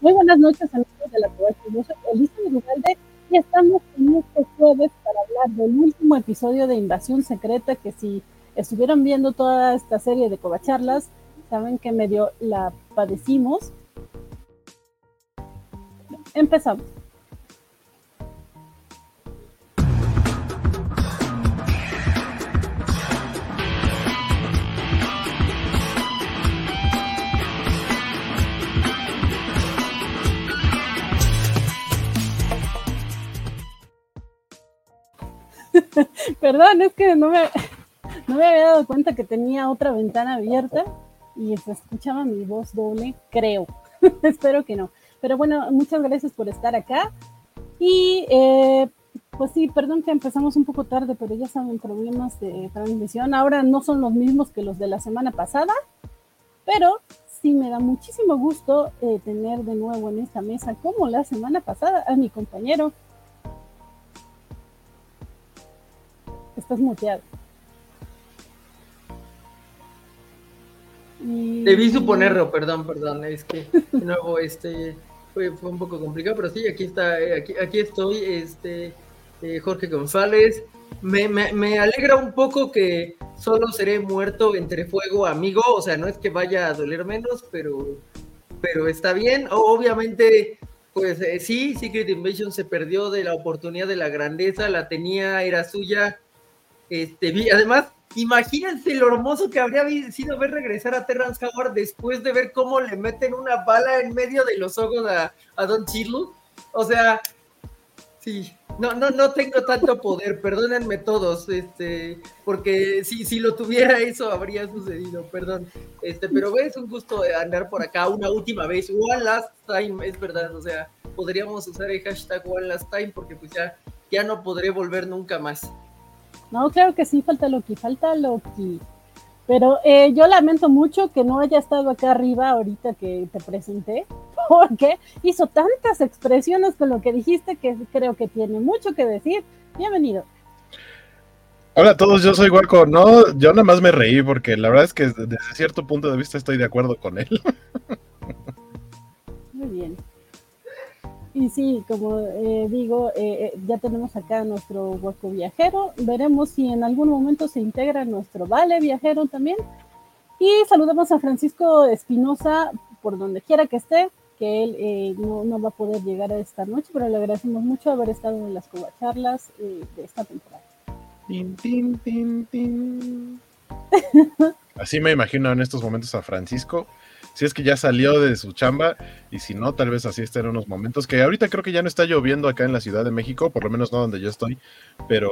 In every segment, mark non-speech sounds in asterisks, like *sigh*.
Muy buenas noches, amigos de la soy Elisa y estamos en este jueves para hablar del último episodio de Invasión Secreta. Que si estuvieron viendo toda esta serie de Covacharlas, saben que medio la padecimos. Empezamos. Perdón, es que no me, *laughs* no me había dado cuenta que tenía otra ventana abierta y se escuchaba mi voz doble, creo. *laughs* Espero que no. Pero bueno, muchas gracias por estar acá. Y eh, pues sí, perdón que empezamos un poco tarde, pero ya saben, problemas de transmisión. Ahora no son los mismos que los de la semana pasada, pero sí me da muchísimo gusto eh, tener de nuevo en esta mesa, como la semana pasada, a mi compañero Estás muteado. Debí suponerlo, perdón, perdón, es que de nuevo este fue, un poco complicado, pero sí, aquí está, eh, aquí, aquí estoy, este eh, Jorge González. Me, alegra un poco que solo seré muerto entre fuego amigo, o sea, no es que vaya a doler menos, pero, pero está bien. Obviamente, pues eh, sí, Secret Invasion se perdió de la oportunidad de la grandeza, la tenía, era suya, este, además, imagínense lo hermoso que habría sido ver regresar a Terrence Howard después de ver cómo le meten una bala en medio de los ojos a, Don Chirlu. O sea, sí, no, no, no tengo tanto poder, perdónenme todos, este, porque si, si lo tuviera eso habría sucedido, perdón. Este, pero es un gusto andar por acá una última vez, one last time, es verdad, o sea, podríamos usar el hashtag one last time porque pues ya, ya no podré volver nunca más. No, creo que sí, falta Loki, falta Loki. Pero eh, yo lamento mucho que no haya estado acá arriba ahorita que te presenté, *laughs* porque hizo tantas expresiones con lo que dijiste que creo que tiene mucho que decir. Bienvenido. Hola a todos, yo soy Guaco. No, yo nada más me reí porque la verdad es que desde cierto punto de vista estoy de acuerdo con él. *laughs* Muy bien. Y sí, como eh, digo, eh, eh, ya tenemos acá nuestro hueco viajero. Veremos si en algún momento se integra nuestro vale viajero también. Y saludamos a Francisco Espinosa por donde quiera que esté, que él no, no, va a poder llegar a esta noche, pero le agradecemos mucho haber estado en las covacharlas de esta temporada. *laughs* Así me imagino en estos momentos a Francisco si es que ya salió de su chamba y si no, tal vez así esté en unos momentos que ahorita creo que ya no está lloviendo acá en la Ciudad de México, por lo menos no donde yo estoy, pero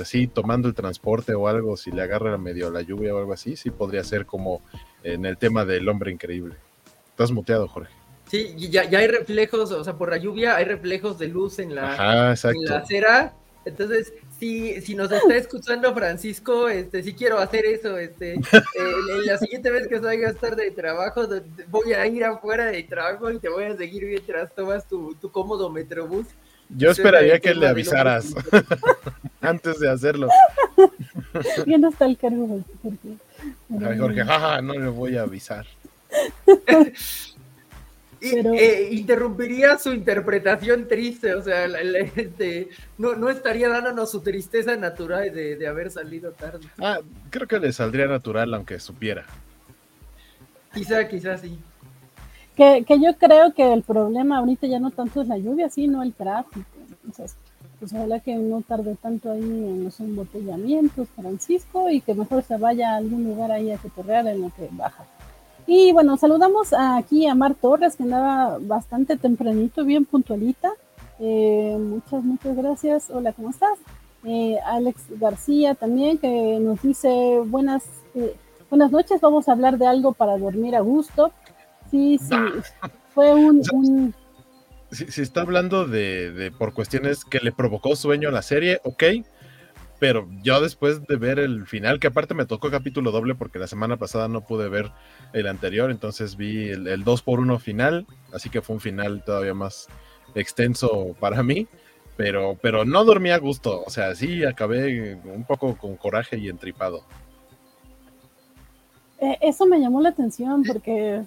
así tomando el transporte o algo, si le agarra medio la lluvia o algo así, sí podría ser como en el tema del hombre increíble. Estás muteado, Jorge. Sí, ya, ya hay reflejos, o sea, por la lluvia hay reflejos de luz en la, en la acera. Entonces, si, si nos está escuchando Francisco, este, si quiero hacer eso, este, eh, la siguiente vez que salgas tarde de trabajo, voy a ir afuera de trabajo y te voy a seguir mientras tomas tu, tu cómodo Metrobús. Yo esperaría que le avisaras *laughs* antes de hacerlo. Ya no está el cargo, Jorge. Ay, Jorge, jaja, no le voy a avisar. *laughs* Eh, interrumpiría su interpretación triste, o sea, este, no, no, estaría dándonos su tristeza natural de, haber salido tarde. Ah, creo que le saldría natural aunque supiera. Quizá, quizá sí. Que, yo creo que el problema ahorita ya no tanto es la lluvia, sino el tráfico. Entonces, pues ojalá que no tarde tanto ahí en los embotellamientos, Francisco, y que mejor se vaya a algún lugar ahí a cotorrear en lo que baja. Y bueno, saludamos aquí a Mar Torres, que andaba bastante tempranito, bien puntualita. Eh, muchas, muchas gracias. Hola, ¿cómo estás? Eh, Alex García también, que nos dice buenas, eh, buenas noches, vamos a hablar de algo para dormir a gusto. Sí, sí, *laughs* fue un... Si, está hablando de, de, por cuestiones que le provocó sueño a la serie, ok, pero yo después de ver el final, que aparte me tocó capítulo doble porque la semana pasada no pude ver el anterior, entonces vi el, 2 por 1 final, así que fue un final todavía más extenso para mí, pero, pero no dormí a gusto, o sea, sí acabé un poco con coraje y entripado. Eh, eso me llamó la atención porque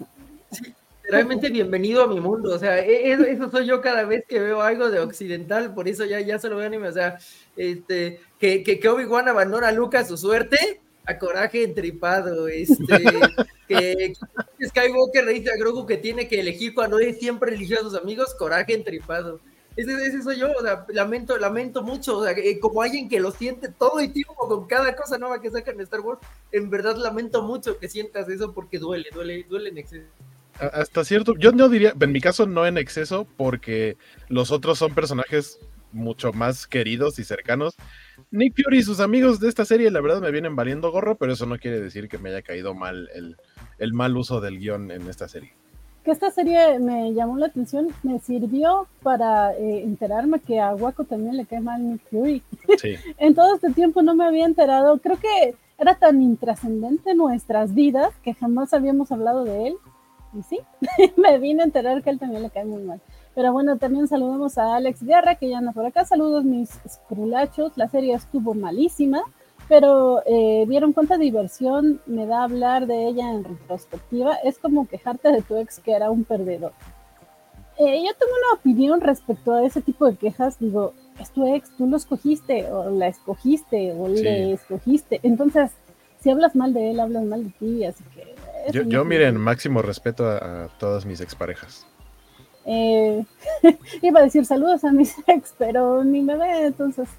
*laughs* realmente bienvenido a mi mundo, o sea, e, e, eso, soy yo cada vez que veo algo de occidental, por eso ya, ya solo veo anime, o sea, este, que, que, que Obi-Wan abandona a Luke a su suerte, a coraje entripado, este, *laughs* que, Skywalker le dice a Grogu que tiene que elegir cuando él siempre eligió a sus amigos, coraje entripado. Ese, ese soy yo, o sea, lamento, lamento mucho, o sea, como alguien que lo siente todo el tiempo con cada cosa nueva que sacan en Star Wars, en verdad lamento mucho que sientas eso porque duele, duele, duele en exceso. Hasta cierto, yo no diría, en mi caso no en exceso, porque los otros son personajes mucho más queridos y cercanos. Nick Fury y sus amigos de esta serie, la verdad, me vienen valiendo gorro, pero eso no quiere decir que me haya caído mal el, el mal uso del guion en esta serie que esta serie me llamó la atención, me sirvió para eh, enterarme que a Waco también le cae mal Nick Fury. *laughs* en todo este tiempo no me había enterado, creo que era tan intrascendente en nuestras vidas que jamás habíamos hablado de él. Y sí, *laughs* me vine a enterar que él también le cae muy mal. Pero bueno, también saludamos a Alex Guerra, que ya anda por acá. Saludos mis escrulachos. La serie estuvo malísima pero eh, vieron cuánta diversión me da hablar de ella en retrospectiva. Es como quejarte de tu ex que era un perdedor. Eh, yo tengo una opinión respecto a ese tipo de quejas. Digo, es tu ex, tú lo escogiste, o la escogiste, o le escogiste. Entonces, si hablas mal de él, hablas mal de ti, así que... Yo, yo miren, máximo respeto a, todas mis exparejas. Eh, *laughs* iba a decir saludos a mis *laughs* ex, pero ni me ve, entonces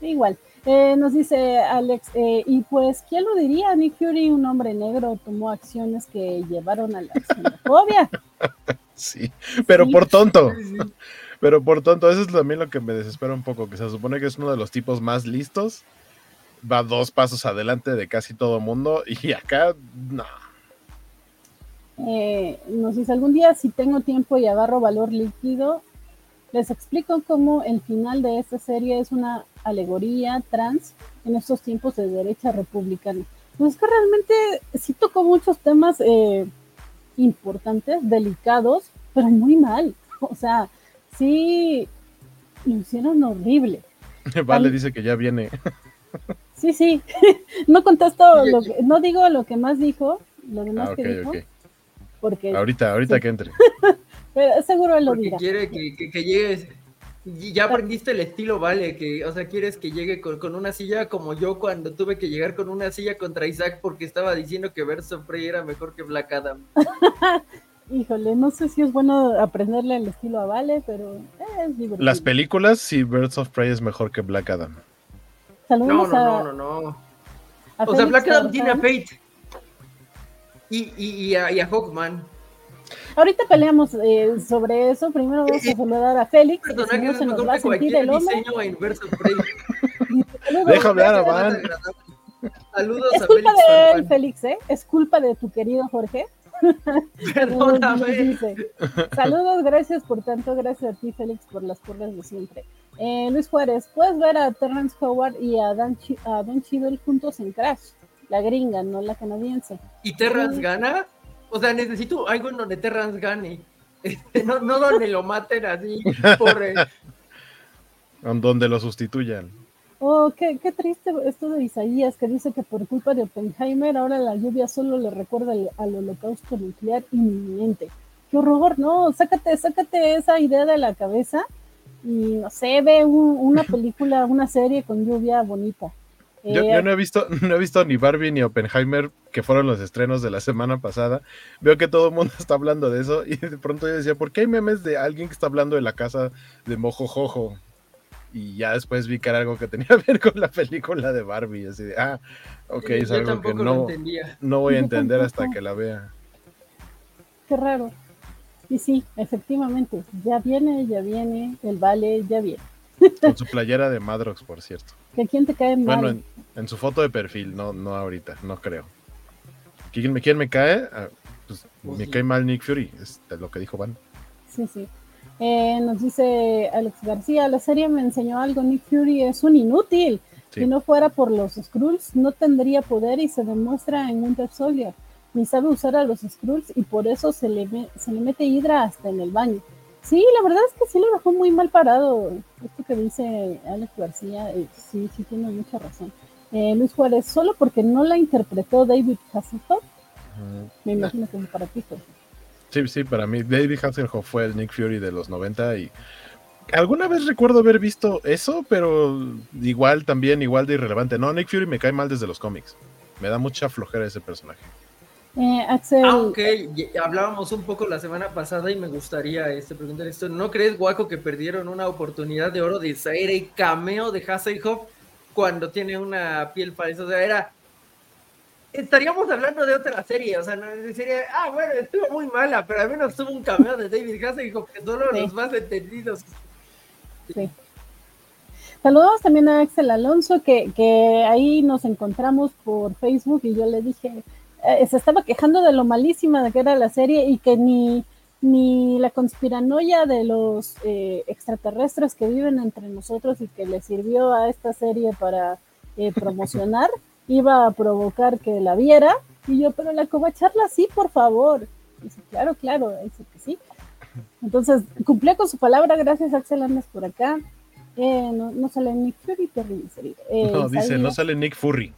igual. Eh, nos dice Alex, eh, y pues, ¿quién lo diría? Nick Fury, un hombre negro, tomó acciones que llevaron a la xenofobia. *laughs* sí, pero por tonto. Pero por tonto, eso es también lo que me desespera un poco, que se supone que es uno de los tipos más listos, va dos pasos adelante de casi todo mundo, y acá, no. Eh, nos dice, algún día si tengo tiempo y agarro valor líquido, les explico cómo el final de esta serie es una alegoría trans en estos tiempos de derecha republicana. Pues es que realmente sí tocó muchos temas eh, importantes, delicados, pero muy mal. O sea, sí lo hicieron horrible. *laughs* Vale, dice que ya viene. Sí, sí. *laughs* No contesto, lo que, no digo lo que más dijo, lo demás ah, que dijo. Porque, ahorita, ahorita que entre. *laughs* Pero seguro él lo Porque quiere que, que, llegues. Ya aprendiste el estilo, vale, que, o sea, quieres que llegue con, una silla como yo cuando tuve que llegar con una silla contra Isaac porque estaba diciendo que Birds of Prey era mejor que Black Adam. *laughs* Híjole, no sé si es bueno aprenderle el estilo a Vale, pero es divertido. Las películas, sí, Birds of Prey es mejor que Black Adam. Saludos no, no, no, no, O sea, Black Adam tiene a Fate. Y, y, y, a, y a Hawkman. Ahorita peleamos eh, sobre eso. Primero vamos a saludar a Félix. Que no se nos va a sentir el hombre. Deja hablar a Van. Saludos es culpa de él, Félix, ¿eh? Es culpa de tu querido Jorge. *laughs* Perdóname. Saludos, gracias por tanto, gracias a ti, Félix, por las porras de siempre. Eh, Luis Juárez, puedes ver a Terrence Howard y a, Dan a Don Cheadle juntos en Crash, la gringa, no la canadiense. ¿Y Terrence gana? O sea, necesito algo en donde Terrance gane. Este, no, no donde lo maten así. Por, *laughs* Donde lo sustituyan. Oh, qué, qué, triste esto de Isaías, que dice que por culpa de Oppenheimer ahora la lluvia solo le recuerda al, holocausto nuclear inminente. Qué horror, ¿no? Sácate, sácate esa idea de la cabeza y, no sé, ve una película, una serie con lluvia bonita. Yo, eh, no he visto, *laughs* no he visto ni Barbie ni Oppenheimer, que fueron los estrenos de la semana pasada. Veo que todo el mundo *laughs* está hablando de eso y de pronto yo decía, ¿por qué hay memes de alguien que está hablando de la casa de Mojo Jojo? Y ya después vi que era algo que tenía *laughs* que ver con la película de Barbie. Así de, ah, ok, es algo que no, no voy a entender hasta que la vea. Qué raro. Y sí, efectivamente, ya viene, ya viene, el vale, ya viene. Con su playera de Madrox, por cierto. ¿Que quién te cae mal? Bueno, en, su foto de perfil, no, no ahorita, no creo. ¿Quién me, quién me cae? Ah, pues, pues me cae mal Nick Fury, es lo que dijo Van. Sí, sí. Eh, nos dice Alex García, la serie me enseñó algo, Nick Fury es un inútil. Si no fuera por los Skrulls, no tendría poder y se demuestra en Winter Soldier. Ni sabe usar a los Skrulls y por eso se le, se le mete hidra hasta en el baño. Sí, la verdad es que sí lo dejó muy mal parado. Esto que dice Alex García, eh, sí, sí tiene mucha razón. Eh, Luis Juárez, solo porque no la interpretó David Hasselhoff, me imagino que es para ti. Sí, sí, para mí David Hasselhoff fue el Nick Fury de los 90 y alguna vez recuerdo haber visto eso, pero igual también, igual de irrelevante. No, Nick Fury me cae mal desde los cómics. Me da mucha flojera ese personaje. Eh, Axel. Aunque ah, hablábamos un poco la semana pasada y me gustaría este, preguntar esto. ¿No crees, Guaco, que perdieron una oportunidad de oro de ser el cameo de Hasselhoff cuando tiene una piel parecida? O sea, era. Estaríamos hablando de otra serie, o sea, no sería, ah, bueno, estuvo muy mala, pero al menos tuvo un cameo de David Hasselhoff que solo los más entendidos. Sí. Saludamos también a Axel Alonso, que, que ahí nos encontramos por Facebook y yo le dije, eh, se estaba quejando de lo malísima que era la serie y que ni, ni la conspiranoia de los eh, extraterrestres que viven entre nosotros y que le sirvió a esta serie para eh, promocionar *laughs* iba a provocar que la viera. Y yo, pero la covacharla sí, por favor. dice, claro, claro, dice que sí. Entonces, cumplió con su palabra, gracias Axel Andes por acá. no, no, sale Nick Fury, no, dice, no sale Nick Fury.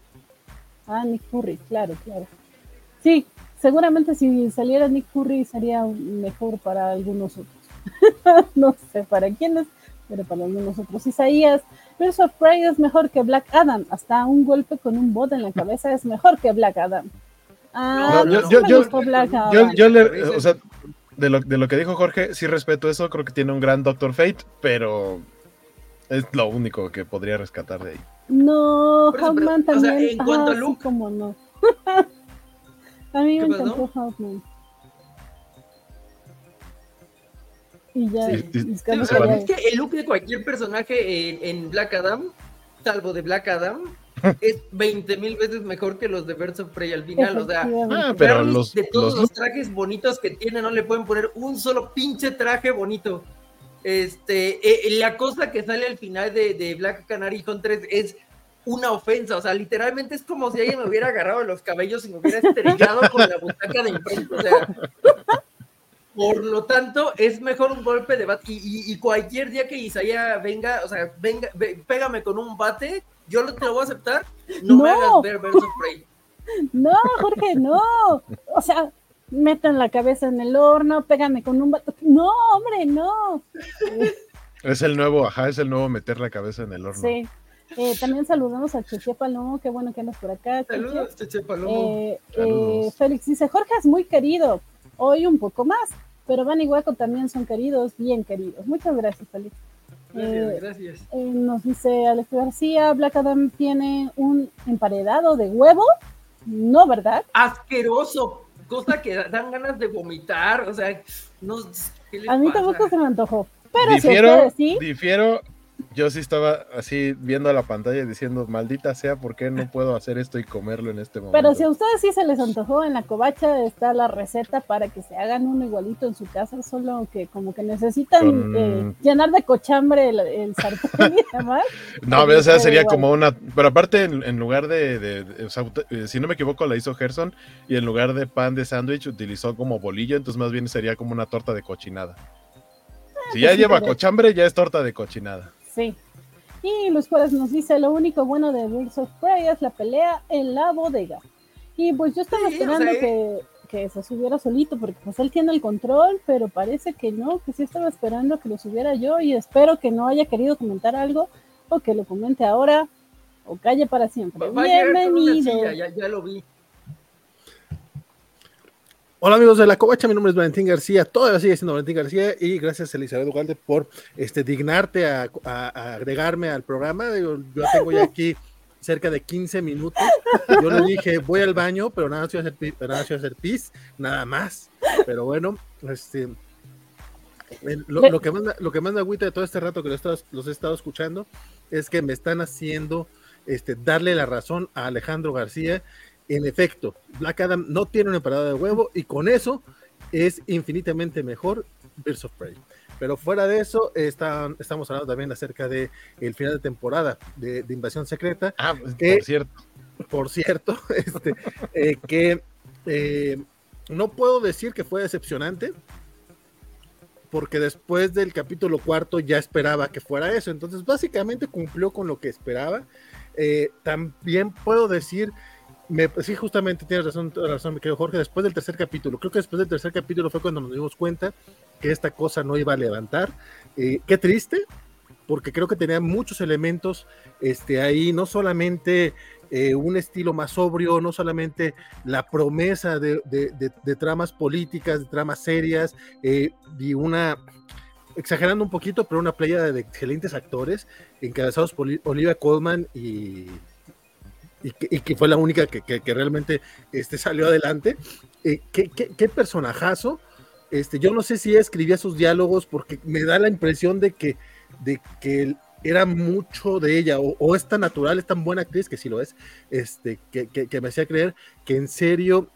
Ah, Nick Fury, claro, claro. Sí, seguramente si saliera Nick Fury sería mejor para algunos otros. *laughs* no sé para quiénes, pero para algunos otros. Isaías, Birds of Prey es mejor que Black Adam. Hasta un golpe con un bot en la cabeza es mejor que Black Adam. Ah, yo, yo, yo, yo, le, o sea, de lo, de lo que dijo Jorge, sí respeto eso, creo que tiene un gran Doctor Fate, pero es lo único que podría rescatar de ahí. No, Hawkman también. O sea, en cuanto a Luke, como no. *laughs* A mí me encantó Hawkman. Y ya, es que el look de cualquier personaje en, Black Adam, salvo de Black Adam, *laughs* es 20 mil veces mejor que los de Birds of Prey al final. O sea, ah, pero los, de todos los... trajes bonitos que tiene, no le pueden poner un solo pinche traje bonito. Este, eh, la cosa que sale al final de, de Black Canary Hunter es una ofensa, o sea, literalmente es como si alguien me hubiera agarrado los cabellos y me hubiera estrellado con la butaca de enfrente, o sea, por lo tanto, es mejor un golpe de bate, y, cualquier día que Isaiah venga, o sea, venga, pégame con un bate, yo lo, te lo voy a aceptar, no, me hagas ver versus Prey. No, Jorge, no, o sea, metan la cabeza en el horno, pégame con un bate, no, hombre, no. Es el nuevo, ajá, es el nuevo meter la cabeza en el horno. Sí. Eh, también saludamos a Cheche Palomo, qué bueno que andas por acá. Saludos, Cheche Palomo. Eh, eh, Félix dice, Jorge es muy querido, hoy un poco más, pero Van y Hueco también son queridos, bien queridos. Muchas gracias, Félix. Gracias, gracias. nos dice Alex García, Black Adam tiene un emparedado de huevo, no, ¿verdad? Asqueroso, cosa que dan ganas de vomitar, o sea, no... a mí tampoco se me antojó. Pero difiero, si ¿sí? difiero yo sí estaba así viendo a la pantalla diciendo, maldita sea, ¿por qué no puedo hacer esto y comerlo en este momento? Pero si a ustedes sí se les antojó, en la covacha está la receta para que se hagan uno igualito en su casa, solo que como que necesitan eh, llenar de cochambre el, sartén y *laughs* demás. no, o sea, sería como una... Pero aparte, en, lugar de... Eh, si no me equivoco, la hizo Gerson y en lugar de pan de sándwich utilizó como bolillo, entonces más bien sería como una torta de cochinada. Ah, si ya pues lleva cochambre, ya es torta de cochinada. Sí. Y Luis Juárez nos dice, lo único bueno de Birds of Prey es la pelea en la bodega. Y pues yo estaba esperando que, que, se subiera solito, porque pues él tiene el control, pero parece que no, que sí estaba esperando que lo subiera yo y espero que no haya querido comentar algo o que lo comente ahora o calle para siempre. Bienvenido. ya, ya lo vi. Hola amigos de la Covacha, mi nombre es Valentín García, todavía sigue siendo Valentín García y gracias Elizabeth Ugalde por este, dignarte a, agregarme al programa. Yo, tengo ya aquí cerca de 15 minutos. Yo le dije, voy al baño, pero nada, voy a hacer, nada, voy a hacer pis, nada más. Pero bueno, este, lo, que manda, lo que manda agüita de todo este rato que los, los he estado escuchando es que me están haciendo este, darle la razón a Alejandro García en efecto, Black Adam no tiene una parada de huevo y con eso es infinitamente mejor Birds of Prey. Pero fuera de eso, estamos hablando también acerca de el final de temporada de, Invasión Secreta. Ah, pues, por cierto. Por cierto, *laughs* este, eh, que eh, no puedo decir que fue decepcionante, porque después del capítulo cuarto ya esperaba que fuera eso. Entonces, básicamente cumplió con lo que esperaba. Eh, también puedo decir sí, justamente tienes razón, razón, mi querido Jorge. Después del tercer capítulo, creo que después del tercer capítulo fue cuando nos dimos cuenta que esta cosa no iba a levantar. Eh, qué triste, porque creo que tenía muchos elementos este, ahí, no solamente eh, un estilo más sobrio, no solamente la promesa de, tramas políticas, de tramas serias, eh, y una, exagerando un poquito, pero una playa de excelentes actores, encabezados por Olivia Colman y y que, fue la única que, realmente este, salió adelante. Eh, ¿qué, qué, personajazo. Este, yo no sé si escribía sus diálogos porque me da la impresión de que, de que era mucho de ella, o, es tan natural, es tan buena actriz, que sí lo es, este, que, me hacía creer que en serio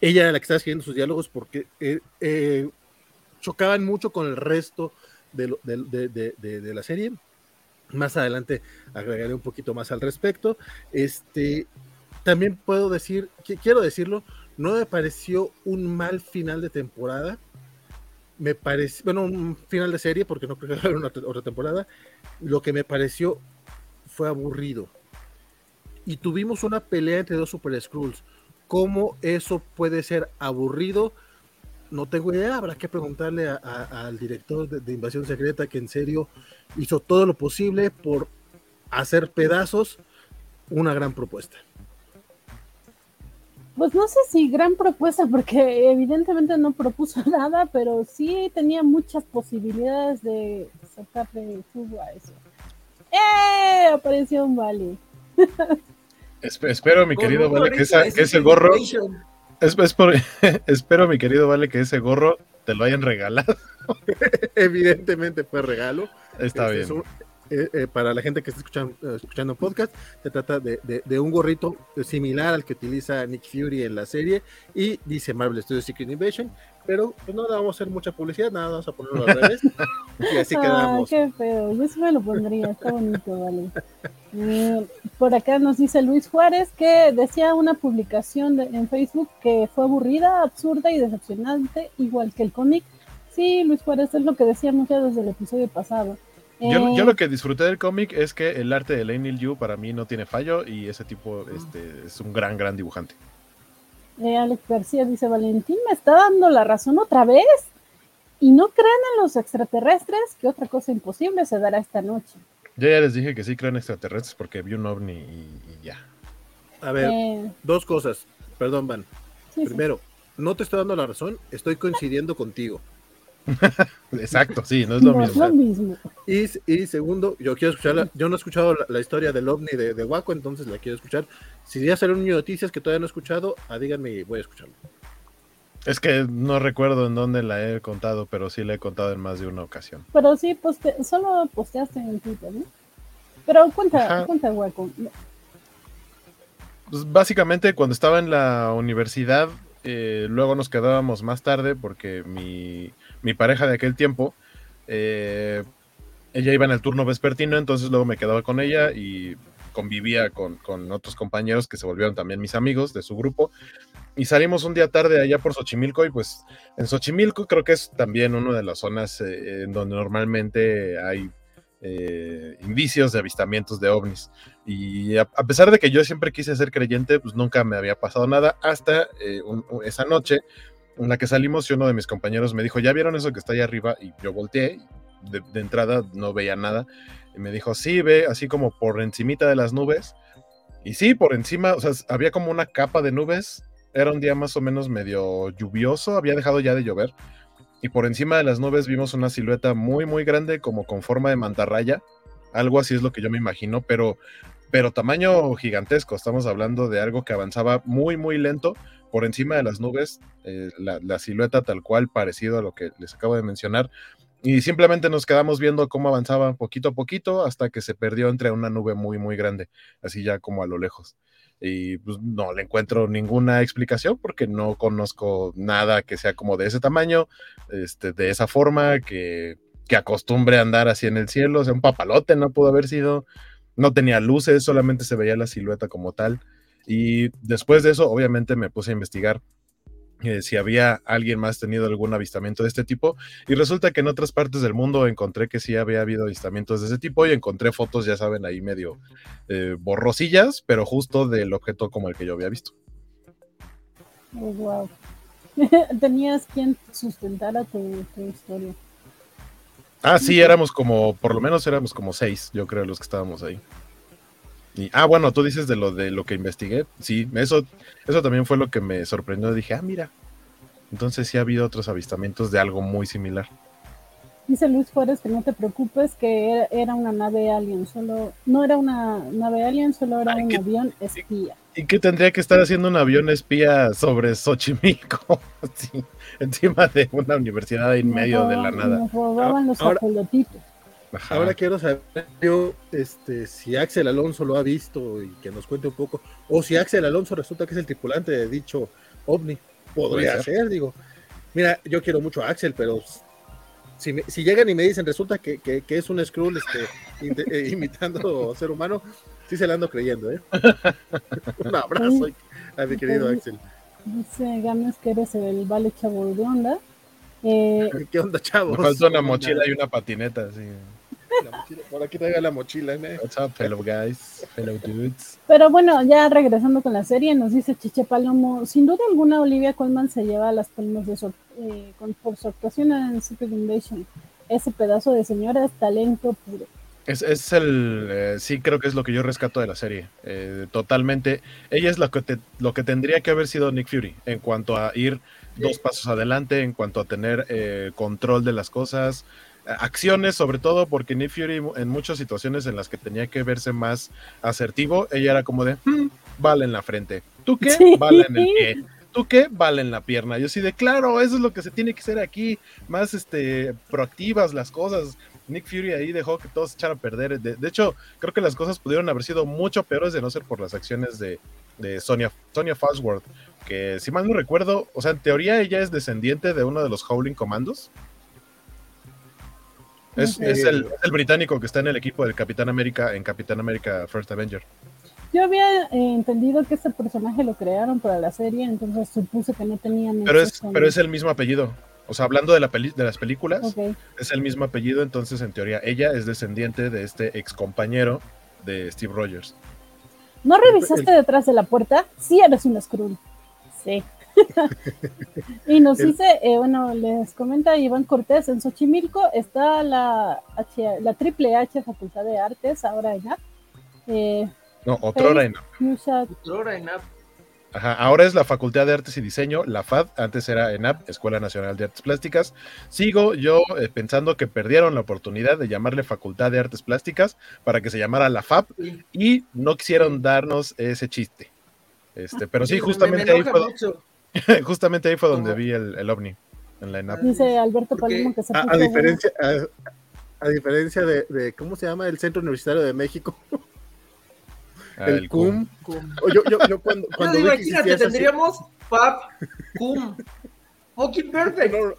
ella era la que estaba escribiendo sus diálogos porque eh, eh, chocaban mucho con el resto de la serie más adelante agregaré un poquito más al respecto. Este, también puedo decir, quiero decirlo, no me pareció un mal final de temporada. Me pareció, bueno, un final de serie, porque no creo que haya otra temporada. Lo que me pareció fue aburrido. Y tuvimos una pelea entre dos Super Skrulls. ¿Cómo eso puede ser aburrido? No tengo idea, habrá que preguntarle al director de, Invasión Secreta que en serio hizo todo lo posible por hacer pedazos una gran propuesta. Pues no sé si gran propuesta, porque evidentemente no propuso *laughs* nada, pero sí tenía muchas posibilidades de sacarle jugo a eso. ¡Eh! Apareció un vale. *laughs* espero, mi querido Vale, que, que ese gorro *laughs* espero, mi querido Vale, que ese gorro te lo hayan regalado. *laughs* Evidentemente fue regalo. Está este bien. Eh, eh, para la gente que está escuchando, eh, escuchando podcast, se trata de, un gorrito similar al que utiliza Nick Fury en la serie y dice Marvel Studios Secret Invasion, pero pues no le vamos a hacer mucha publicidad, nada, vamos a ponerlo al revés y así quedamos. qué feo, yo sí me lo pondría, está bonito, vale. por acá nos dice Luis Juárez que decía una publicación en Facebook que fue aburrida, absurda y decepcionante, igual que el cómic. Sí, Luis Juárez es lo que decíamos ya desde el episodio pasado yo, yo, lo eh, que disfruté del cómic es que el arte de Lane Yu para mí no tiene fallo y ese tipo este, es un gran, gran dibujante. Eh, Alex García dice, Valentín me está dando la razón otra vez. Y no creen en los extraterrestres, que otra cosa imposible se dará esta noche. Yo ya les dije que sí creen extraterrestres porque vi un ovni y, ya. A ver, eh, dos cosas. Perdón, Van. Primero, no te estoy dando la razón, estoy coincidiendo contigo. *laughs* Exacto, sí, no es lo mismo. Y, segundo, yo quiero escuchar, yo no he escuchado la, historia del ovni de, de, Waco, entonces la quiero escuchar. Si ya sale un niño de noticias que todavía no he escuchado, ah, díganme y voy a escucharlo. Es que no recuerdo en dónde la he contado, pero sí la he contado en más de una ocasión. Pero sí, poste, solo posteaste en Twitter, ¿no? Pero cuenta, cuenta Waco. Pues básicamente cuando estaba en la universidad, eh, luego nos quedábamos más tarde porque mi, mi pareja de aquel tiempo, eh, ella iba en el turno vespertino, entonces luego me quedaba con ella y convivía con, otros compañeros que se volvieron también mis amigos de su grupo. Y salimos un día tarde allá por Xochimilco y pues en Xochimilco creo que es también una de las zonas eh, en donde normalmente hay eh, indicios de avistamientos de ovnis. Y a, pesar de que yo siempre quise ser creyente, pues nunca me había pasado nada hasta esa noche en la que salimos y uno de mis compañeros me dijo, ¿ya vieron eso que está ahí arriba? Y yo volteé, de, entrada no veía nada, y me dijo, sí, ve así como por encimita de las nubes. Y sí, por encima, o sea, había como una capa de nubes, era un día más o menos medio lluvioso, había dejado ya de llover, y por encima de las nubes vimos una silueta muy, muy grande, como con forma de mantarraya, algo así es lo que yo me imagino, pero, pero tamaño gigantesco, estamos hablando de algo que avanzaba muy, muy lento, por encima de las nubes, eh, la, silueta tal cual, parecido a lo que les acabo de mencionar. Y simplemente nos quedamos viendo cómo avanzaba poquito a poquito hasta que se perdió entre una nube muy, muy grande, así ya como a lo lejos. Y pues no le encuentro ninguna explicación porque no conozco nada que sea como de ese tamaño, este, de esa forma, que, que acostumbre a andar así en el cielo. O sea, un papalote no pudo haber sido. No tenía luces, solamente se veía la silueta como tal. Y después de eso, obviamente me puse a investigar eh, si había alguien más tenido algún avistamiento de este tipo. Y resulta que en otras partes del mundo encontré que sí había habido avistamientos de ese tipo y encontré fotos, ya saben, ahí medio eh, borrosillas, pero justo del objeto como el que yo había visto. Oh, wow. *laughs* Tenías quien sustentara tu, tu historia. Ah, sí, éramos como, por lo menos éramos como seis, yo creo, los que estábamos ahí. Y, ah, bueno, tú dices de lo de lo que investigué. Sí, eso, eso también fue lo que me sorprendió. Dije, ah, mira. Entonces sí ha habido otros avistamientos de algo muy similar. Dice Luis Juárez que no te preocupes, que era, era una nave alien, solo, no era una nave alien, solo era Ay, un ¿qué- avión espía. ¿Y qué tendría que estar haciendo un avión espía sobre Xochimilco? *laughs* Sí, encima de una universidad en medio de la nada. Nos robaban los Ahora-. Ahora quiero saber yo este, si Axel Alonso lo ha visto y que nos cuente un poco, o si Axel Alonso resulta que es el tripulante de dicho ovni. Podría ser, digo. Mira, yo quiero mucho a Axel, pero si, me- si llegan y me dicen resulta que, que- que es un Skrull este, eh, *laughs* imitando ser humano, sí se la ando creyendo, ¿eh? *laughs* un abrazo a mi querido Axel. Dice Games que eres el vale chavo de onda. Eh, *laughs* ¿Qué onda, Me chavos? falta una mochila y una patineta. Sí. La mochila, Por aquí traiga la mochila, ¿eh? What's up, fellow guys? Fellow dudes. pero bueno, ya regresando con la serie, nos dice Chiche Palomo, sin duda alguna Olivia Colman se lleva las palmas de su, eh, con- por su actuación en Secret Invasion. Ese pedazo de señora es talento puro. Es, es el. eh, sí, creo que es lo que yo rescato de la serie. Eh, totalmente. Ella es lo que, te- lo que tendría que haber sido Nick Fury en cuanto a ir dos pasos adelante, en cuanto a tener eh, control de las cosas, acciones, sobre todo, porque Nick Fury en muchas situaciones en las que tenía que verse más asertivo, ella era como de, "Hmm, vale en la frente. ¿Tú qué? Sí. Vale en el pie. ¿Tú qué? Vale en la pierna. Yo sí de, claro, eso es lo que se tiene que hacer aquí, más este, proactivas las cosas. Nick Fury ahí dejó que todos se echaran a perder. De, de hecho, creo que las cosas pudieron haber sido mucho peores de no ser por las acciones de, de Sonia, Sonia Falsworth, que si mal no recuerdo, o sea, en teoría ella es descendiente de uno de los Howling Commandos. Es, es el, el británico que está en el equipo del Capitán América en Capitán América First Avenger. Yo había eh, entendido que ese personaje lo crearon para la serie, entonces supuse que no tenía Pero es, con- pero es el mismo apellido. O sea, hablando de, la peli- de las películas, es el mismo apellido, entonces en teoría ella es descendiente de este ex compañero de Steve Rogers. ¿No revisaste detrás de la puerta? Sí, eres un Skrull. Sí. *laughs* y nos dice, eh, bueno, les comenta Iván Cortés, en Xochimilco está la, H, la Triple H Facultad de Artes, ahora ya. Eh, No, otrora en Fuchsia- Flora en app. Ajá, ahora es la Facultad de Artes y Diseño, la FAD, antes era ENAP, Escuela Nacional de Artes Plásticas. Sigo yo eh, pensando que perdieron la oportunidad de llamarle Facultad de Artes Plásticas para que se llamara la Sí. y no quisieron darnos ese chiste. Este, pero sí, Me- justamente me ahí fue, mucho. *laughs* justamente ahí fue donde Como- vi el, el ovni en la ENAP. dice Alberto Palomo que se A, puso a diferencia, a, a diferencia de, de, ¿cómo se llama? El Centro Universitario de México, Ah, el, CUM. Cum. O Yo, yo, yo cuando, cuando digo, vi que imagínate, existía esa- tendríamos Pap, Cum. Fucking perfect. No,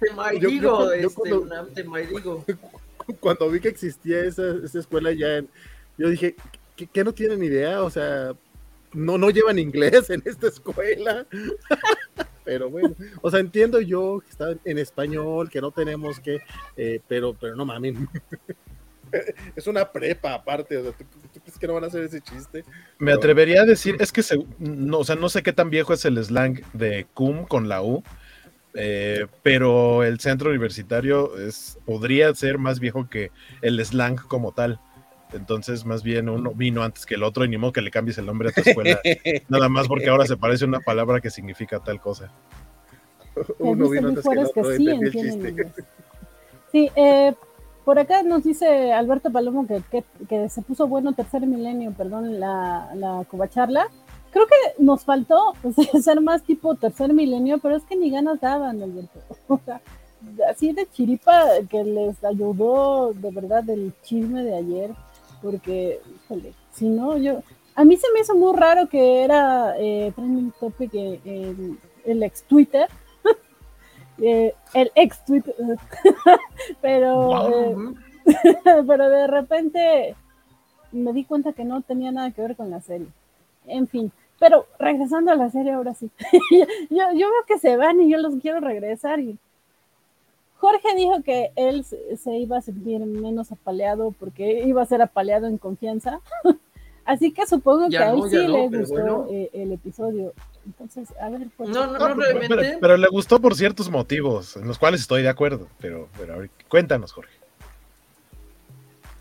Te yo- maldigo, yo este, cuando- una- te maldigo. *laughs* cuando vi que existía esa, esa escuela ya, en- yo dije, ¿qué, qué no tienen idea? O sea, no, no llevan inglés en esta escuela. *laughs* pero bueno, o sea, entiendo yo que está en español, que no tenemos que, eh, pero, pero no mames. *laughs* es una prepa aparte, o sea, ¿tú, tú crees que no van a hacer ese chiste? Me atrevería a decir, es que se- no, o sea, no sé qué tan viejo es el slang de CUM con la U, eh, pero el centro universitario es, podría ser más viejo que el slang como tal. Entonces, más bien uno vino antes que el otro y ni modo que le cambies el nombre a tu escuela, nada más porque ahora se parece a una palabra que significa tal cosa. Uno vino antes que el que otro, sí el chiste. eh, por acá nos dice Alberto Palomo que, que, que se puso bueno tercer milenio, perdón, la, la covacharla. Creo que nos faltó *laughs* pues, ser más tipo tercer milenio, pero es que ni ganas daban, Alberto. *laughs* O sea, así de chiripa que les ayudó de verdad el chisme de ayer, porque, híjole, si no, yo. A mí se me hizo muy raro que era eh, trending topic eh, el, el ex Twitter. *laughs* Eh, el ex Twitter. *laughs* pero, eh, *laughs* pero de repente me di cuenta que no tenía nada que ver con la serie. En fin, Pero regresando a la serie ahora sí. yo, yo veo que se van y yo los quiero regresar y Jorge dijo que él se iba a sentir menos apaleado porque iba a ser apaleado en confianza. *laughs* Así que supongo que a él sí le gustó eh, el episodio. Entonces, a ver. Pues, no, no, no, realmente. Pero, le gustó por ciertos motivos, en los cuales estoy de acuerdo. Pero, pero cuéntanos, Jorge.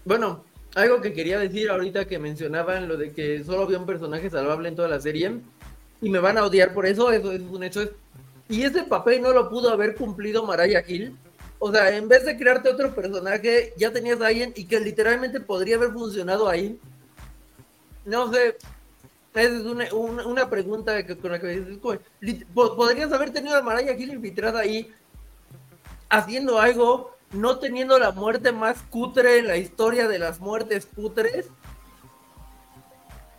Bueno, algo que quería decir ahorita que mencionaban lo de que solo había un personaje salvable en toda la serie y me van a odiar por eso, eso es un hecho. Y ese papel no lo pudo haber cumplido Mariah Hill o sea, en vez de crearte otro personaje, ya tenías a alguien y que literalmente podría haber funcionado ahí. No sé, esa es una, una, pregunta que, con la que podrías haber tenido a Maraya Gil infiltrada ahí haciendo algo, no teniendo la muerte más cutre en la historia de las muertes cutres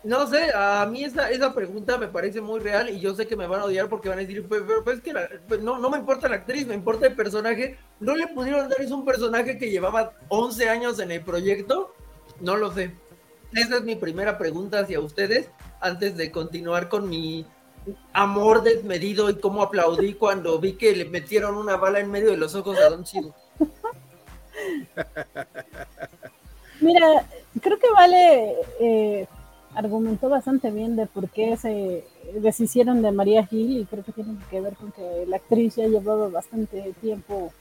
no sé, a mí esa, esa pregunta me parece muy real y yo sé que me van a odiar porque van a decir, pero, pues que pues no, no me importa la actriz, me importa el personaje. ¿No le pudieron dar es un personaje que llevaba 11 años en el proyecto? No lo sé. Esa es mi primera pregunta hacia ustedes antes de continuar con mi amor desmedido y cómo aplaudí cuando vi que le metieron una bala en medio de los ojos a Don Chido. *laughs* Mira, creo que vale... Eh argumentó bastante bien de por qué se deshicieron de María Gil y creo que tiene que ver con que la actriz ya llevaba bastante tiempo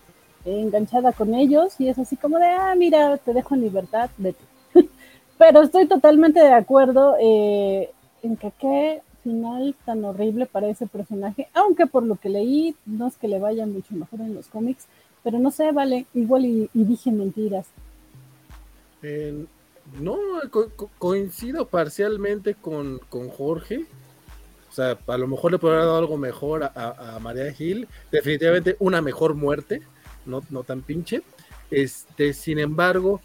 enganchada con ellos y es así como de, ah, mira, te dejo en libertad, vete. *laughs* Pero estoy totalmente de acuerdo eh, en que qué final tan horrible para ese personaje, aunque por lo que leí no es que le vaya mucho mejor en los cómics, pero no sé, vale, igual y, dije mentiras. No, coincido parcialmente con, Jorge. O sea, a lo mejor le podría haber algo mejor a, María Gil. Definitivamente una mejor muerte, no, no tan pinche. Este, sin embargo,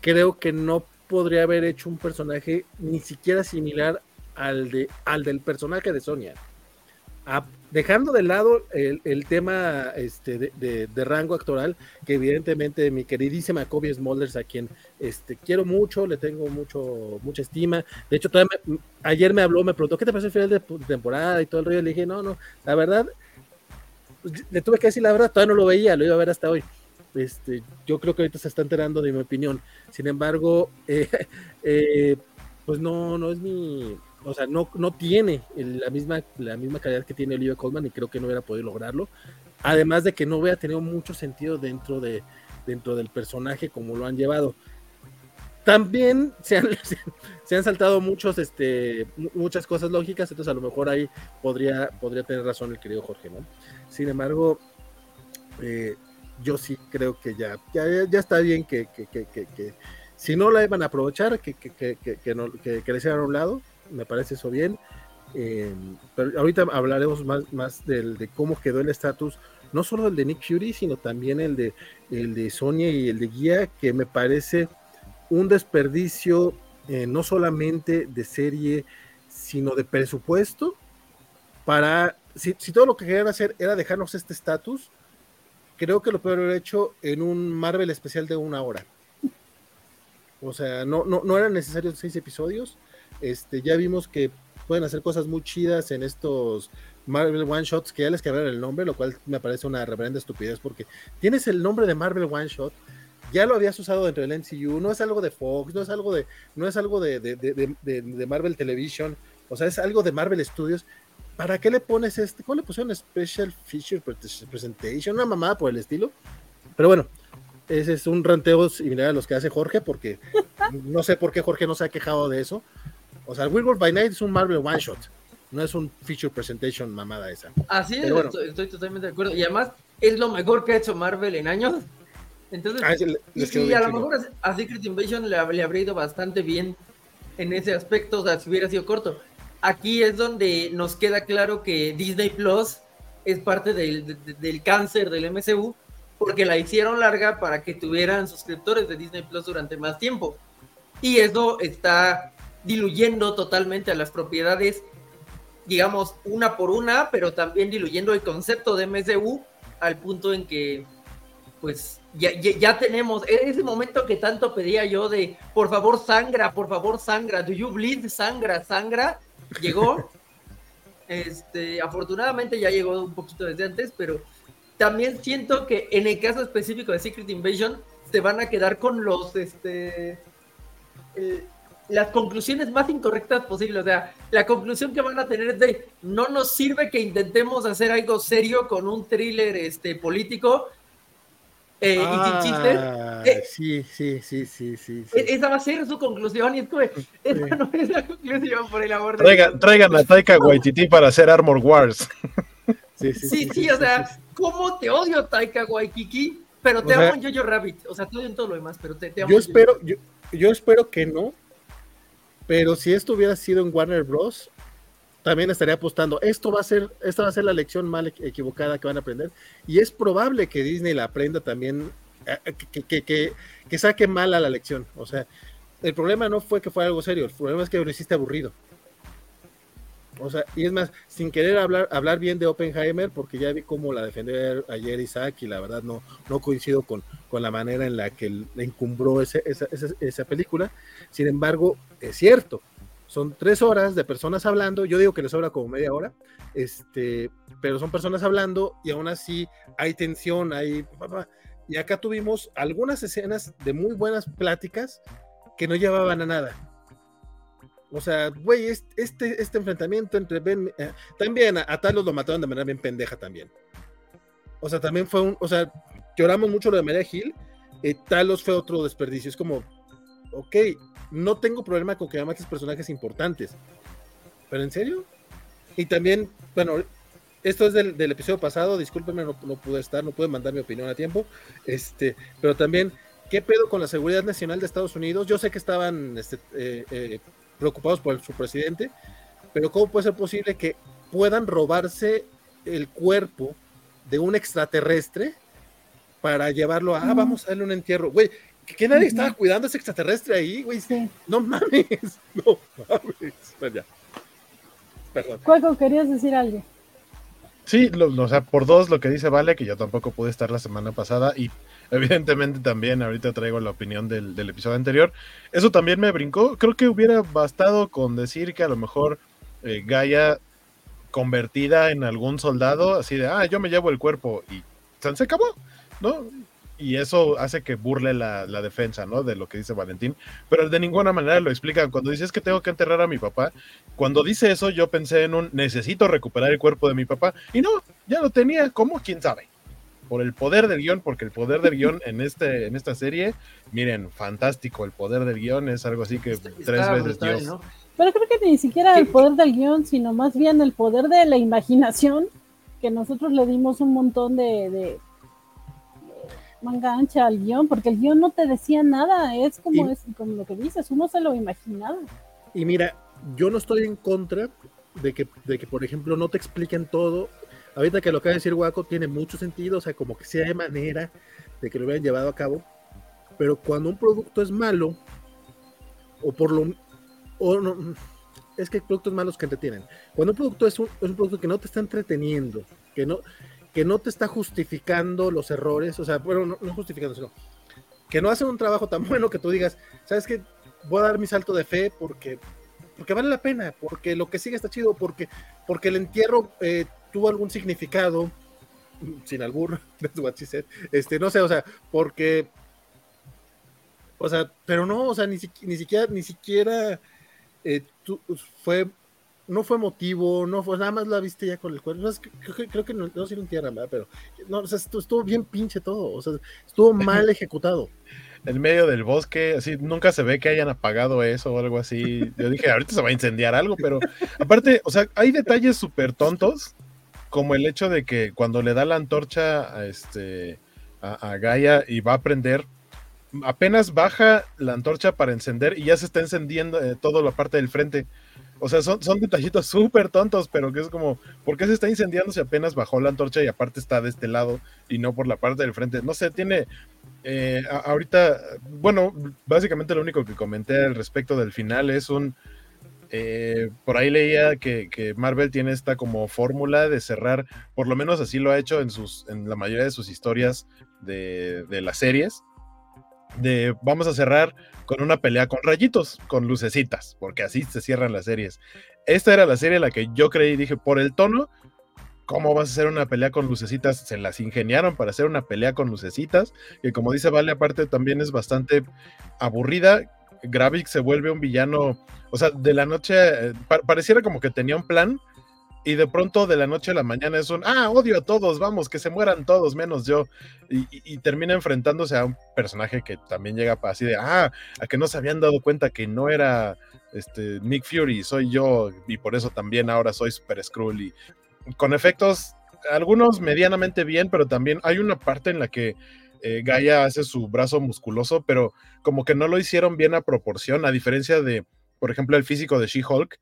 creo que no podría haber hecho un personaje ni siquiera similar al, de, al del personaje de Sonia dejando de lado el, tema este, de, rango actoral, que evidentemente mi queridísima Kobe Smulders, a quien este, quiero mucho, le tengo mucho, mucha estima. De hecho, ayer me habló, me preguntó, ¿qué te parece el final de temporada y todo el rollo? Le dije, no, no, la verdad, le tuve que decir la verdad, todavía no lo veía, lo iba a ver hasta hoy. Este, yo creo que ahorita se está enterando de mi opinión. Sin embargo, *laughs* eh, eh, pues no, no es mi, o sea, no, no tiene la, misma, la misma calidad que tiene Olivia Colman y creo que no hubiera podido lograrlo. Además de que no hubiera tenido mucho sentido dentro, de, dentro del personaje como lo han llevado. También se han, *laughs* se han saltado muchos, este, muchas cosas lógicas, entonces a lo mejor ahí podría, podría tener razón el querido Jorge, ¿no? Sin embargo, eh, yo sí creo que ya, ya, ya está bien que, que, que, que, si no la iban a aprovechar, que, que, que, que, no, que, a un lado, me parece eso bien. Eh, pero ahorita hablaremos más, más del, de cómo quedó el estatus, no solo el de Nick Fury, sino también el de, el de Sonia y el de Guía, que me parece un desperdicio eh, no solamente de serie, sino de presupuesto, para, si, todo lo que querían hacer era dejarnos este estatus, creo que lo pueden haber hecho en un Marvel especial de una hora. O sea, no, no, no eran necesarios seis episodios, este, ya vimos que pueden hacer cosas muy chidas en estos Marvel One Shots que ya les cambiaron el nombre, lo cual me parece una reverenda estupidez porque tienes el nombre de Marvel One Shot, ya lo habías usado dentro del MCU, no es algo de Fox, no es algo de, no es algo de, de, Marvel Television, o sea, es algo de Marvel Studios. ¿Para qué le pones este? ¿Cómo le pusieron Special Feature Presentation? Una mamada por el estilo. Pero bueno, ese es un ranteo similar a los que hace Jorge, porque *laughs* no sé por qué Jorge no se ha quejado de eso. O sea, Werewolf by Night es un Marvel One Shot. No es un feature presentation mamada esa. Así es, estoy, totalmente de acuerdo. Y además es lo mejor que ha hecho Marvel en años. Entonces, ah, y, sí, a lo mejor a Secret Invasion le, habría ido bastante bien en ese aspecto, o sea, si hubiera sido corto. Aquí es donde nos queda claro que Disney Plus es parte del, del cáncer del MCU, porque la hicieron larga para que tuvieran suscriptores de Disney Plus durante más tiempo. Y eso está diluyendo totalmente a las propiedades, digamos, una por una, pero también diluyendo el concepto de MSU al punto en que, pues, ya, ya, tenemos ese momento que tanto pedía yo de, por favor, sangra, por favor, sangra, do you bleed, sangra, sangra, llegó. *laughs* Este, afortunadamente ya llegó un poquito desde antes, pero también siento que en el caso específico de Secret Invasion se van a quedar con los, este, las conclusiones más incorrectas posibles. O sea, la conclusión que van a tener es de no nos sirve que intentemos hacer algo serio con un thriller este, político. Eh, y sin chistes. Ah, Eh, sí, sí, sí, sí, sí. sí. Esa va a ser su conclusión y es como, esa no es la conclusión por el amor de Traigan, Dios. traigan a Taika Waititi para hacer Armor Wars. Sí, Sí, sí, o sea, ¿cómo te odio Taika Waikiki? Pero te O sea- amo en Jojo Rabbit. O sea, te odio en todo lo demás, pero te, te amo. Yo espero, yo, yo espero que no, pero si esto hubiera sido en Warner Bros., también estaría apostando. Esto va a ser, esta va a ser la lección mal equ- equivocada que van a aprender. Y es probable que Disney la aprenda también, eh, eh, que saque mal a la lección. O sea, el problema no fue que fuera algo serio, el problema es que lo hiciste aburrido. O sea, y es más, sin querer hablar, hablar bien de Oppenheimer, porque ya vi cómo la defendió ayer Isaac y la verdad no, no coincido con, con la manera en la que encumbró ese- esa, esa- esa película. Sin embargo, es cierto, son tres horas de personas hablando, yo digo que les sobra como media hora, este, pero son personas hablando y aún así hay tensión, hay... Y acá tuvimos algunas escenas de muy buenas pláticas que no llevaban a nada. O sea, güey, es- este, este enfrentamiento entre Ben... eh, también a, a Talos lo mataron de manera bien pendeja también. O sea, también fue un... O sea, lloramos mucho lo de María Gil. eh, Talos fue otro desperdicio. Es como, ok, no tengo problema con que mates personajes importantes. ¿Pero en serio? Y también, bueno, esto es del, episodio pasado, discúlpenme, no, no pude estar, no pude mandar mi opinión a tiempo. Este, pero también, ¿qué pedo con la seguridad nacional de Estados Unidos? Yo sé que estaban este, eh, eh, preocupados por su presidente, pero ¿cómo puede ser posible que puedan robarse el cuerpo de un extraterrestre para llevarlo a, ah, vamos a darle un entierro? Güey, ¿que, que nadie estaba cuidando a ese extraterrestre ahí, güey? Sí. No mames, *laughs* no mames. Bueno, ya. Perdón. Cueco, querías decir algo. Sí, lo- lo- o sea, por dos lo que dice Vale, que yo tampoco pude estar la semana pasada y evidentemente también ahorita traigo la opinión del, del episodio anterior. Eso también me brincó. Creo que hubiera bastado con decir que a lo mejor eh, Gaia convertida en algún soldado, así de, ah, yo me llevo el cuerpo y se acabó, ¿no? Y eso hace que burle la, la defensa, ¿no? De lo que dice Valentín, pero de ninguna manera lo explica. Cuando dice es que tengo que enterrar a mi papá, cuando dice eso yo pensé en un necesito recuperar el cuerpo de mi papá y no, ya lo tenía, ¿cómo? ¿Quién sabe? Por el poder del guion, porque el poder del guion en, este, en esta serie, miren, fantástico, el poder del guion es algo así que Está- tres está veces brutal, Dios. ¿no? Pero creo que ni siquiera el poder del guion, sino más bien el poder de la imaginación, que nosotros le dimos un montón de, de manga ancha al guion, porque el guion no te decía nada, es como, Y- es como lo que dices, uno se lo imaginaba. Y mira, yo no estoy en contra de que, de que, por ejemplo, no te expliquen todo. Ahorita que lo acaba de decir Waco tiene mucho sentido, o sea, como que sí hay manera de que lo hubieran llevado a cabo. Pero cuando un producto es malo, o por lo. O no, es que hay productos malos que entretienen. Cuando un producto es un, es un producto que no te está entreteniendo, que no, que no te está justificando los errores, o sea, bueno, no, no justificando, sino que no hacen un trabajo tan bueno que tú digas, ¿sabes qué? Voy a dar mi salto de fe porque, porque vale la pena, porque lo que sigue está chido, porque, porque el entierro eh, tuvo algún significado, sin albur, *laughs* este, no sé, o sea, porque, o sea, pero no, o sea, ni, siqui- ni siquiera, ni siquiera eh, fue, no fue motivo, no fue, nada más la viste ya con el cuerpo, no, es que- creo, que- creo que no, no sí lo entierran, ¿verdad? Pero, no, o sea, estuvo, estuvo bien pinche todo, o sea, estuvo mal *laughs* ejecutado. En medio del bosque, así, nunca se ve que hayan apagado eso o algo así. Yo dije, ahorita se va a incendiar algo, pero aparte, o sea, hay detalles súper tontos, como el hecho de que cuando le da la antorcha a, este, a, a Gaia y va a prender, apenas baja la antorcha para encender y ya se está encendiendo eh, toda la parte del frente. O sea, son, detallitos súper tontos, pero que es como, ¿por qué se está incendiando si apenas bajó la antorcha y aparte está de este lado y no por la parte del frente? No sé, tiene, eh, ahorita, bueno, básicamente lo único que comenté al respecto del final es un, eh, por ahí leía que, Marvel tiene esta como fórmula de cerrar, por lo menos así lo ha hecho en sus, en la mayoría de sus historias de las series, de vamos a cerrar con una pelea con rayitos, con lucecitas, porque así se cierran las series. Esta era la serie en la que yo creí, dije, por el tono, ¿cómo vas a hacer una pelea con lucecitas? Se las ingeniaron para hacer una pelea con lucecitas, que como dice Vale, aparte también es bastante aburrida. Gravik se vuelve un villano, o sea, de la noche, eh, pareciera como que tenía un plan, y de pronto de la noche a la mañana es un, ah, odio a todos, vamos, que se mueran todos, menos yo. Y, termina enfrentándose a un personaje que también llega así de, ah, a que no se habían dado cuenta que no era este, Nick Fury, soy yo, y por eso también ahora soy Super Skrull. Y con efectos, algunos medianamente bien, pero también hay una parte en la que eh, Gaia hace su brazo musculoso, pero como que no lo hicieron bien a proporción, a diferencia de, por ejemplo, el físico de She-Hulk,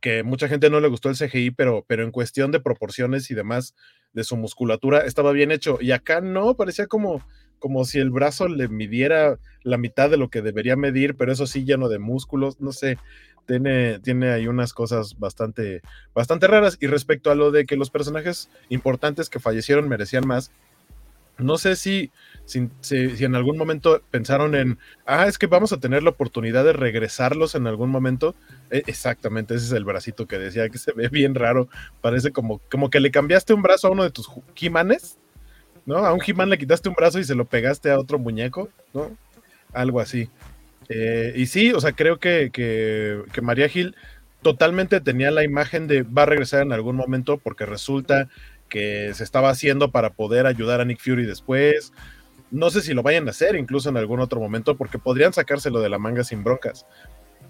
que mucha gente no le gustó el CGI, pero, pero en cuestión de proporciones y demás de su musculatura estaba bien hecho. Y acá no, parecía como, como si el brazo le midiera la mitad de lo que debería medir, pero eso sí lleno de músculos, no sé, tiene, tiene ahí unas cosas bastante, bastante raras. Y respecto a lo de que los personajes importantes que fallecieron merecían más, no sé si, si, en algún momento pensaron en, ah, es que vamos a tener la oportunidad de regresarlos en algún momento. E, exactamente, ese es el bracito que decía que se ve bien raro. Parece como, como que le cambiaste un brazo a uno de tus Jimanes, ¿no? A un Jimán le quitaste un brazo y se lo pegaste a otro muñeco, ¿no? Algo así. Eh, y sí, o sea, creo que, que, que María Gil totalmente tenía la imagen de va a regresar en algún momento porque resulta que se estaba haciendo para poder ayudar a Nick Fury después. No sé si lo vayan a hacer incluso en algún otro momento porque podrían sacárselo de la manga sin broncas.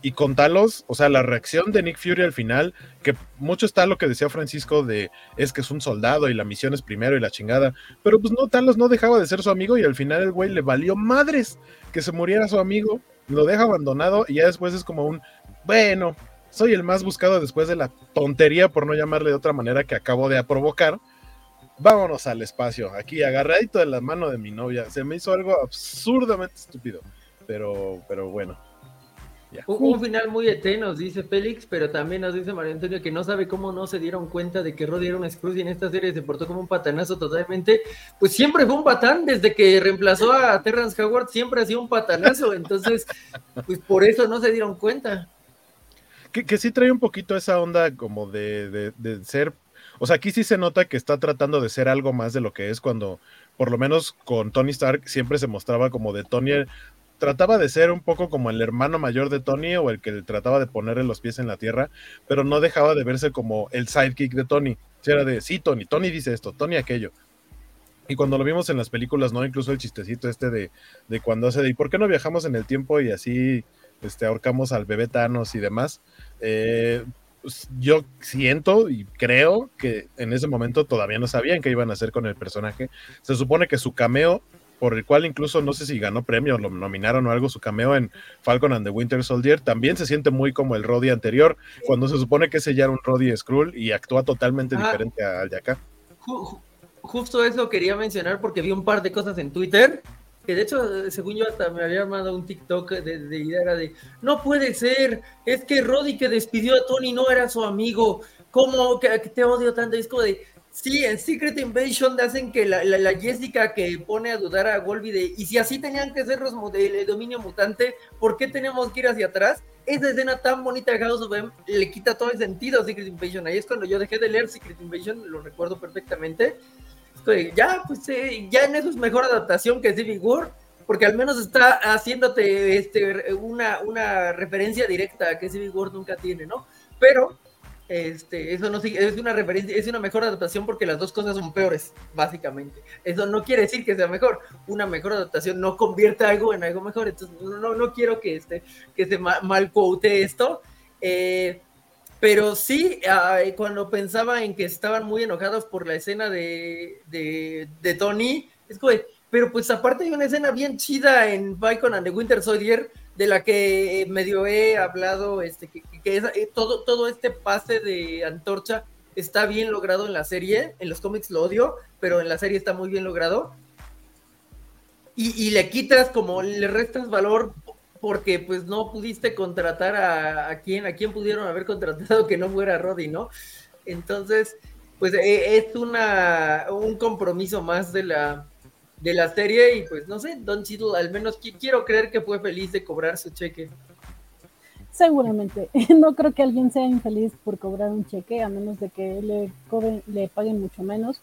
Y con Talos, o sea, la reacción de Nick Fury al final, que mucho está lo que decía Francisco de es que es un soldado y la misión es primero y la chingada, pero pues no, Talos no dejaba de ser su amigo y al final el güey le valió madres que se muriera su amigo, lo deja abandonado y ya después es como un, bueno, soy el más buscado después de la tontería, por no llamarle de otra manera, que acabo de provocar vámonos al espacio, aquí agarradito de la mano de mi novia. Se me hizo algo absurdamente estúpido, pero, pero bueno. Un, final muy eterno, dice Félix, pero también nos dice María Antonio que no sabe cómo no se dieron cuenta de que Roddy era un Scrooge y en esta serie se portó como un patanazo totalmente. Pues siempre fue un patán, desde que reemplazó a Terrence Howard, siempre ha sido un patanazo. Entonces, pues por eso no se dieron cuenta. Que, que sí trae un poquito esa onda como de, de, de ser o sea, aquí sí se nota que está tratando de ser algo más de lo que es cuando, por lo menos con Tony Stark, siempre se mostraba como de Tony, trataba de ser un poco como el hermano mayor de Tony o el que trataba de ponerle los pies en la tierra, pero no dejaba de verse como el sidekick de Tony. O era de, sí, Tony, Tony dice esto, Tony aquello. Y cuando lo vimos en las películas, ¿no? Incluso el chistecito este de, de cuando hace de, ¿y por qué no viajamos en el tiempo y así este, ahorcamos al bebé Thanos y demás? Eh, yo siento y creo que en ese momento todavía no sabían qué iban a hacer con el personaje. Se supone que su cameo, por el cual incluso no sé si ganó premio, lo nominaron o algo, su cameo en Falcon and the Winter Soldier, también se siente muy como el Roddy anterior, cuando se supone que ese ya era un Roddy Skrull y actúa totalmente ah. diferente al de acá. Justo eso quería mencionar porque vi un par de cosas en Twitter que de hecho, según yo, hasta me había mandado un TikTok de, de idea de, no puede ser, es que Roddy que despidió a Tony no era su amigo, ¿cómo que, te odio tanto? es como de, sí, en Secret Invasion hacen que la, la, Jessica que pone a dudar a Wolby de, y si así tenían que ser los el dominio mutante, ¿por qué tenemos que ir hacia atrás? Esa escena tan bonita de House of M le quita todo el sentido a Secret Invasion. Ahí es cuando yo dejé de leer Secret Invasion, lo recuerdo perfectamente ya, pues eh, ya en eso es mejor adaptación que Civil War, porque al menos está haciéndote este, una, una referencia directa que Civil War nunca tiene, ¿no? Pero este, eso no es una referencia, es una mejor adaptación porque las dos cosas son peores, básicamente. Eso no quiere decir que sea mejor. Una mejor adaptación no convierte algo en algo mejor. Entonces, no, no quiero que, este, que se mal quote esto. Eh, pero sí, cuando pensaba en que estaban muy enojados por la escena de, de, Tony, es como, pero pues aparte hay una escena bien chida en Falcon and the Winter Soldier, de la que medio he hablado, este, que, eh, todo, todo este pase de antorcha está bien logrado en la serie, en los cómics lo odio, pero en la serie está muy bien logrado. Y, le quitas como, le restas valor porque pues no pudiste contratar a, a quién, a quién pudieron haber contratado que no fuera Roddy, ¿no? Entonces, pues e, es una, un compromiso más de la, de la serie y pues no sé, Don Cheadle al menos quiero creer que fue feliz de cobrar su cheque. Seguramente. *laughs* No creo que alguien sea infeliz por cobrar un cheque, a menos de que le, le paguen mucho menos.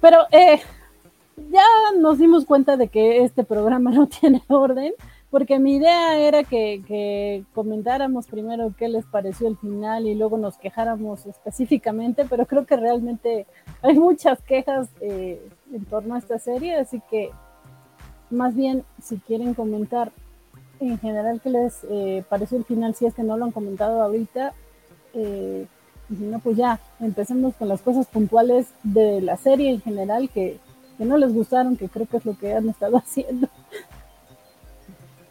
Pero eh, ya nos dimos cuenta de que este programa *laughs* no tiene orden, porque mi idea era que, comentáramos primero qué les pareció el final y luego nos quejáramos específicamente, pero creo que realmente hay muchas quejas eh, en torno a esta serie, así que más bien si quieren comentar en general qué les eh, pareció el final, si es que no lo han comentado ahorita, eh, y si no, pues ya, empecemos con las cosas puntuales de la serie en general que, no les gustaron, que creo que es lo que han estado *laughs* haciendo.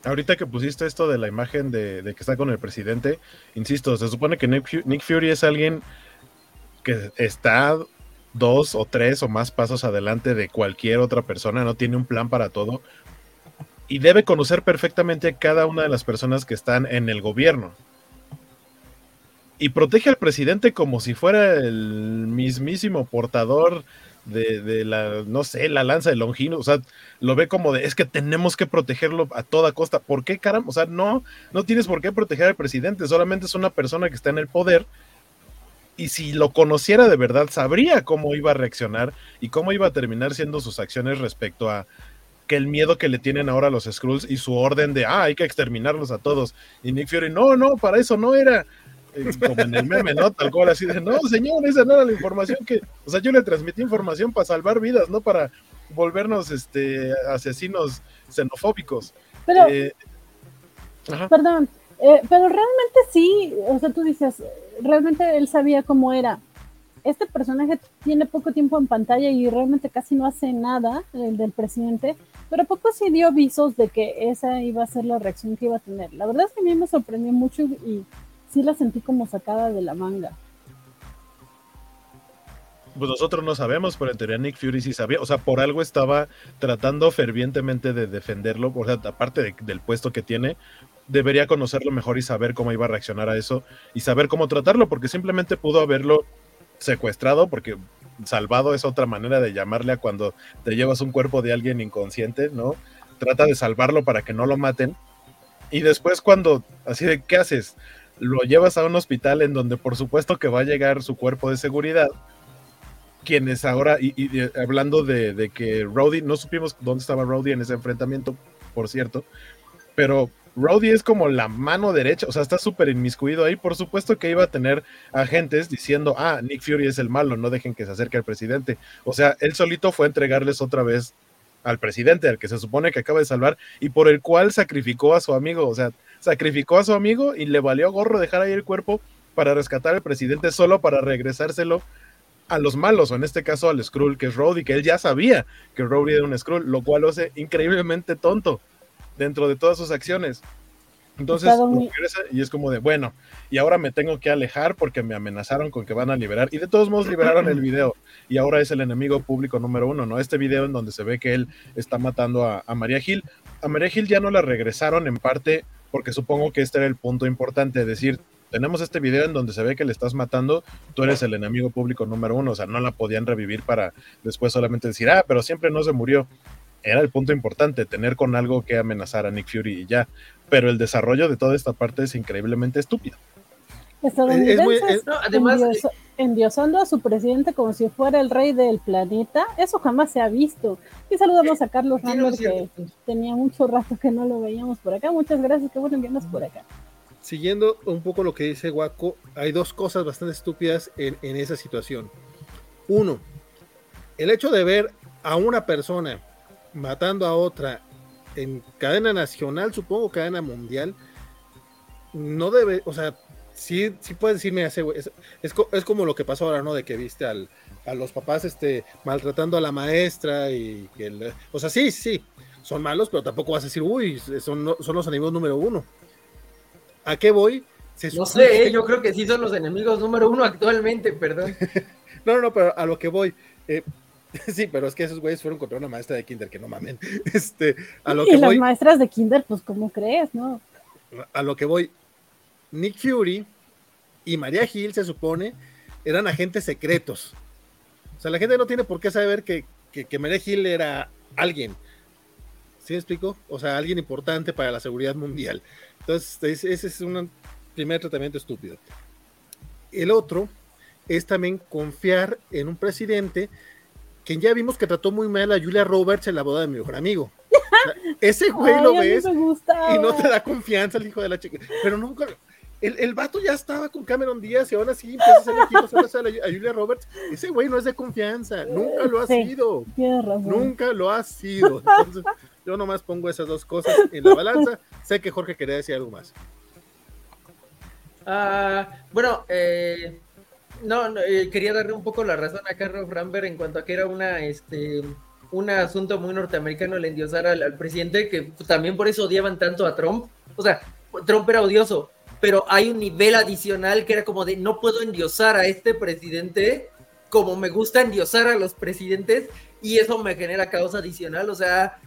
Ahorita que pusiste esto de la imagen de, que está con el presidente, insisto, se supone que Nick, Fury es alguien que está dos o tres o más pasos adelante de cualquier otra persona, no tiene un plan para todo y debe conocer perfectamente cada una de las personas que están en el gobierno. Y protege al presidente como si fuera el mismísimo portador de, la, no sé, la lanza de Longino, o sea, lo ve como de, es que tenemos que protegerlo a toda costa. ¿Por qué, caramba? O sea, no, no tienes por qué proteger al presidente, solamente es una persona que está en el poder. Y si lo conociera de verdad, sabría cómo iba a reaccionar y cómo iba a terminar siendo sus acciones respecto a que el miedo que le tienen ahora los Skrulls y su orden de, ah, hay que exterminarlos a todos. Y Nick Fury, no, no, para eso no era como en el meme, ¿no? Tal cual así de, no, señor, esa no era la información que, o sea, yo le transmití información para salvar vidas, no para volvernos este asesinos xenofóbicos. Pero, eh, perdón, eh, pero realmente sí, o sea, tú dices, realmente él sabía cómo era. Este personaje tiene poco tiempo en pantalla y realmente casi no hace nada, el del presidente, pero poco sí dio avisos de que esa iba a ser la reacción que iba a tener. La verdad es que a mí me sorprendió mucho y sí la sentí como sacada de la manga. Pues nosotros no sabemos, pero en teoría Nick Fury sí sabía. O sea, por algo estaba tratando fervientemente de defenderlo. O sea, aparte del puesto que tiene, debería conocerlo mejor y saber cómo iba a reaccionar a eso y saber cómo tratarlo, porque simplemente pudo haberlo secuestrado, porque salvado es otra manera de llamarle a cuando te llevas un cuerpo de alguien inconsciente, ¿no? Trata de salvarlo para que no lo maten. Y después cuando, así de, ¿qué haces? Lo llevas a un hospital en donde por supuesto que va a llegar su cuerpo de seguridad, quienes ahora, y, hablando de, que Rowdy, no supimos dónde estaba Rowdy en ese enfrentamiento, por cierto, pero Rowdy es como la mano derecha, o sea, está súper inmiscuido ahí, por supuesto que iba a tener agentes diciendo, ah, Nick Fury es el malo, no dejen que se acerque al presidente. O sea, él solito fue a entregarles otra vez al presidente, al que se supone que acaba de salvar, y por el cual sacrificó a su amigo, o sea, sacrificó a su amigo y le valió gorro dejar ahí el cuerpo para rescatar al presidente solo para regresárselo a los malos, o en este caso al Skrull, que es Rhodey, que él ya sabía que Rhodey era un Skrull, lo cual lo hace increíblemente tonto dentro de todas sus acciones. Entonces, y es como de, bueno, y ahora me tengo que alejar porque me amenazaron con que van a liberar. Y de todos modos liberaron el video. Y ahora es el enemigo público número uno, ¿no? Este video en donde se ve que él está matando a, a María Gil. A María Gil ya no la regresaron en parte porque supongo que este era el punto importante, decir, tenemos este video en donde se ve que le estás matando, tú eres el enemigo público número uno, o sea, no la podían revivir para después solamente decir, ah, pero siempre no se murió. Era el punto importante, tener con algo que amenazar a Nick Fury y ya. Pero el desarrollo de toda esta parte es increíblemente estúpido. Estadounidenses además, endiosando a su presidente como si fuera el rey del planeta, eso jamás se ha visto. Y saludamos a Carlos Rambler, que tenía mucho rato que no lo veíamos por acá. Muchas gracias, qué bueno que por acá. Siguiendo un poco lo que dice Waco, hay dos cosas bastante estúpidas en, en esa situación. Uno, el hecho de ver a una persona matando a otra en cadena nacional, supongo cadena mundial, no debe, o sea, sí, sí puedes decirme, ese es, es, como lo que pasó ahora, ¿no? De que viste al, a los papás este, maltratando a la maestra y que, o sea, sí, sí, son malos, pero tampoco vas a decir, uy, son, son los enemigos número uno. ¿A qué voy? no sé, ¿eh? yo creo que sí son los enemigos número uno actualmente, perdón. *laughs* no, no, pero a lo que voy. Eh, *laughs* sí, pero es que esos güeyes fueron contra una maestra de kinder, que no mamen. *laughs* Este, a lo y las maestras de kinder, pues, ¿cómo crees, no? A lo que voy, Nick Fury y María Gil, se supone, eran agentes secretos. O sea, la gente no tiene por qué saber que, que, María Gil era alguien. ¿Sí me explico? O sea, alguien importante para la seguridad mundial. Entonces, ese es un primer tratamiento estúpido. El otro es también confiar en un presidente que ya vimos que trató muy mal a Julia Roberts en la boda de mi mejor amigo. *laughs* ese güey lo ves y no te da confianza el hijo de la chica. Pero nunca, el, el, vato ya estaba con Cameron Díaz y ahora así empieza a hacer equipos a, Julia Roberts. Ese güey no es de confianza, nunca lo ha sido. Nunca lo ha sido. Entonces, yo nomás pongo esas dos cosas en la balanza. sé que Jorge quería decir algo más. Ah, bueno, eh, no, eh, quería darle un poco la razón a Carlos Rambert en cuanto a que era una, este, un asunto muy norteamericano el endiosar al, al presidente, que también por eso odiaban tanto a Trump. O sea, Trump era odioso, pero hay un nivel adicional que era como de no puedo endiosar a este presidente como me gusta endiosar a los presidentes y eso me genera causa adicional, o sea,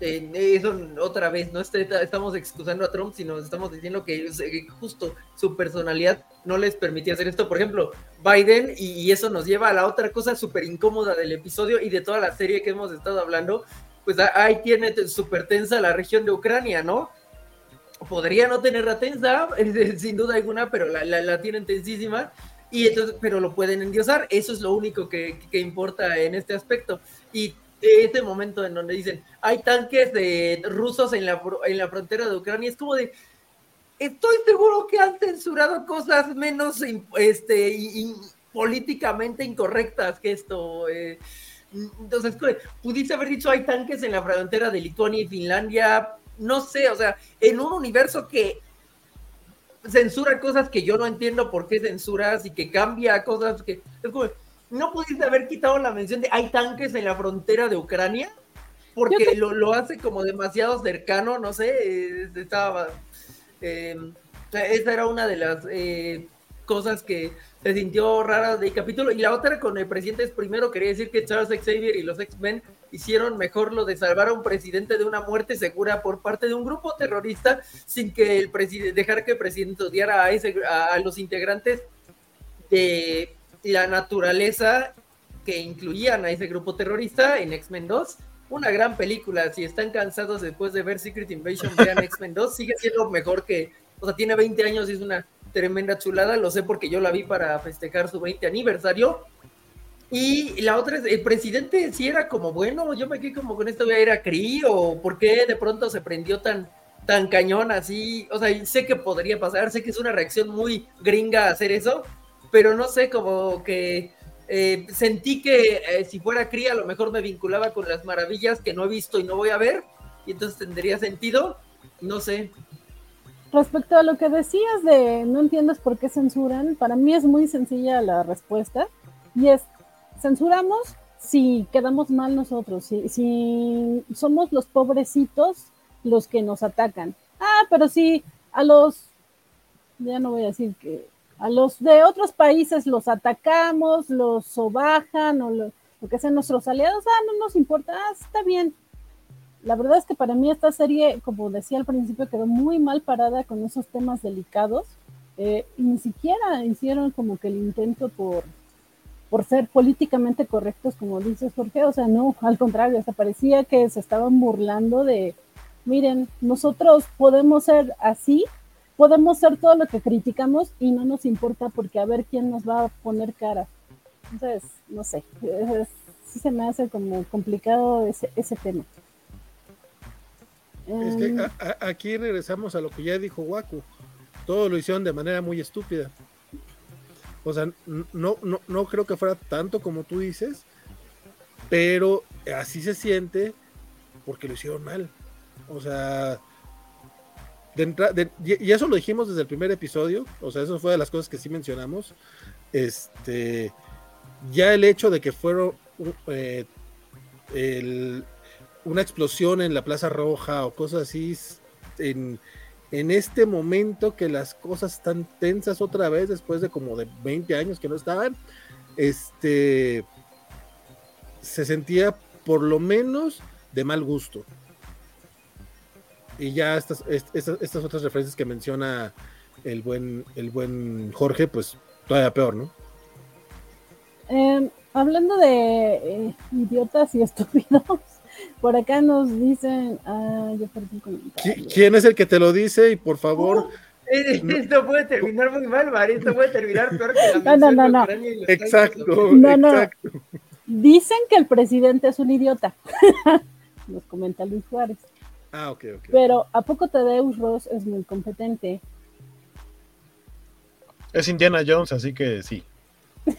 eso otra vez, no estamos excusando a Trump, sino estamos diciendo que justo su personalidad no les permitía hacer esto. Por ejemplo, Biden, y, eso nos lleva a la otra cosa súper incómoda del episodio y de toda la serie que hemos estado hablando, pues ahí tiene súper tensa la región de Ucrania, ¿no? podría no tenerla tensa, *laughs* sin duda alguna, pero la, la, tienen tensísima. Y entonces, pero lo pueden endiosar, eso es lo único que, que importa en este aspecto. Y este momento en donde dicen, hay tanques de rusos en la, en la frontera de Ucrania, es como de, estoy seguro que han censurado cosas menos este, políticamente incorrectas que esto. Eh. Entonces, pudiste haber dicho, hay tanques en la frontera de Lituania y Finlandia, no sé, o sea, en un universo que censura cosas que yo no entiendo por qué censuras y que cambia cosas que no pudiste haber quitado la mención de hay tanques en la frontera de Ucrania porque lo, lo, hace como demasiado cercano, no sé, estaba eh, esa era una de las eh, cosas que se sintió rara del capítulo. Y la otra con el presidente es primero, quería decir que Charles Xavier y los X-Men hicieron mejor lo de salvar a un presidente de una muerte segura por parte de un grupo terrorista sin que el presidente, dejar que el presidente odiara a, ese, a, los integrantes de la naturaleza que incluían a ese grupo terrorista en X-Men 2. Una gran película, si están cansados después de ver Secret Invasion, vean *laughs* X-Men 2, sigue siendo mejor que, o sea, tiene 20 años y es una tremenda chulada, lo sé porque yo la vi para festejar su 20 aniversario. Y la otra es, el presidente si era como bueno, yo me quedé como con esto, era Cree o por qué de pronto se prendió tan, tan cañón así, o sea, sé que podría pasar, sé que es una reacción muy gringa hacer eso, pero no sé, como que eh, sentí que eh, si fuera Cree a lo mejor me vinculaba con las maravillas que no he visto y no voy a ver, y entonces tendría sentido, no sé, Respecto a lo que decías de no entiendes por qué censuran, para mí es muy sencilla la respuesta y es, censuramos si quedamos mal nosotros, si, si somos los pobrecitos los que nos atacan. Ah, pero si a los, ya no voy a decir que, a los de otros países los atacamos, los sobajan o lo, lo que sean nuestros aliados, ah, no nos importa, ah, está bien, la verdad es que para mí esta serie, como decía al principio, quedó muy mal parada con esos temas delicados. Eh, y ni siquiera hicieron como que el intento por, por ser políticamente correctos, como dices Jorge. O sea, no, al contrario, hasta parecía que se estaban burlando de, miren, nosotros podemos ser así, podemos ser todo lo que criticamos y no nos importa porque a ver quién nos va a poner cara. Entonces, no sé, sí se me hace como complicado ese, ese tema. Es que mm. aquí regresamos a lo que ya dijo Waku. Todo lo hicieron de manera muy estúpida. O sea, no, no, no creo que fuera tanto como tú dices, pero así se siente porque lo hicieron mal. O sea, y eso lo dijimos desde el primer episodio, o sea, eso fue de las cosas que sí mencionamos. Este, ya el hecho de que fueron eh, una explosión en la Plaza Roja o cosas así, en, este momento que las cosas están tensas otra vez, después de como de 20 años que no estaban, este, se sentía por lo menos de mal gusto. Y ya estas, estas, otras referencias que menciona el buen, el buen Jorge, pues todavía peor, ¿no? Em, hablando de eh, idiotas y estúpidos, *laughs* Por acá nos dicen, ah, yo perdí un comentario. ¿Qui- ¿Quién es el que te lo dice? Y por favor, Eh, *laughs* Esto puede terminar muy mal, Mari. Esto puede terminar peor que No, la no, no, no. Los exacto, *laughs* No, no. exacto. Dicen que el presidente es un idiota. Nos comenta Luis Juárez. Ah, ok, ok. Pero ¿a poco Tadeusz Ross es muy competente? Es Indiana Jones, así que sí. *laughs*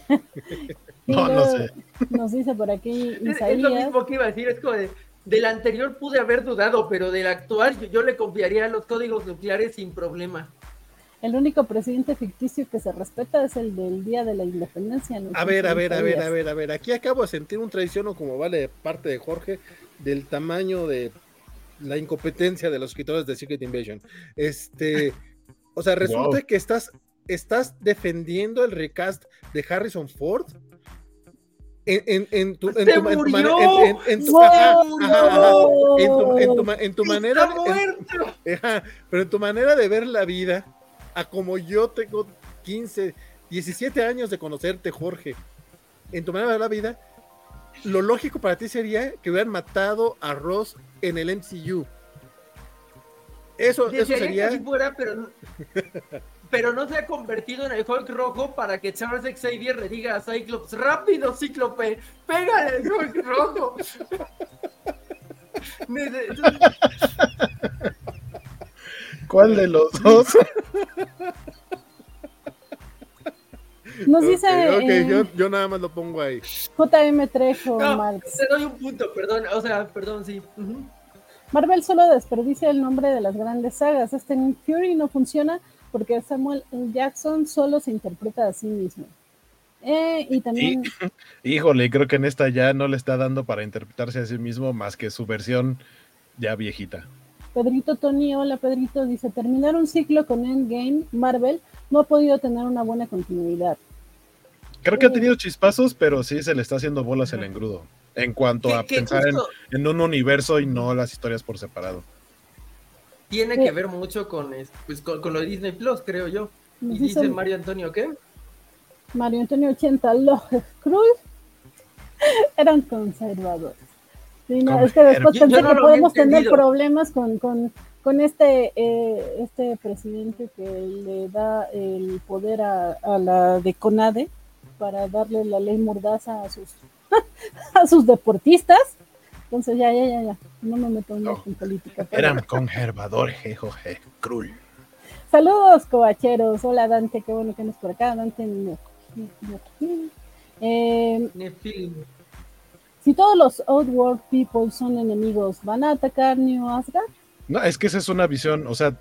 No, no sé. Nos dice por aquí Es, es lo mismo que iba a decir, es como de, del anterior pude haber dudado, pero del actual yo, yo le confiaría a los códigos nucleares sin problema. El único presidente ficticio que se respeta es el del Día de la Independencia. A ver, a ver, a ver, a ver, a ver. Aquí acabo de sentir un traiciono como vale de parte de Jorge del tamaño de la incompetencia de los escritores de Secret Invasion. Este, o sea, resulta Wow. que estás, estás defendiendo el recast de Harrison Ford. En, en, en tu, en ¡Se tu, manera, *laughs* pero en tu manera de ver la vida, a como yo tengo 15, 17 años de conocerte, Jorge, en tu manera de ver la vida, lo lógico para ti sería que hubieran matado a Ross en el MCU. Eso, eso que sería. fuera, pero, no- *laughs* pero no se ha convertido en el Hulk rojo para que Charles Xavier le diga a Cyclops, rápido Cíclope, pégale al Hulk rojo. *laughs* ¿Cuál de los dos? *laughs* Nos dice ok, eh, yo, yo nada más lo pongo ahí. JM Trejo No, Marx. te doy un punto, perdón, o sea, perdón, sí. Marvel solo desperdicia el nombre de las grandes sagas. Este Nick Fury no funciona porque Samuel L. Jackson solo se interpreta a sí mismo. Eh, y también, *laughs* Híjole, creo que en esta ya no le está dando para interpretarse a sí mismo más que su versión ya viejita. Pedrito Tony, hola Pedrito, dice, terminar un ciclo con Endgame, Marvel, no ha podido tener una buena continuidad. Creo que ha tenido chispazos, pero sí se le está haciendo bolas el engrudo. En cuanto a pensar en, un universo y no las historias por separado. Tiene que ver mucho con, es- pues, con, con lo de Disney Plus, creo yo. Y dice dice Mario Antonio, ¿qué? Mario Antonio 80, los *laughs* Cruz *laughs* eran conservadores. Sí, no, es que después Yo- pensé yo no que podemos tener problemas con, con, con este, eh, este presidente que le da el poder a, a la de CONADE para darle la ley mordaza a sus, *laughs* a sus deportistas. Entonces ya, ya, ya, ya, no me meto en, No. en política. Eran conservadores, jejoje, cruel. Saludos, covacheros. Hola, Dante, qué bueno que andas por acá. Dante, no- no- no- Eh. Si todos los Outworld People son enemigos, ¿van a atacar New Asgard? No, es que esa es una visión, o sea,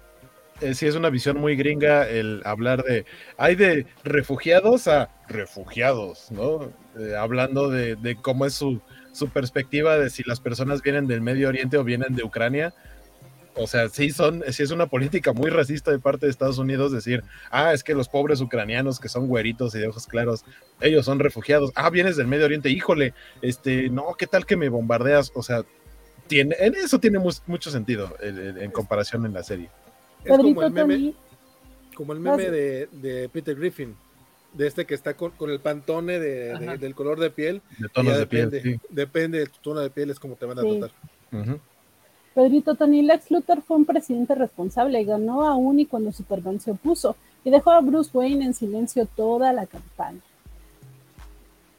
eh, sí es una visión muy gringa el hablar de, hay de refugiados a refugiados, ¿no? Eh, hablando de, de cómo es su, su perspectiva de si las personas vienen del Medio Oriente o vienen de Ucrania. O sea, sí, son, sí es una política muy racista de parte de Estados Unidos decir, ah, es que los pobres ucranianos que son güeritos y de ojos claros, ellos son refugiados. Ah, vienes del Medio Oriente, híjole, este, no, ¿qué tal que me bombardeas? O sea, tiene, en eso tiene mu- mucho sentido en comparación en la serie. Es como el meme, como el meme de, de Peter Griffin, de este que está con, con el pantone de- de- del color de piel. De tonos de piel. depende, sí. depende de tu tono de piel, es como te van a Sí. tratar. Pedrito Tony, Lex Luthor fue un presidente responsable, ganó a Uni cuando Superman se opuso y dejó a Bruce Wayne en silencio toda la campaña.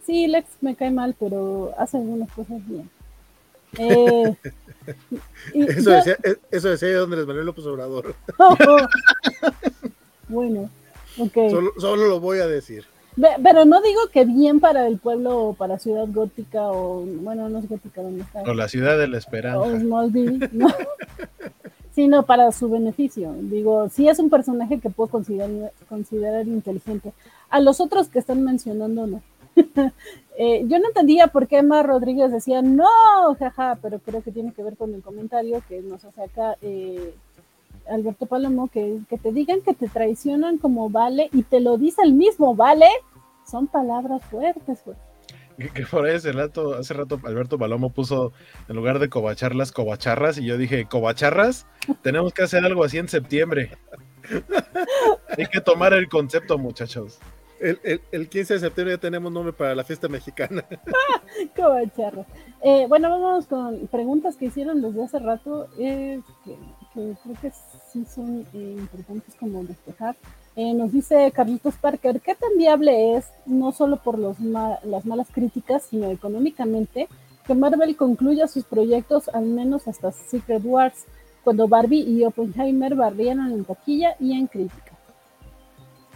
Sí, Lex me cae mal, pero hace algunas cosas bien. Eh, *laughs* y Eso yo- decía, eh, eso decía Andrés Manuel López Obrador. *laughs* bueno, ok. Solo, solo lo voy a decir. Pero no digo que bien para el pueblo o para Ciudad Gótica o, bueno, no es Gótica donde está, O la ciudad de la o esperanza. Smallville, no. *laughs* sino para su beneficio. Digo, sí es un personaje que puedo considerar, considerar inteligente. A los otros que están mencionando, no. *laughs* Eh, yo no entendía por qué Emma Rodríguez decía no, jaja, pero creo que tiene que ver con el comentario que nos hace acá eh, Alberto Palomo, que, que te digan que te traicionan como vale y te lo dice el mismo, ¿vale? Son palabras fuertes, güey. Que, que por ahí hace rato, hace rato Alberto Palomo puso en lugar de covacharlas, covacharras, y yo dije, covacharras, tenemos que hacer algo así en septiembre. *laughs* Hay que tomar el concepto, muchachos. El, el, el, 15 de septiembre ya tenemos nombre para la fiesta mexicana. *laughs* Como charro. Eh, bueno, vamos con preguntas que hicieron desde hace rato, eh, que, que, creo que sí son eh, importantes como despejar. Eh, nos dice Carlitos Parker, ¿qué tan viable es, no solo por los ma las malas críticas, sino económicamente, que Marvel concluya sus proyectos al menos hasta Secret Wars, cuando Barbie y Oppenheimer barrieron en taquilla y en crítica?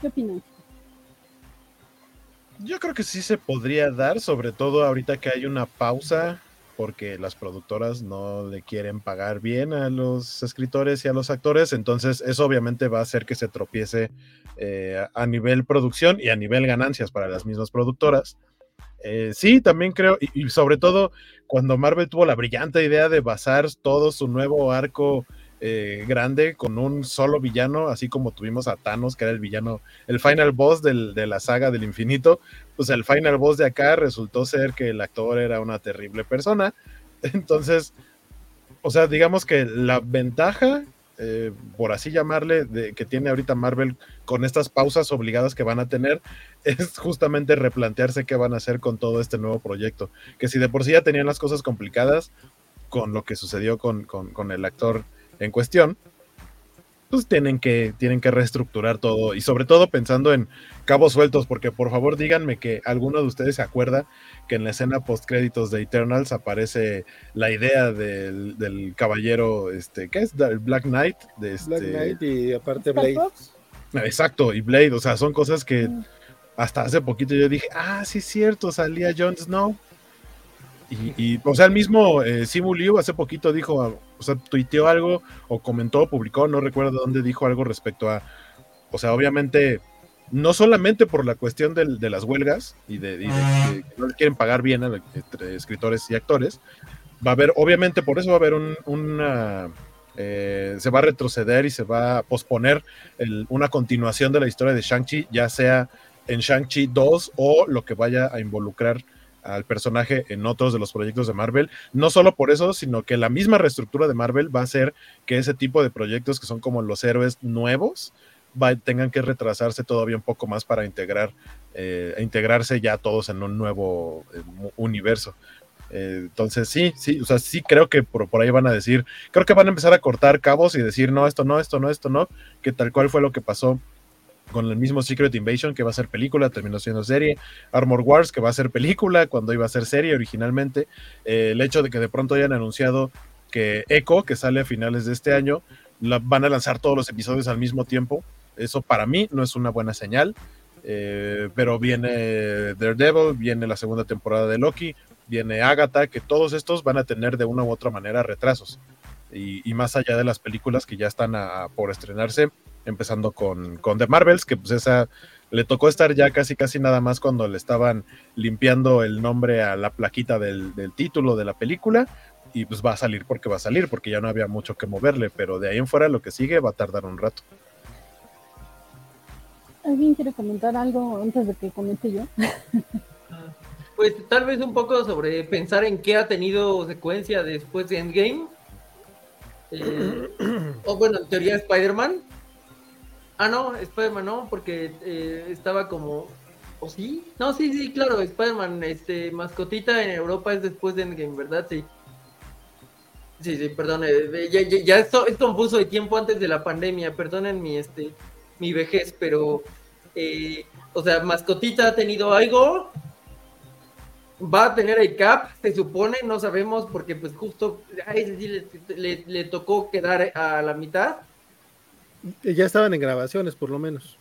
¿Qué opinan? Yo creo que sí se podría dar, sobre todo ahorita que hay una pausa porque las productoras no le quieren pagar bien a los escritores y a los actores, entonces eso obviamente va a hacer que se tropiece eh, a nivel producción y a nivel ganancias para las mismas productoras. Eh, sí, también creo, y, y, sobre todo cuando Marvel tuvo la brillante idea de basar todo su nuevo arco eh, grande con un solo villano, así como tuvimos a Thanos, que era el villano, el final boss del, de la saga del infinito, pues el final boss de acá resultó ser que el actor era una terrible persona. *laughs* Entonces, o sea, digamos que la ventaja, eh, por así llamarle, de, que tiene ahorita Marvel con estas pausas obligadas que van a tener, es justamente replantearse qué van a hacer con todo este nuevo proyecto. Que si de por sí ya tenían las cosas complicadas con lo que sucedió con, con, con el actor en cuestión, pues tienen que, tienen que reestructurar todo y sobre todo pensando en cabos sueltos, porque por favor díganme que alguno de ustedes se acuerda que en la escena post créditos de Eternals aparece la idea del, del caballero, este, ¿qué es? El Black Knight. De este... Black Knight y aparte Blade. Exacto, y Blade, o sea, son cosas que hasta hace poquito yo dije, ah, sí es cierto, salía Jon Snow. Y, y, o sea, el mismo eh, Simu Liu hace poquito dijo, o sea, tuiteó algo o comentó, publicó, no recuerdo dónde dijo algo respecto a, o sea, obviamente, no solamente por la cuestión de, las huelgas y de, de, que no quieren pagar bien a entre escritores y actores, va a haber, obviamente por eso va a haber un, una, eh, se va a retroceder y se va a posponer una continuación de la historia de Shang-Chi, ya sea en Shang-Chi 2 o lo que vaya a involucrar al personaje en otros de los proyectos de Marvel. No solo por eso, sino que la misma reestructura de Marvel va a hacer que ese tipo de proyectos que son como los héroes nuevos va, tengan que retrasarse todavía un poco más para integrar, eh, integrarse ya todos en un nuevo eh, universo. Eh, entonces sí, sí, o sea, sí creo que por, por, ahí van a decir, creo que van a empezar a cortar cabos y decir, no, esto no, esto no, esto no, que tal cual fue lo que pasó con el mismo Secret Invasion que va a ser película, terminó siendo serie, Armor Wars que va a ser película cuando iba a ser serie originalmente, eh, el hecho de que de pronto hayan anunciado que Echo, que sale a finales de este año, la, van a lanzar todos los episodios al mismo tiempo, eso para mí no es una buena señal, eh, pero viene Daredevil, viene la segunda temporada de Loki, viene Agatha, que todos estos van a tener de una u otra manera retrasos. Y, y más allá de las películas que ya están a, a por estrenarse, empezando con, con The Marvels, que pues esa le tocó estar ya casi casi nada más cuando le estaban limpiando el nombre a la plaquita del, del, título de la película y pues va a salir porque va a salir porque ya no había mucho que moverle, pero de ahí en fuera lo que sigue va a tardar un rato. ¿Alguien quiere comentar algo antes de que comente yo? *laughs* Pues tal vez un poco sobre pensar en qué ha tenido secuencia después de Endgame. Eh, o *clears throat* bueno, en teoría Spider-Man, Ah, no, Spider-Man no, porque eh, estaba como. ¿O sí? No, sí, sí, claro, Spider-Man, este, mascotita en Europa es después de Endgame, ¿verdad? Sí. Sí, sí, perdón, eh, ya, ya, esto es confuso de tiempo antes de la pandemia, perdonen mi, este, mi vejez, pero, o sea, mascotita ha tenido algo, va a tener el cap, se supone, no sabemos, porque pues justo, ay, sí, le, le, le tocó quedar a la mitad, ya estaban en grabaciones, por lo menos.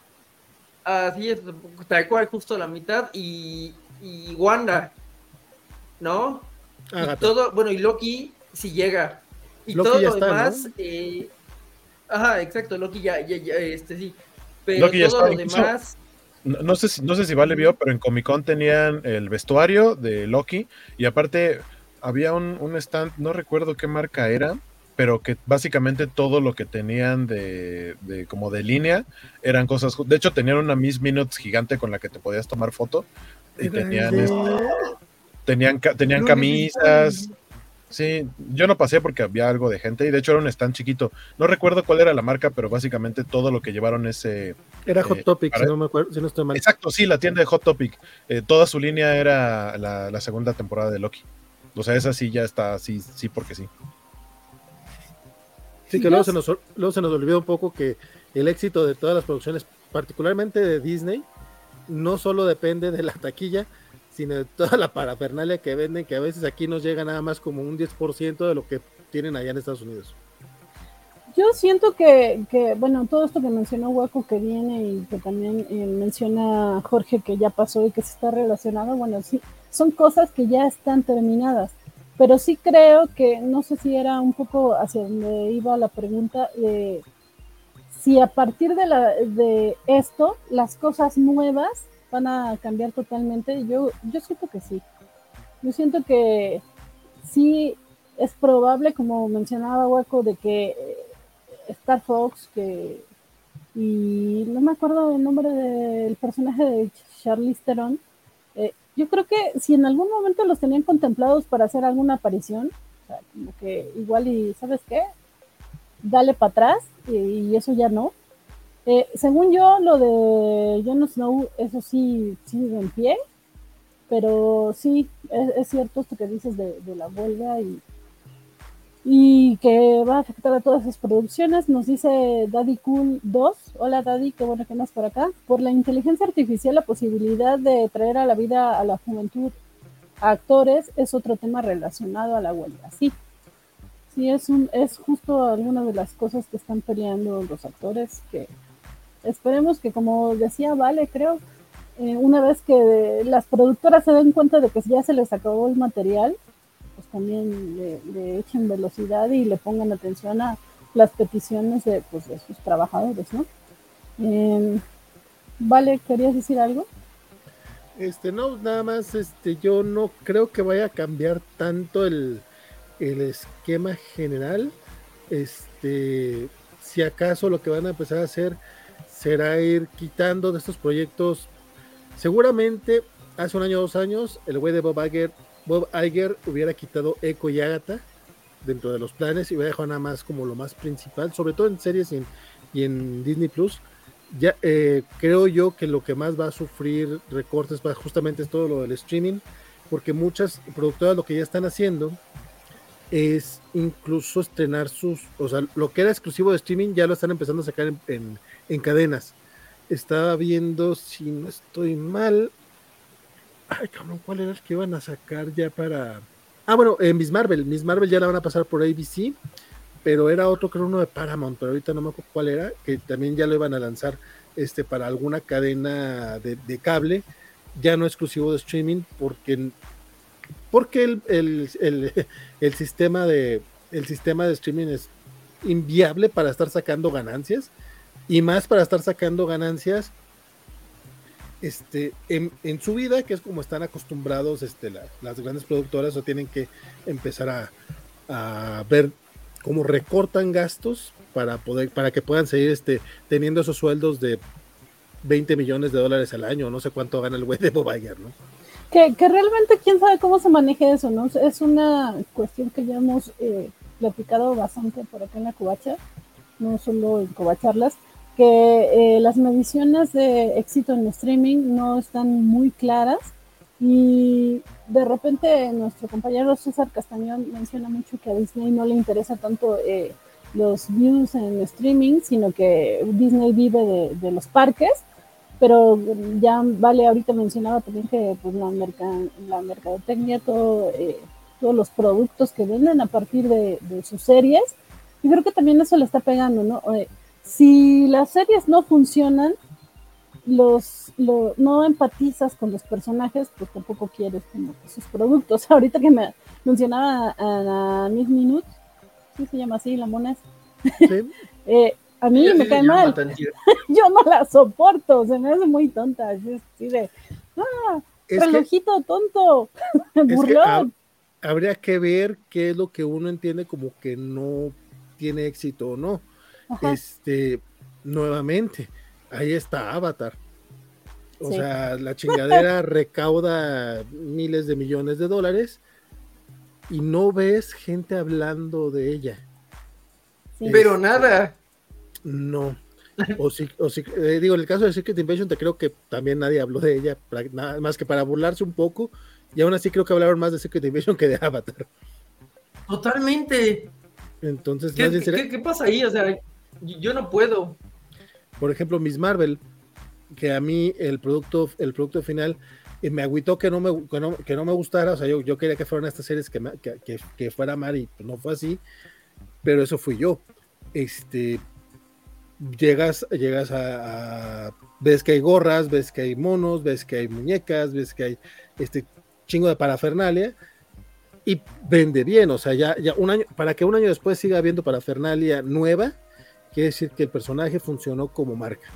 Así es, tal cual, justo la mitad. Y, y Wanda, ¿no? Ah, y todo, bueno, y Loki si llega. Y Loki todo lo está, demás. ¿no? Eh, ajá, exacto, Loki ya, ya, ya, este sí. Pero Loki todo lo demás. No, no, sé si, no sé si Vale vio, pero en Comic Con tenían el vestuario de Loki y aparte había un, un stand, no recuerdo qué marca era, pero que básicamente todo lo que tenían de, de, como de línea eran cosas. De hecho, tenían una Miss Minutes gigante con la que te podías tomar foto. Y tenían, este, tenían, tenían camisas. Sí, yo no pasé porque había algo de gente y de hecho era un stand chiquito. No recuerdo cuál era la marca, pero básicamente todo lo que llevaron ese... Era Hot Eh, Topic, para- si no me acuerdo, si no estoy mal. Exacto, sí, la tienda de Hot Topic. Eh, toda su línea era la, la segunda temporada de Loki. O sea, esa sí ya está, sí, sí, porque sí. Sí, que luego se, nos, luego se nos olvidó un poco que el éxito de todas las producciones, particularmente de Disney, no solo depende de la taquilla, sino de toda la parafernalia que venden, que a veces aquí nos llega nada más como un 10% de lo que tienen allá en Estados Unidos. Yo siento que, que, bueno, todo esto que mencionó Waco que viene y que también eh, menciona Jorge que ya pasó y que se está relacionado, bueno, sí, son cosas que ya están terminadas. Pero sí creo que, no sé si era un poco hacia donde iba la pregunta, de si a partir de, la, de esto las cosas nuevas van a cambiar totalmente. Yo, yo siento que sí. Yo siento que sí es probable, como mencionaba Waco, de que eh, Star Fox, que y no me acuerdo el nombre del personaje de Charlize Theron. eh, yo creo que si en algún momento los tenían contemplados para hacer alguna aparición, o sea, como que igual y ¿sabes qué? Dale para atrás y, eso ya no. Eh, según yo, lo de Jon Snow, eso sí sigue en pie, pero sí, es, es cierto esto que dices de, de la huelga y, y que va a afectar a todas esas producciones. Nos dice Daddy Cool 2. Hola Daddy, qué bueno que andas por acá. Por la inteligencia artificial, la posibilidad de traer a la vida a la juventud a actores es otro tema relacionado a la huelga. Sí, sí, es, un, es justo alguna de las cosas que están peleando los actores. Que esperemos que, como decía Vale, creo, eh, una vez que las productoras se den cuenta de que ya se les acabó el material, también le, echen velocidad y le pongan atención a las peticiones de, pues, de sus trabajadores, ¿no? Eh, vale, ¿querías decir algo? Este, no, nada más, este, yo no creo que vaya a cambiar tanto el, el esquema general. Este, si acaso lo que van a empezar a hacer será ir quitando de estos proyectos. Seguramente hace un año o dos años, el güey de Bob Iger Bob Iger hubiera quitado Echo y Agatha dentro de los planes y hubiera dejado nada más como lo más principal, sobre todo en series y en, Disney Plus. Ya eh, creo yo que lo que más va a sufrir recortes justamente es todo lo del streaming, porque muchas productoras lo que ya están haciendo es incluso estrenar sus, o sea, lo que era exclusivo de streaming ya lo están empezando a sacar en, en cadenas. Estaba viendo, si no estoy mal, Ay, cabrón, ¿cuál era el que iban a sacar ya para. Ah, bueno, eh, Miss Marvel. Miss Marvel ya la van a pasar por ABC, pero era otro, creo, uno de Paramount, pero ahorita no me acuerdo cuál era, que también ya lo iban a lanzar este, para alguna cadena de, de cable, ya no exclusivo de streaming, porque, porque el, el, el, el, sistema de, el sistema de streaming es inviable para estar sacando ganancias, y más para estar sacando ganancias este, en, su vida, que es como están acostumbrados este, la, las grandes productoras, o tienen que empezar a, ver cómo recortan gastos para poder, para que puedan seguir este, teniendo esos sueldos de 20 millones de dólares al año, no sé cuánto gana el güey de Bob ¿no? Que, realmente quién sabe cómo se maneja eso, ¿no? Es una cuestión que ya hemos eh, platicado bastante por acá en la Cubacha, no solo en Cobacharlas, que eh, las mediciones de éxito en streaming no están muy claras y de repente nuestro compañero César Castañón menciona mucho que a Disney no le interesa tanto eh, los views en streaming, sino que Disney vive de, de, los parques, pero ya Vale ahorita mencionaba también que pues, la, la mercadotecnia, todo, eh, todos los productos que venden a partir de, de, sus series, y creo que también eso le está pegando, ¿no? Si las series no funcionan, los, lo, no empatizas con los personajes, pues tampoco quieres como sus productos. *laughs* Ahorita que me mencionaba a, a Miss Minutes, ¿sí se llama así, la mona? ¿Sí? *laughs* eh, a mí Sí, me cae mal. *laughs* Yo no la soporto, se me hace muy tonta. Así, así de, ah, Es que- relojito tonto, que burlón. hab- habría que ver qué es lo que uno entiende como que no tiene éxito o no. Ajá. Este, nuevamente, ahí está Avatar. O Sí. sea, la chingadera *laughs* recauda miles de millones de dólares y no ves gente hablando de ella. Sí. Pero nada. No. O si, o si eh, digo, en el caso de Secret Invasion, te creo que también nadie habló de ella, nada más que para burlarse un poco, y aún así creo que hablaron más de Secret Invasion que de Avatar. Totalmente. Entonces, ¿Qué, qué- qué pasa ahí? O sea, yo no puedo. por ejemplo, Miss Marvel, que a mí el producto, el producto final eh, me agüitó que no me, que no, que no me gustara, o sea, yo, yo quería que fueran estas series que, que, que- fuera Mar y pues, no fue así, pero eso fui yo. Este, llegas, llegas a, a- ves que hay gorras, ves que hay monos, ves que hay muñecas, ves que hay este chingo de parafernalia y vende bien, o sea, ya, ya un año, para que un año después siga habiendo parafernalia nueva, quiere decir que el personaje funcionó como marca.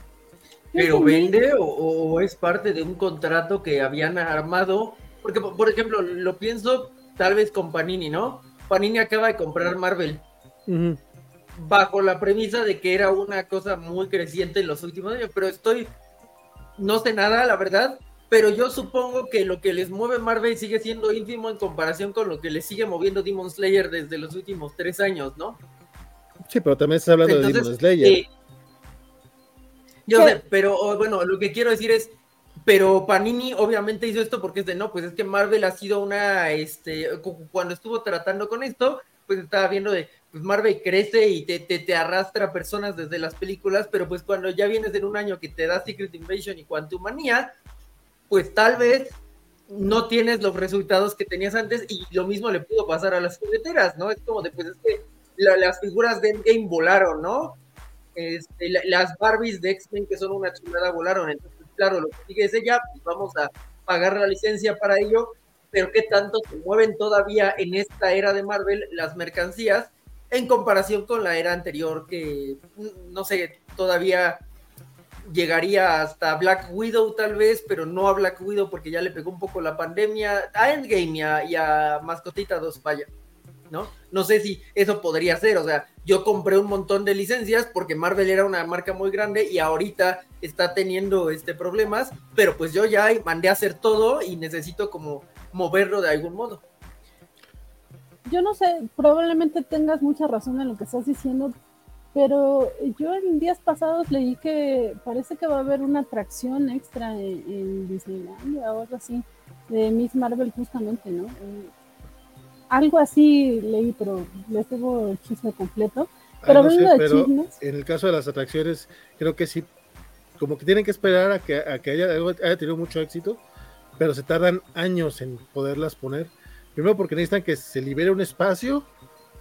¿Pero vende o, o es parte de un contrato que habían armado? Porque, por ejemplo, lo pienso tal vez con Panini, ¿no? Panini acaba de comprar Marvel bajo la premisa de que era una cosa muy creciente en los últimos años, pero estoy, no sé nada, la verdad, pero yo supongo que lo que les mueve Marvel sigue siendo ínfimo en comparación con lo que les sigue moviendo Demon Slayer desde los últimos tres años, ¿no? Sí, pero también estás hablando de Demon Slayer. eh, yo ¿Qué? sé, pero oh, bueno, lo que quiero decir es, pero Panini obviamente hizo esto porque es de no, pues es que Marvel ha sido una, este, cu- cuando estuvo tratando con esto, pues estaba viendo de, pues Marvel crece y te, te, te arrastra personas desde las películas, pero pues cuando ya vienes en un año que te da Secret Invasion y Quantumania, pues tal vez no tienes los resultados que tenías antes y lo mismo le pudo pasar a las jugueteras, ¿no? Es como de, pues es que la- las figuras de Endgame volaron, ¿no? Este, la- las Barbies de X-Men que son una chulada volaron, entonces claro, lo que sigue es ella, pues vamos a pagar la licencia para ello, pero qué tanto se mueven todavía en esta era de Marvel las mercancías en comparación con la era anterior que, mm, no sé, todavía llegaría hasta Black Widow tal vez, pero no a Black Widow porque ya le pegó un poco la pandemia, a Endgame y a, y a Mascotita 2, vaya, ¿no? No sé si eso podría ser, o sea, yo compré un montón de licencias porque Marvel era una marca muy grande y ahorita está teniendo este problemas, pero pues yo ya mandé a hacer todo y necesito como moverlo de algún modo. yo no sé, probablemente tengas mucha razón en lo que estás diciendo, pero yo en días pasados leí que parece que va a haber una atracción extra en, en Disneylandia o algo así, de Miss Marvel justamente, ¿no? Algo así leí, pero les tengo el chisme completo. Pero Ah, no sé, hablando de pero chismes, en el caso de las atracciones, creo que sí, como que tienen que esperar a que, a que haya, haya tenido mucho éxito, pero se tardan años en poderlas poner. Primero porque necesitan que se libere un espacio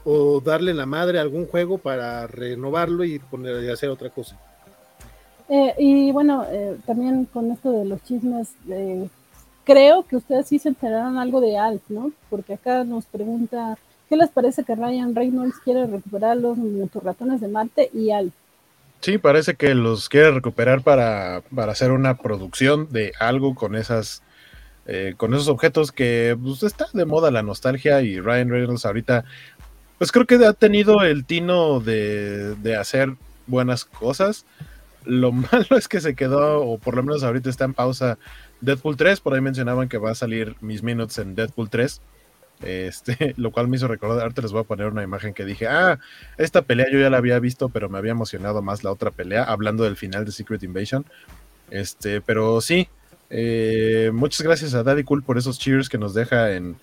o darle la madre a algún juego para renovarlo y poner y hacer otra cosa. Eh, y bueno, eh, también con esto de los chismes, eh, creo que ustedes sí se enteraron algo de Alf, ¿no? Porque acá nos pregunta, ¿qué les parece que Ryan Reynolds quiere recuperar los motorratones de Marte y Alf? Sí, parece que los quiere recuperar para, para hacer una producción de algo con esas eh, con esos objetos que pues, está de moda la nostalgia y Ryan Reynolds ahorita pues creo que ha tenido el tino de, de hacer buenas cosas. Lo *laughs* malo es que se quedó, o por lo menos ahorita está en pausa Deadpool 3, por ahí mencionaban que va a salir mis minutes en Deadpool 3. Este, *laughs* lo cual me hizo recordar, ahorita les voy a poner una imagen que dije, ah, esta pelea yo ya la había visto, pero me había emocionado más la otra pelea, hablando del final de Secret Invasion. Este, pero sí, eh, muchas gracias a Daddy Cool por esos cheers que nos deja en,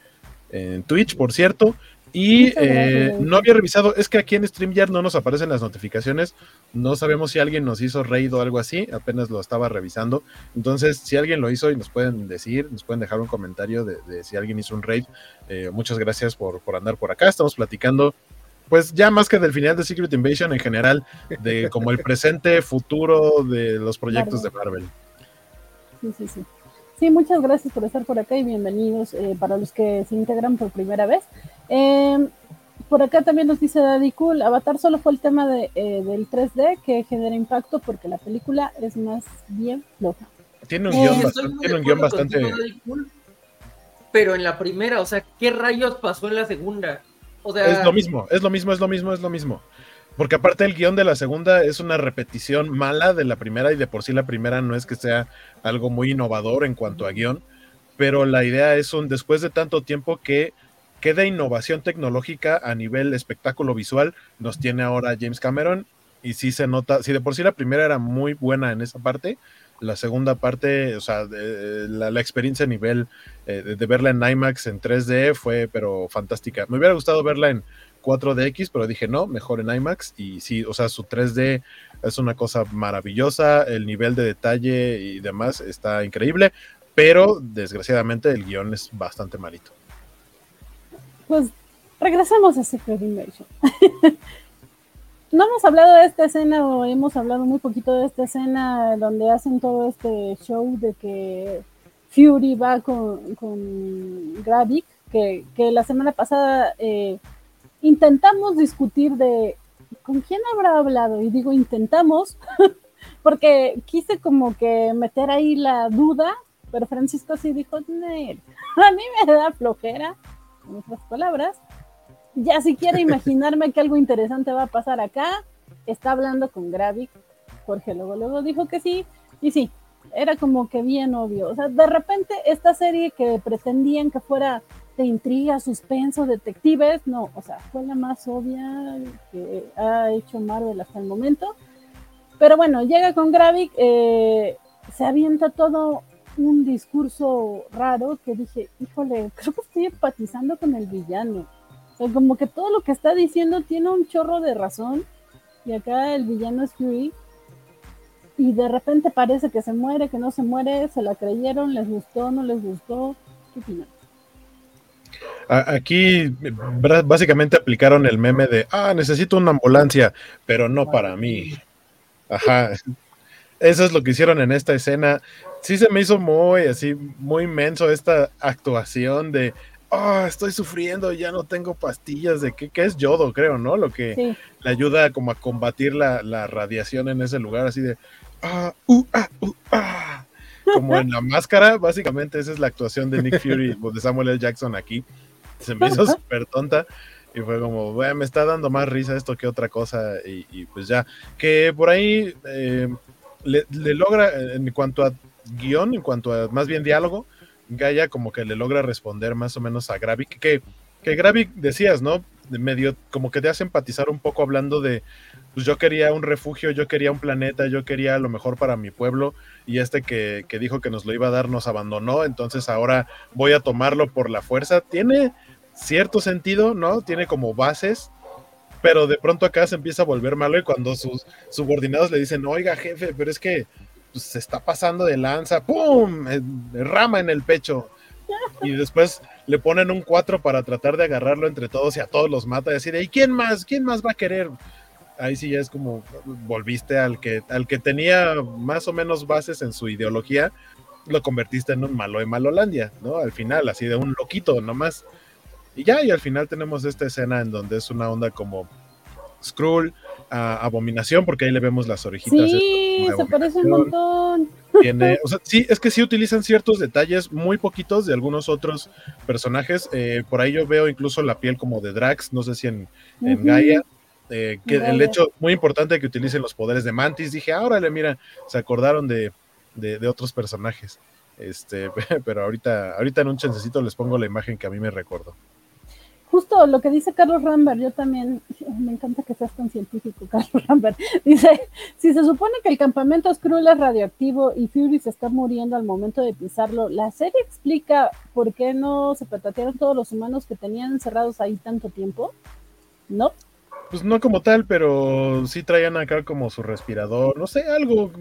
en Twitch, por cierto. Y eh, no había revisado, es que aquí en StreamYard no nos aparecen las notificaciones, no sabemos si alguien nos hizo raid o algo así, apenas lo estaba revisando. Entonces, si alguien lo hizo y nos pueden decir, nos pueden dejar un comentario de, de si alguien hizo un raid, eh, muchas gracias por, por andar por acá. Estamos platicando, pues ya más que del final de Secret Invasion en general, de como el presente, futuro de los proyectos de Marvel. Sí, sí, sí. Sí, muchas gracias por estar por acá y bienvenidos eh, para los que se integran por primera vez. Eh, por acá también nos dice Daddy Cool, Avatar solo fue el tema de, eh, del 3D que genera impacto porque la película es más bien floja. Tiene un Eh, guion bastante, tiene de un guion acuerdo bastante. contigo, Daddy Cool, pero en la primera, o sea, ¿qué rayos pasó en la segunda? O sea, Es lo mismo, es lo mismo, es lo mismo, es lo mismo. Porque aparte el guion de la segunda es una repetición mala de la primera y de por sí la primera no es que sea algo muy innovador en cuanto a guion, pero la idea es un después de tanto tiempo que qué de innovación tecnológica a nivel espectáculo visual nos tiene ahora James Cameron. Y sí se nota, si de por sí la primera era muy buena en esa parte, la segunda parte, o sea, la, experiencia a nivel eh, de, verla en IMAX en 3D fue, pero fantástica. Me hubiera gustado verla en 4DX, pero dije no, mejor en IMAX. Y sí, o sea, su 3D es una cosa maravillosa, el nivel de detalle y demás está increíble, pero desgraciadamente el guion es bastante malito. Pues regresamos a Secret Invasion. *laughs* no hemos hablado de esta escena o hemos hablado muy poquito de esta escena donde hacen todo este show de que Fury va con, con Gravik, que, la semana pasada eh, intentamos discutir de con quién habrá hablado y digo intentamos *laughs* porque quise como que meter ahí la duda, pero Francisco sí dijo, a mí me da flojera, en otras palabras, ya si quiere *laughs* imaginarme que algo interesante va a pasar acá, está hablando con Gravik. Jorge luego, luego dijo que sí, y sí, era como que bien obvio. O sea, de repente esta serie que pretendían que fuera de intriga, suspenso, detectives, no, o sea, fue la más obvia que ha hecho Marvel hasta el momento. Pero bueno, llega con Gravik, eh, se avienta todo un discurso raro que dije, híjole, creo que estoy empatizando con el villano como que todo lo que está diciendo tiene un chorro de razón. Y acá el villano es Fury. Y de repente parece que se muere, que no se muere, se la creyeron, les gustó, no les gustó. ¿Qué opinan? Aquí básicamente aplicaron el meme de, ah, necesito una ambulancia, pero no para mí. Ajá. Eso es lo que hicieron en esta escena. Sí se me hizo muy así, muy inmenso esta actuación de, oh, estoy sufriendo, ya no tengo pastillas de qué, es yodo, creo, ¿no? Lo que le ayuda como a combatir la, radiación en ese lugar, así de, ah, uh, ah, uh, ah. Como en la máscara, básicamente esa es la actuación de Nick Fury, *laughs* de Samuel L. Jackson aquí. Se me hizo súper tonta y fue como, me está dando más risa esto que otra cosa y, pues ya, que por ahí eh, le, le, logra, en cuanto a guion, en cuanto a más bien diálogo, Gaia como que le logra responder más o menos a Gravik, que, que Gravik decías, ¿no? De medio, como que te hace empatizar un poco hablando de, pues yo quería un refugio, yo quería un planeta, yo quería lo mejor para mi pueblo, y este que, que dijo que nos lo iba a dar nos abandonó, entonces ahora voy a tomarlo por la fuerza. Tiene cierto sentido, ¿no? Tiene como bases, pero de pronto acá se empieza a volver malo y cuando sus subordinados le dicen, oiga jefe, pero es que pues, se está pasando de lanza, ¡pum! Eh, rama en el pecho. Y después le ponen un 4 para tratar de agarrarlo entre todos y a todos los mata y decir, ¿y quién más? ¿Quién más va a querer? Ahí sí ya es como volviste al que, al que tenía más o menos bases en su ideología, lo convertiste en un malo de Malolandia, ¿no? Al final, así de un loquito nomás. Y ya, y al final tenemos esta escena en donde es una onda como Skrull, Abominación, porque ahí le vemos las orejitas. Sí, se parece un montón. Tiene, *laughs* o sea, sí, es que sí utilizan ciertos detalles muy poquitos de algunos otros personajes. Eh, por ahí yo veo incluso la piel como de Drax, no sé si en, Gaia. Eh, que el hecho muy importante que utilicen los poderes de Mantis, dije, ahora le mira, se acordaron de, de, otros personajes. Este, *laughs* pero ahorita, ahorita en un chancecito les pongo la imagen que a mí me recordó justo lo que dice Carlos Rambert, yo también, me encanta que seas tan científico, *laughs* Carlos Rambert, dice, si se supone que el campamento Skrull es radioactivo y Fury se está muriendo al momento de pisarlo, ¿la serie explica por qué no se petatearon todos los humanos que tenían encerrados ahí tanto tiempo? ¿No? Pues no como tal, pero sí traían acá como su respirador, no sé, algo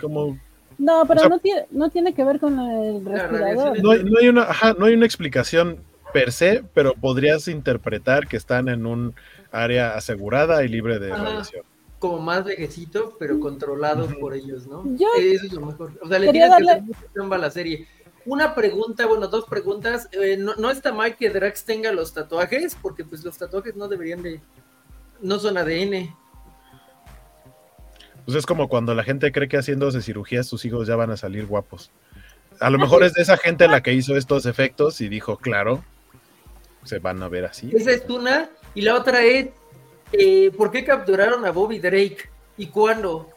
como no, pero no, tiene, no tiene que ver con el respirador. No, no, hay una, ajá, no hay una explicación per se, pero podrías interpretar que están en un área asegurada y libre de radiación. Como más vejecito, pero controlado por ellos, ¿no? Eso es lo mejor. O sea, le tienes darle... que a la serie. Una pregunta, bueno, dos preguntas. Eh, no, está mal que Drax tenga los tatuajes, porque pues los tatuajes no deberían de. No son ADN. Pues es como cuando la gente cree que haciéndose cirugías sus hijos ya van a salir guapos. A lo mejor es de esa gente la que hizo estos efectos y dijo, claro, se van a ver así. Esa es una. Y la otra es, eh, ¿por qué capturaron a Bobby Drake? ¿Y cuándo?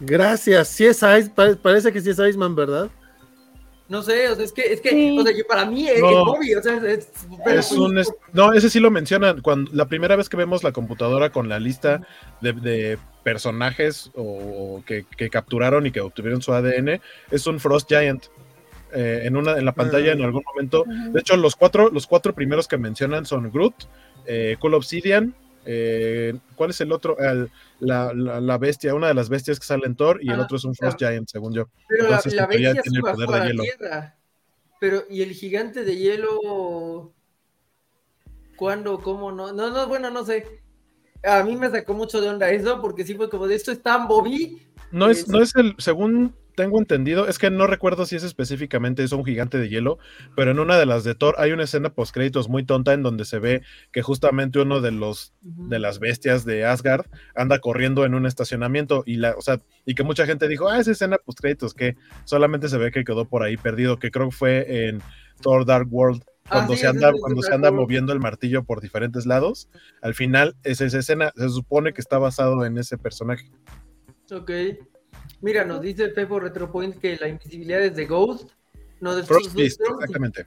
Gracias, sí es parece que sí es Iceman, ¿verdad? No sé, o sea, es que, es que, Sí. o sea, yo- para mí es, No. es Bobby, o sea, es, es- Es un es- no, ese sí lo mencionan. Cuando la primera vez que vemos la computadora con la lista de, de personajes o que, que capturaron y que obtuvieron su ADN, es un Frost Giant. Eh, en una en la pantalla Ah. en algún momento. De hecho, los cuatro, los cuatro primeros que mencionan son Groot, eh, Cool Obsidian. eh, ¿Cuál es el otro? El- la, la- la bestia, una de las bestias que sale en Thor, y el Ah, otro es un Frost Giant, según yo. pero la, entonces, la teoría, bestia tiene el poder de la hielo. tierra. Pero, ¿y el gigante de hielo? ¿Cuándo? ¿Cómo? No, no, no, bueno, no sé. A mí me sacó mucho de onda eso, porque sí fue como de esto es tan Bobby. No es, Es- no es el, según tengo entendido, es que no recuerdo si es específicamente es un gigante de hielo, pero en una de las de Thor hay una escena post créditos muy tonta en donde se ve que justamente uno de los de las bestias de Asgard anda corriendo en un estacionamiento y la, o sea, y que mucha gente dijo, ah, esa escena post créditos que solamente se ve que quedó por ahí perdido, que creo que fue en Thor Dark World Ah, cuando se anda cuando se anda moviendo el martillo por diferentes lados, al final es esa escena, se supone que está basado en ese personaje. Ok. Mira, nos dice Pepo Retropoint que la invisibilidad es de Ghost. No de Frost Beast, Storm. exactamente.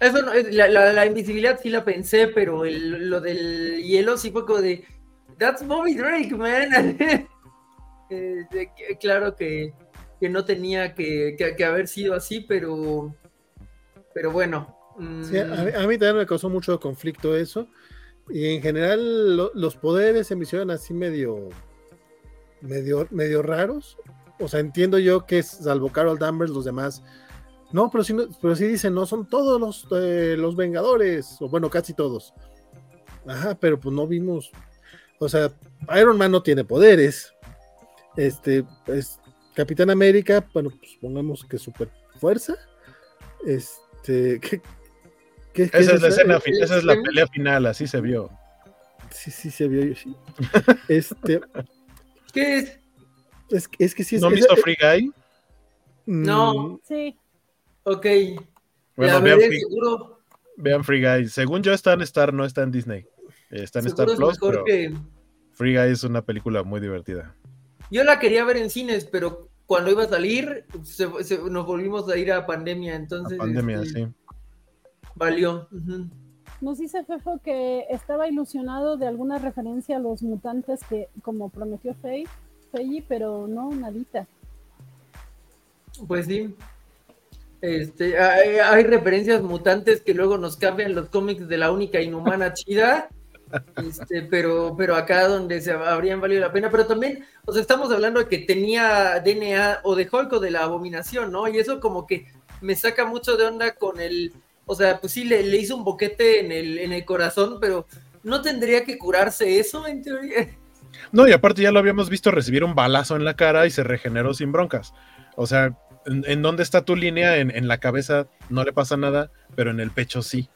Eso no, es- la, la- la invisibilidad sí la pensé, pero el- lo del hielo sí fue como de. That's Bobby Drake, man. *laughs* Eh, de claro que, que no tenía que, que- que haber sido así, pero. Pero bueno. mm, Sí, a, mí, a mí también me causó mucho conflicto eso. Y en general lo- los poderes se me hicieron así medio, medio, medio raros. O sea, entiendo yo que es, salvo Carol Danvers, los demás. No, pero sí, no- pero sí dicen, no, son todos los, eh, los Vengadores, o bueno, casi todos. Ajá, pero pues no vimos. O sea, Iron Man no tiene poderes. Este, es Capitán América, bueno, pues pongamos que super fuerza. Este, ¿qué, qué- qué Esa es la escena, esa es la pelea final, así se vio. Sí, sí, se vio. sí. *laughs* Este, ¿Qué es? es, es que sí es. ¿No han visto Free Guy? No. Sí, Ok. Bueno, la vean veré Free, seguro. vean Free Guy. Según yo está en Star, no está en Disney. Está en Star seguro Plus, pero que. Free Guy es una película muy divertida. Yo la quería ver en cines, pero cuando iba a salir, se- se- nos volvimos a ir a pandemia, entonces. pandemia, este, sí. Valió. ujú. Nos dice Fefo que estaba ilusionado de alguna referencia a los mutantes que, como prometió Fei, Feiji, pero no, nadita. Pues sí. Este, hay, hay referencias mutantes que luego nos cambian los cómics de la única inhumana *laughs* chida. Este, pero, pero acá donde se habrían valido la pena. Pero también, o sea, estamos hablando de que tenía DNA o de Hulk o de la abominación, ¿no? Y eso como que me saca mucho de onda con el. O sea, pues sí, le, le hizo un boquete en el, en el corazón, pero no tendría que curarse eso en teoría. No, y aparte ya lo habíamos visto recibir un balazo en la cara y se regeneró sin broncas. O sea, ¿en, en dónde está tu línea? En, en la cabeza no le pasa nada, pero en el pecho sí.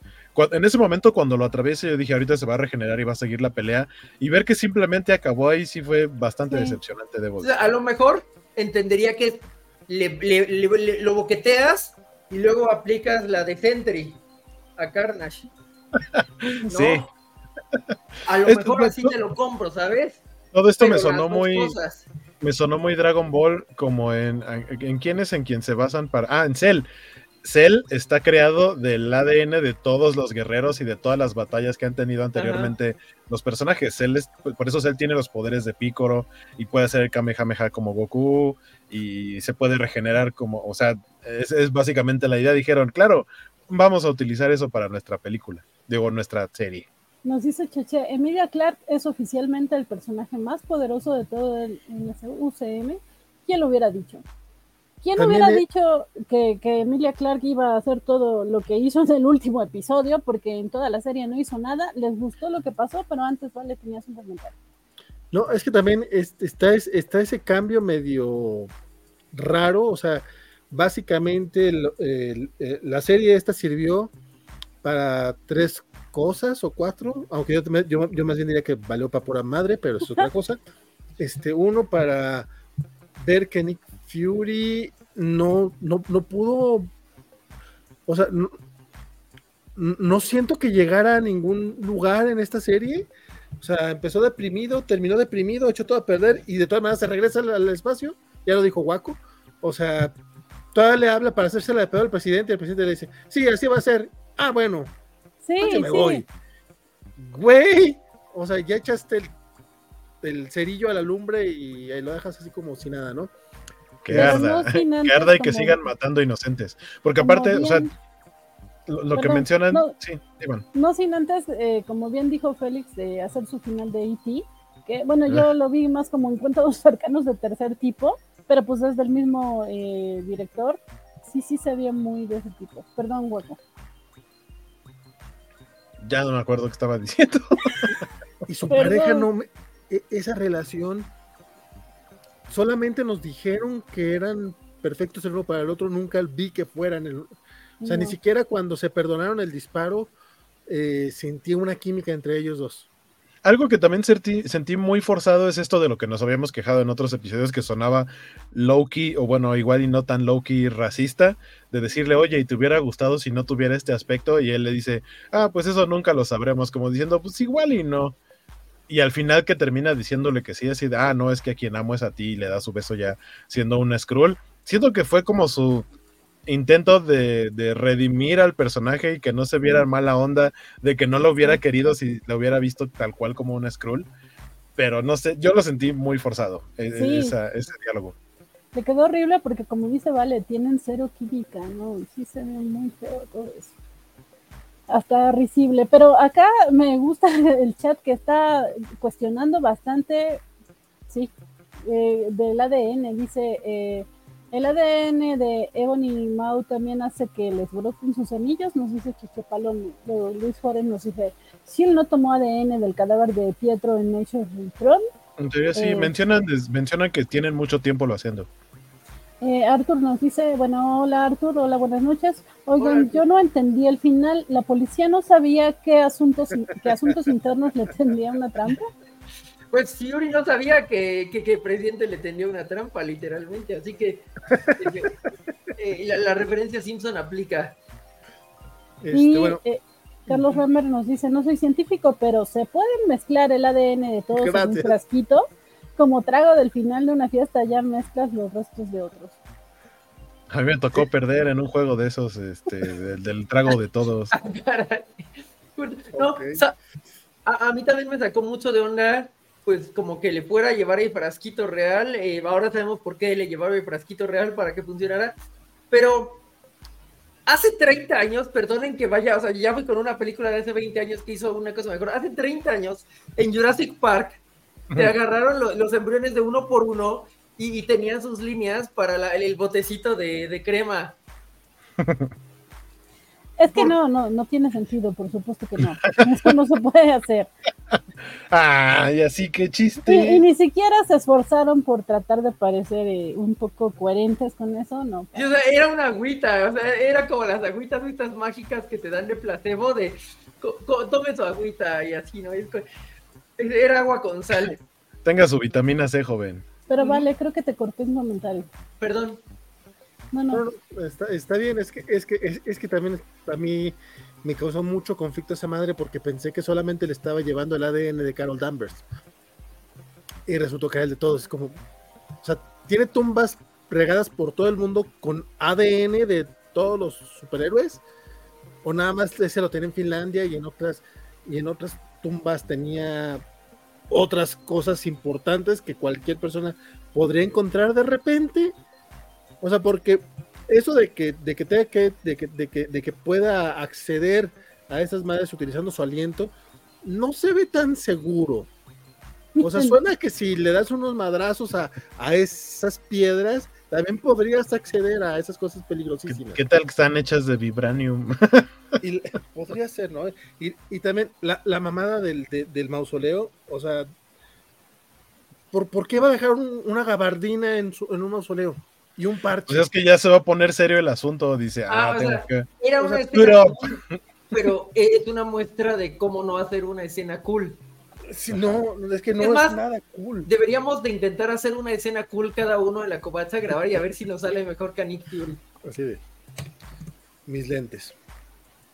En ese momento, cuando lo atraviese, yo dije, ahorita se va a regenerar y va a seguir la pelea. Y ver que simplemente acabó ahí sí fue bastante Sí. decepcionante, debo O decir. sea, a lo mejor entendería que le, le- le- le- lo boqueteas y luego aplicas la de Sentry a Carnage. *laughs* ¿no? Sí. A lo Esto- mejor así te lo compro, ¿sabes? Todo esto Pero me sonó muy, cosas. me sonó muy Dragon Ball, como en, en quién es en quien se basan para. Ah, en Cell. Cell está creado del ADN de todos los guerreros y de todas las batallas que han tenido anteriormente los personajes. Cell es- por eso Cell tiene los poderes de Piccolo y puede hacer el Kamehameha como Goku y se puede regenerar como, o sea, es, es básicamente la idea. Dijeron, claro, vamos a utilizar eso para nuestra película, digo, nuestra serie. Nos dice Cheche, Emilia Clark es oficialmente el personaje más poderoso de todo el UCM. ¿Quién lo hubiera dicho? ¿Quién También hubiera dicho que, que Emilia Clark iba a hacer todo lo que hizo en el último episodio? Porque en toda la serie no hizo nada. Les gustó lo que pasó, pero antes vale tenías un comentario. No, es que también es- está, es- está ese cambio medio raro, o sea, básicamente el- el- eh, la serie esta sirvió para tres cosas o cuatro, aunque yo, yo, yo más bien diría que valió para pura madre, pero es otra *laughs* cosa. Este, uno para ver que Nick Fury no, no, no pudo, o sea, no, no siento que llegara a ningún lugar en esta serie. O sea, empezó deprimido, terminó deprimido, echó todo a perder y de todas maneras se regresa al, al espacio. Ya lo dijo Waco. O sea, todavía le habla para hacerse la de pedo al presidente y el presidente le dice, sí, así va a ser. Ah, bueno, Sí, pues me sí. voy. Güey, o sea, ya echaste el, el cerillo a la lumbre y ahí lo dejas así como si nada, ¿no? Que Pero arda, no sin *laughs* que arda y que sigan matando inocentes. Porque aparte, o sea, lo, que mencionan, no. sí, Iván. No sin antes, eh, como bien dijo Félix, de hacer su final de E.T., que bueno, Ah. yo lo vi más como encuentros *laughs* cercanos de tercer tipo, pero pues es del mismo eh, director. Sí, sí se ve muy de ese tipo. Perdón, hueco. Ya no me acuerdo qué estaba *laughs* diciendo. Y su Perdón. pareja no me- e- esa relación solamente nos dijeron que eran perfectos el uno para el otro, nunca vi que fueran el, o sea, ni siquiera cuando se perdonaron el disparo eh, sentí una química entre ellos dos. Algo que también sentí, sentí muy forzado es esto de lo que nos habíamos quejado en otros episodios que sonaba low-key, o bueno, igual y no tan low-key racista, de decirle, oye, y te hubiera gustado si no tuviera este aspecto, y él le dice, ah, pues eso nunca lo sabremos, como diciendo, pues igual y no. Y al final que termina diciéndole que sí, así de, ah, no, es que a quien amo es a ti, y le da su beso ya siendo una Skrull. Siento que fue como su intento de, de redimir al personaje y que no se viera mala onda de que no lo hubiera querido si lo hubiera visto tal cual como una Skrull. Pero no sé, yo lo sentí muy forzado, e- Sí. esa- ese diálogo. Le quedó horrible porque como dice Vale, tienen cero química, ¿no? Sí se ve muy feo todo eso. Hasta risible. Pero acá me gusta *laughs* el chat que está cuestionando bastante, sí, eh, del ADN. Dice, eh, el ADN de Ebony y Mau también hace que les broten sus anillos, nos dice Chichepalón. Luego Luis Juárez nos dice, si él no tomó ADN del cadáver de Pietro en Nature Throne, En teoría sí, Eh. mencionan, mencionan que tienen mucho tiempo lo haciendo. Eh, Arthur nos dice, bueno, hola Arthur, hola, buenas noches. Oigan, Hola. yo no entendí el final. ¿La policía no sabía qué asuntos, qué asuntos *laughs* internos le tendría una trampa? Pues Yuri no sabía que, que, que el presidente le tendió una trampa, literalmente, así que eh, la, la referencia Simpson aplica. Este, y bueno, eh, Carlos Ramer nos dice, no soy científico, pero ¿se pueden mezclar el ADN de todos en un frasquito? Como trago del final de una fiesta, ya mezclas los restos de otros. A mí me tocó perder en un juego de esos, este, del, del trago de todos. *laughs* Ah. No, Ok. sa- a, a mí también me sacó mucho de onda, pues como que le fuera a llevar el frasquito real. eh, ahora sabemos por qué le llevaron el frasquito real para que funcionara. Pero hace 30 años, perdonen que vaya, o sea, ya fui con una película de hace 20 años que hizo una cosa mejor. Hace 30 años, en Jurassic Park, te agarraron lo- los embriones de uno por uno y, y tenían sus líneas para la- el, el botecito de, de crema. Es que no, no, no tiene sentido, por supuesto que no. *laughs* Eso no se puede hacer. Ay, así que Y, y chiste. ni siquiera se esforzaron por tratar de parecer eh, un poco coherentes con eso, no. Y, o sea, era una agüita, o sea, era como las agüitas estas mágicas que te dan de placebo de co- co- tome su agüita y así, ¿no? Es *laughs* era agua con sal. Tenga su vitamina C, joven. Pero vale, creo que te corté un comentario. Perdón. No, no, no. no, está, está bien, es que, es que, es, es que también a mí me causó mucho conflicto esa madre porque pensé que solamente le estaba llevando el ADN de Carol Danvers. Y resultó que era el de todos. Es como, o sea, tiene tumbas regadas por todo el mundo con ADN de todos los superhéroes. O nada más ese lo tenía en Finlandia y en otras, y en otras tumbas tenía otras cosas importantes que cualquier persona podría encontrar de repente. O sea, porque eso de que, de que tenga que, de que, de que, de que pueda acceder a esas madres utilizando su aliento, no se ve tan seguro. O sea, *laughs* suena que si le das unos madrazos a, a esas piedras, también podrías acceder a esas cosas ¿Qué, peligrosísimas. qué tal que están hechas de vibranium? *laughs* Y, podría ser, ¿no? Y, y también la, la mamada del, de- del mausoleo, o sea, ¿por, por qué va a dejar un- una gabardina en, su, en un mausoleo? Y un parche. Pues es que ya se va a poner serio el asunto. Dice, ah, Ah, tengo sea, que. Era O una sea, escena pero es una muestra de cómo no hacer una escena cool. Sí, no, no, es que no Es nada cool. Deberíamos de intentar hacer una escena cool cada uno en la covacha, grabar y a ver si nos sale mejor que a Nick Fury. Así de. Mis lentes.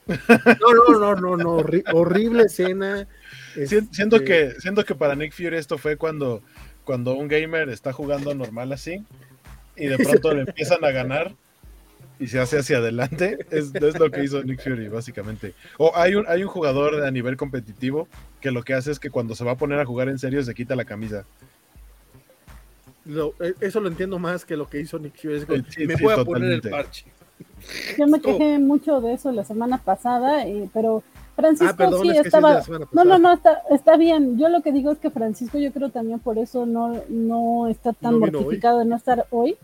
No, no, no, no, no. horri- horrible escena. Si- Siento Este, que, siento que para Nick Fury esto fue cuando, cuando un gamer está jugando normal así y de pronto le empiezan a ganar y se hace hacia adelante. Es, es, lo que hizo Nick Fury, básicamente. O hay un, hay un jugador a nivel competitivo que lo que hace es que cuando se va a poner a jugar en serio se quita la camisa. Lo, eh, eso lo entiendo más que lo que hizo Nick Fury. Sí, me sí, voy a poner el parche. Yo me *laughs* quejé mucho de eso la semana pasada, eh, pero Francisco ah, perdón, sí es estaba. Sí no, no, no, está, está bien. Yo lo que digo es que Francisco, yo creo también por eso no, no está tan no mortificado de no estar hoy,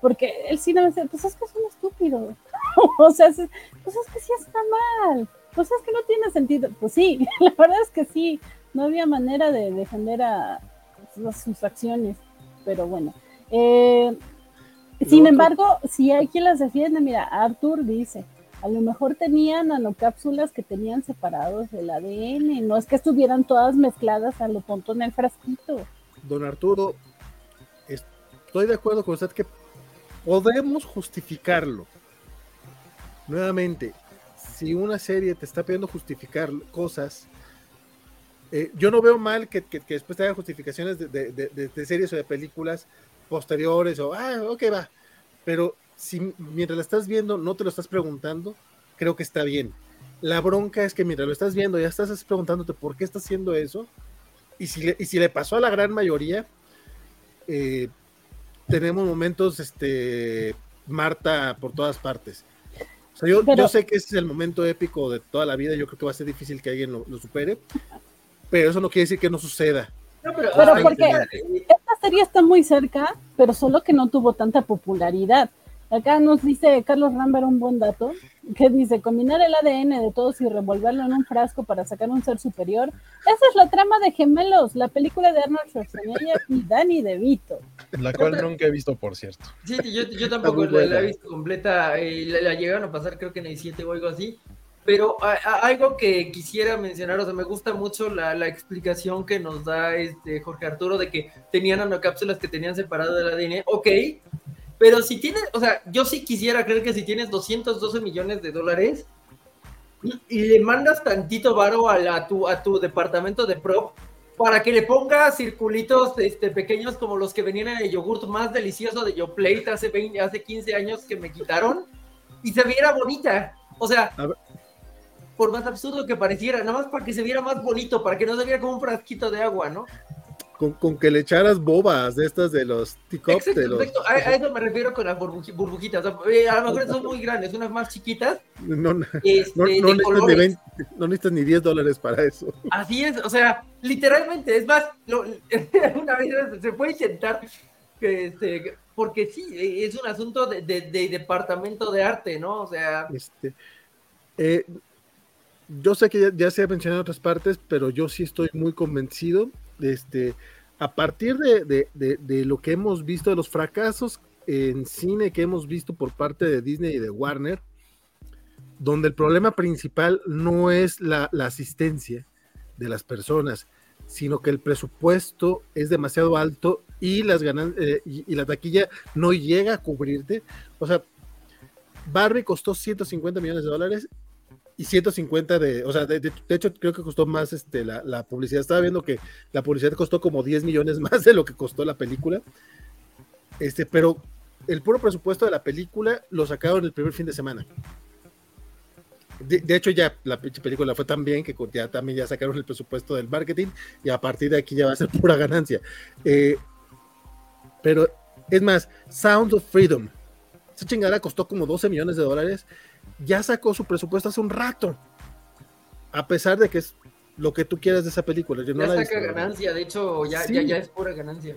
porque él sí me dice, pues es que es un estúpido. *laughs* o sea, pues es que sí está mal. Pues es que no tiene sentido. Pues sí, *laughs* la verdad es que sí. No había manera de defender a sus acciones, pero bueno. Eh, sin embargo, si hay quien las defiende, mira, Arthur dice, a lo mejor tenían nanocápsulas que tenían separados el ADN, no es que estuvieran todas mezcladas a lo tonto en el frasquito. Don Arturo, estoy de acuerdo con usted que podemos justificarlo. Nuevamente, si una serie te está pidiendo justificar cosas, eh, yo no veo mal que, después te hagan justificaciones de, series o de películas posteriores o, ah, ok, va, pero si mientras la estás viendo no te lo estás preguntando, creo que está bien. La bronca es que mientras lo estás viendo ya estás preguntándote por qué está haciendo eso. Y si le, y si le pasó a la gran mayoría, eh, tenemos momentos, este, Marta por todas partes. O sea, yo, yo, sé que ese es el momento épico de toda la vida, yo creo que va a ser difícil que alguien lo, supere, pero eso no quiere decir que no suceda. pero, porque esta serie está muy cerca, pero solo que no tuvo tanta popularidad. Acá nos dice Carlos Rambert un buen dato, que dice, combinar el ADN de todos y revolverlo en un frasco para sacar un ser superior. Esa es la trama de Gemelos, la película de Arnold Schwarzenegger y Danny DeVito. La cual nunca he visto, por cierto. Sí, yo, tampoco la, he visto completa, eh, la, llegaron a pasar creo que en el 7 o algo así. Pero algo que quisiera mencionar, o sea, me gusta mucho la, la, explicación que nos da este Jorge Arturo de que tenían nanocápsulas que tenían separado del ADN. Ok, pero si tienes, o sea, yo sí quisiera creer que si tienes 212 millones de dólares y le mandas tantito varo a, tu, a tu departamento de prop para que le ponga circulitos este, pequeños como los que venían en el yogurt más delicioso de YoPlate hace, 20, hace 15 años que me quitaron y se viera bonita. O sea, por más absurdo que pareciera, nada más para que se viera más bonito, para que no se viera como un frasquito de agua, ¿no? Con, que le echaras bobas de estas de los TikTok. A, eso me refiero con las burbujitas. Eh, a lo mejor son muy grandes, unas más chiquitas. No, no, este, necesitas no, necesitas ni 10 dólares para eso. Así es, o sea, literalmente, es más, *laughs* una vez se puede intentar, este, porque sí, es un asunto de, de, departamento de arte, ¿no? O sea. Este, eh, yo sé que ya, ya, se ha mencionado en otras partes, pero yo sí estoy muy convencido este, a partir de, lo que hemos visto, de los fracasos en cine que hemos visto por parte de Disney y de Warner, donde el problema principal no es la, asistencia de las personas, sino que el presupuesto es demasiado alto y las ganan eh, y, la taquilla no llega a cubrirte. O sea, Barbie costó 150 millones de dólares y 150 de, o sea, de, hecho creo que costó más este, la, publicidad. Estaba viendo que la publicidad costó como 10 millones más de lo que costó la película. Este, pero el puro presupuesto de la película lo sacaron el primer fin de semana. De, hecho, ya la película fue tan bien que ya también ya sacaron el presupuesto del marketing y a partir de aquí ya va a ser *laughs* pura ganancia. Eh, pero es más, Sound of Freedom. Esa chingada costó como 12 millones de dólares ya sacó su presupuesto hace un rato. A pesar de que es lo que tú quieras de esa película. ya saca ganancia, de hecho, ya, es pura ganancia.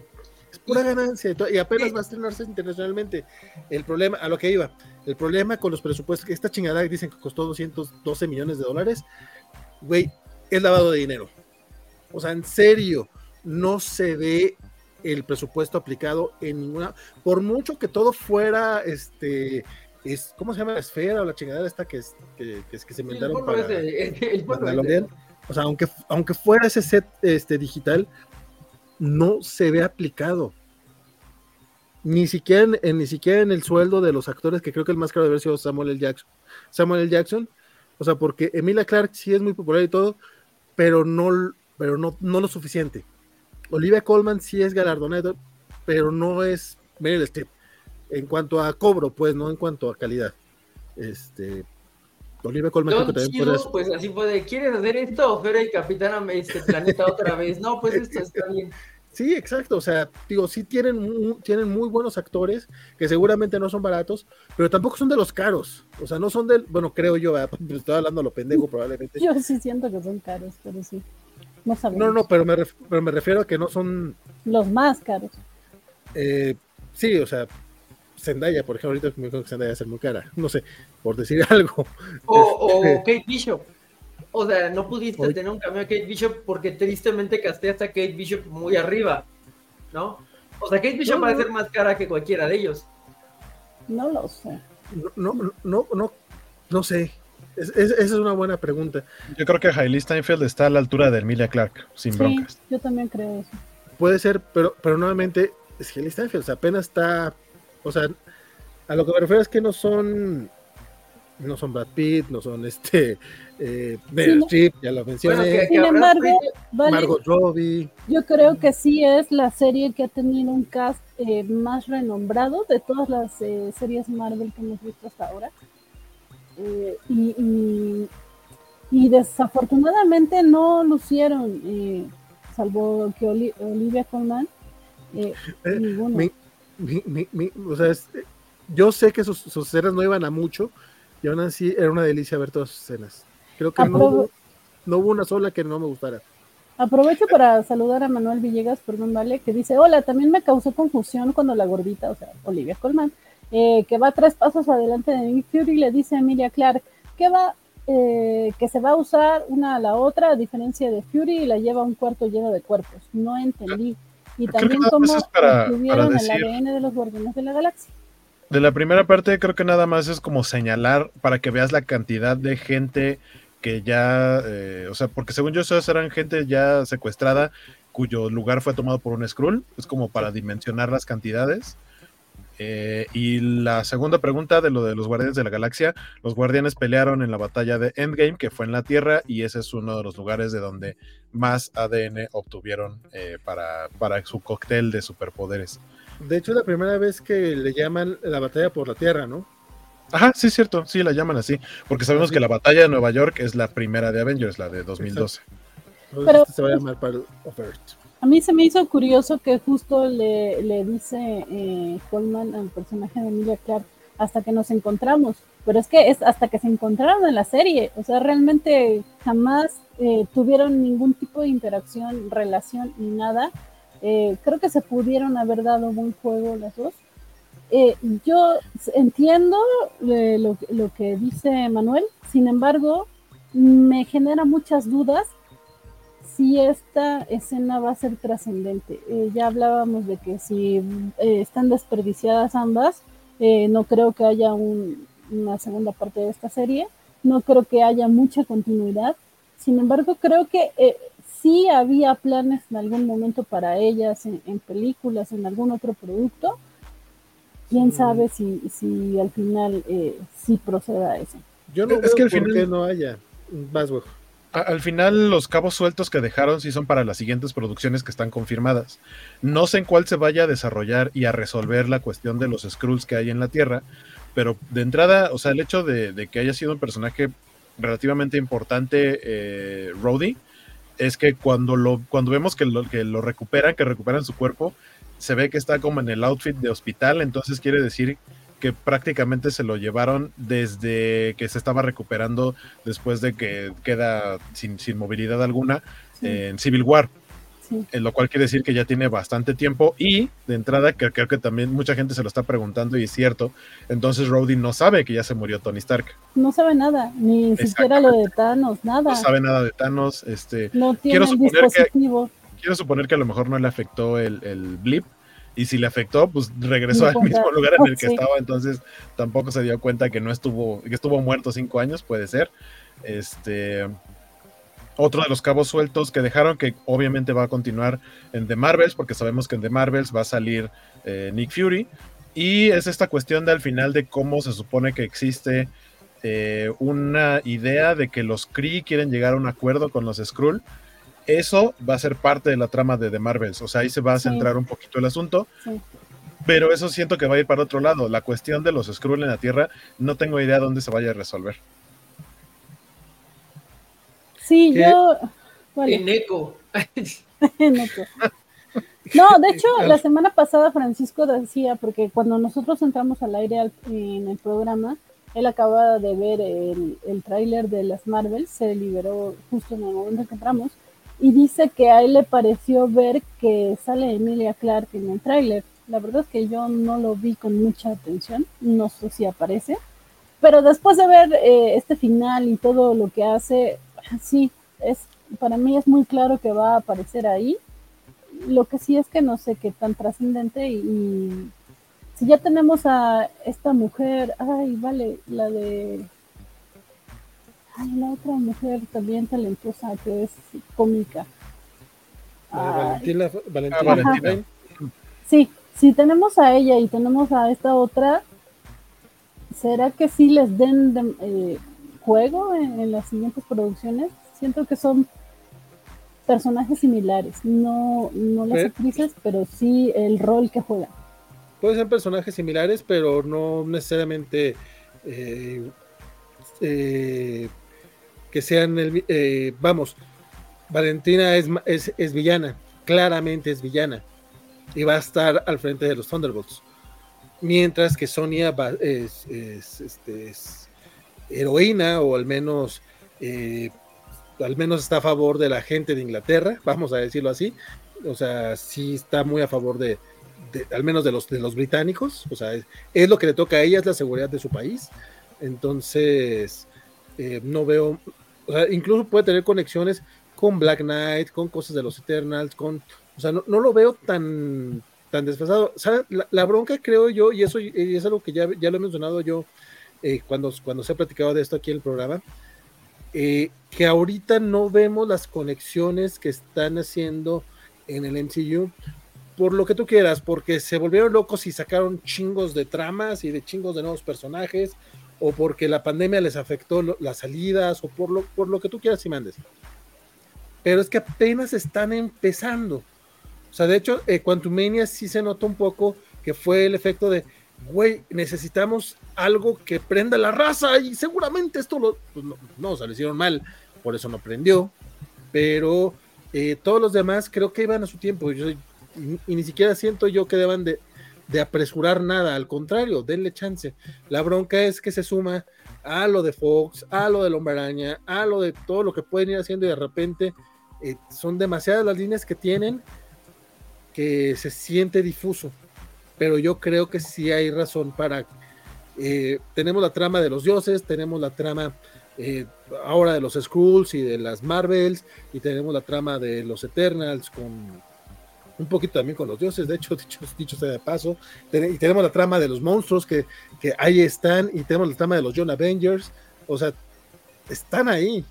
Es pura ganancia, y apenas va a estrenarse internacionalmente. El problema, a lo que iba, el problema con los presupuestos, que esta chingada dicen que costó 212 millones de dólares, güey, es lavado de dinero. O sea, en serio, no se ve el presupuesto aplicado en ninguna, por mucho que todo fuera este es, ¿cómo se llama la esfera o la chingadera esta que, es, que, que, que se inventaron para *laughs* el, O sea, aunque, aunque fuera ese set este, digital, no se ve aplicado. Ni siquiera en, ni siquiera en el sueldo de los actores, que creo que el más caro debe haber sido Samuel L. Jackson. Samuel L. Jackson, o sea, porque Emilia Clark sí es muy popular y todo, pero no, pero no, no lo suficiente. Olivia Colman sí es galardonado, pero no es Meryl Streep en cuanto a cobro, pues, no en cuanto a calidad. Este, Olivia Colman creo que también Chido, ser- pues así puede, ¿quieres hacer esto o fuera el Capitán este Planeta otra vez? No, pues esto está *laughs* bien. Sí, exacto. O sea, digo, sí tienen, mu- tienen muy buenos actores que seguramente no son baratos, pero tampoco son de los caros. O sea, no son del, bueno, creo yo, ¿verdad? *laughs* estoy hablando a lo pendejo probablemente. Yo sí siento que son caros, pero sí. No sabemos. No, no, pero me, ref- pero me refiero a que no son, Los más caros. eh, sí, o sea, Zendaya, por ejemplo, ahorita me creo que Zendaya va a ser muy cara, no sé, por decir *laughs* algo. O, o Este, *laughs* Kate Bishop. O sea, no pudiste tener un cambio de Kate Bishop porque tristemente casteaste a Kate Bishop muy arriba, ¿no? O sea, Kate Bishop No, va a ser más cara que cualquiera de ellos. No lo sé. No, no, no, no, no sé. Es- es- esa es una buena pregunta. Yo creo que Hailey Steinfeld está a la altura de Emilia Clark, sin Sí, broncas. yo también creo eso. Puede ser, pero, pero nuevamente, es Haley Steinfeld, o sea, apenas está, o sea, a lo que me refiero es que no son, no son Brad Pitt, no son este, eh, Meryl no. Streep, ya lo mencioné, Bueno, que, que Sin embargo, Vale, Margot Robbie, yo creo que sí es la serie que ha tenido un cast eh, más renombrado de todas las eh, series Marvel que hemos visto hasta ahora. Eh, y, y- y desafortunadamente no lucieron, eh, salvo que Oli- Olivia Colman, eh, Eh, ninguno. Mi- mi- mi- o sea, es- yo sé que sus, sus escenas no iban a mucho, y aún así era una delicia ver todas sus escenas. Creo que no hubo, no hubo una sola que no me gustara. Aprovecho para saludar a Manuel Villegas, perdón, vale, que dice, hola, también me causó confusión cuando la gordita, o sea, Olivia Colman, eh, que va tres pasos adelante de Nick Fury, le dice a Emilia Clark que va, eh, que se va a usar una a la otra, a diferencia de Fury, y la lleva a un cuarto lleno de cuerpos. No entendí. Y Creo también para- el ADN de los Guardianes de la Galaxia. De la primera parte creo que nada más es como señalar para que veas la cantidad de gente que ya, eh, o sea, porque según yo esos eran gente ya secuestrada cuyo lugar fue tomado por un Skrull, es como para dimensionar las cantidades. Eh, y la segunda pregunta de lo de los Guardianes de la Galaxia, los Guardianes pelearon en la batalla de Endgame, que fue en la Tierra, y ese es uno de los lugares de donde más ADN obtuvieron eh, para, para su cóctel de superpoderes. De hecho, es la primera vez que le llaman la batalla por la Tierra, ¿no? Ajá, sí, es cierto, sí la llaman así, porque sabemos que la batalla de Nueva York es la primera de Avengers, la de 2012. Entonces, Pero- este se va a llamar of Earth. A mí se me hizo curioso que justo le, dice eh, Coleman al personaje de Emilia Clark hasta que nos encontramos. Pero es que es hasta que se encontraron en la serie. O sea, realmente jamás eh, tuvieron ningún tipo de interacción, relación ni nada. Eh, creo que se pudieron haber dado buen juego las dos. Eh, yo entiendo eh, lo que dice Manuel, sin embargo, me genera muchas dudas si esta escena va a ser trascendente. Eh, ya hablábamos de que si eh, están desperdiciadas ambas, eh, no creo que haya un- una segunda parte de esta serie, no creo que haya mucha continuidad. Sin embargo, creo que eh, sí había planes en algún momento para ellas en, en películas, en algún otro producto. Quién Mm. sabe si, si al final eh, sí proceda eso. Yo no Es veo que al por final- qué no haya. Vas, güey. Al final, los cabos sueltos que dejaron sí son para las siguientes producciones que están confirmadas. No sé en cuál se vaya a desarrollar y a resolver la cuestión de los Skrulls que hay en la Tierra, pero de entrada, o sea, el hecho de, de que haya sido un personaje relativamente importante, eh, Rhodey, es que cuando lo, cuando vemos que lo, que lo recuperan, que recuperan su cuerpo, se ve que está como en el outfit de hospital, entonces quiere decir que prácticamente se lo llevaron desde que se estaba recuperando después de que queda sin, sin movilidad alguna Sí, en Civil War, sí. en lo cual quiere decir que ya tiene bastante tiempo y de entrada que creo que también mucha gente se lo está preguntando y es cierto, entonces Rhodey no sabe que ya se murió Tony Stark, No sabe nada, ni siquiera lo de Thanos, nada. no sabe nada de Thanos, este, No tiene Quiero suponer que- quiero suponer que a lo mejor no le afectó el, el blip. Y si le afectó, pues regresó al mismo lugar en el que Sí. estaba, entonces tampoco se dio cuenta que no estuvo, que estuvo muerto cinco años, puede ser. Este otro de los cabos sueltos que dejaron, que obviamente va a continuar en The Marvels, porque sabemos que en The Marvels va a salir eh, Nick Fury. Y es esta cuestión de al final de cómo se supone que existe eh, una idea de que los Kree quieren llegar a un acuerdo con los Skrull. Eso va a ser parte de la trama de The Marvels. O sea, ahí se va a Sí. centrar un poquito el asunto. Sí. Pero eso siento que va a ir para otro lado. La cuestión de los Skrull en la Tierra, no tengo idea dónde se vaya a resolver. Sí, yo. En eco. *laughs* en eco. No, de hecho, *laughs* la semana pasada Francisco decía, porque cuando nosotros entramos al aire en el programa, él acaba de ver el, el tráiler de las Marvel, se liberó justo en el momento que entramos, y dice que a él le pareció ver que sale Emilia Clark en el tráiler. La verdad es que yo no lo vi con mucha atención, no sé si aparece, pero después de ver eh, este final y todo lo que hace, sí, es para mí es muy claro que va a aparecer ahí. Lo que sí es que no sé qué tan trascendente y, si ya tenemos a esta mujer, ay, vale, la de ay, la otra mujer también talentosa que es cómica. Valentina, Valentina. Sí, si tenemos a ella y tenemos a esta otra, ¿será que sí les den eh, juego en, las siguientes producciones? Siento que son personajes similares, no, no las actrices, pero sí el rol que juegan. Pueden ser personajes similares, pero no necesariamente eh, eh, que sean el... vamos, Valentina es, es, es villana, claramente es villana y va a estar al frente de los Thunderbolts. Mientras que Sonia es, este, es, heroína o al menos, eh, al menos está a favor de la gente de Inglaterra, vamos a decirlo así. O sea, sí está muy a favor de, al menos de los, de los británicos. O sea, es, lo que le toca a ella, es la seguridad de su país. Entonces, eh, no veo, incluso puede tener conexiones con Black Knight, con cosas de los Eternals, con o sea, no, lo veo tan, tan desfasado. La, bronca creo yo, y eso es algo que ya, ya lo he mencionado yo eh, cuando, cuando se ha platicado de esto aquí en el programa, eh, que ahorita no vemos las conexiones que están haciendo en el MCU, por lo que tú quieras, porque se volvieron locos y sacaron chingos de tramas y de chingos de nuevos personajes, o porque la pandemia les afectó las salidas, o por lo, por lo que tú quieras y mandes. Pero es que apenas están empezando. O sea, de hecho, eh, Quantumania sí se notó un poco que fue el efecto de, güey, necesitamos algo que prenda la raza y seguramente esto lo, pues no, no, o sea, lo hicieron mal, por eso no prendió, pero eh, todos los demás creo que iban a su tiempo y, ni siquiera siento yo que deban de, de, apresurar nada, al contrario, denle chance. La bronca es que se suma a lo de Fox, a lo de Lombaraña, a lo de todo lo que pueden ir haciendo y de repente eh, son demasiadas las líneas que tienen que se siente difuso, pero yo creo que sí hay razón para... Eh, tenemos la trama de los dioses, tenemos la trama eh, ahora de los Skrulls y de las Marvels, y tenemos la trama de los Eternals con un poquito también con los dioses, de hecho, *laughs* dicho, dicho sea de paso, y tenemos la trama de los monstruos que, que ahí están, y tenemos la trama de los John Avengers, o sea, están ahí,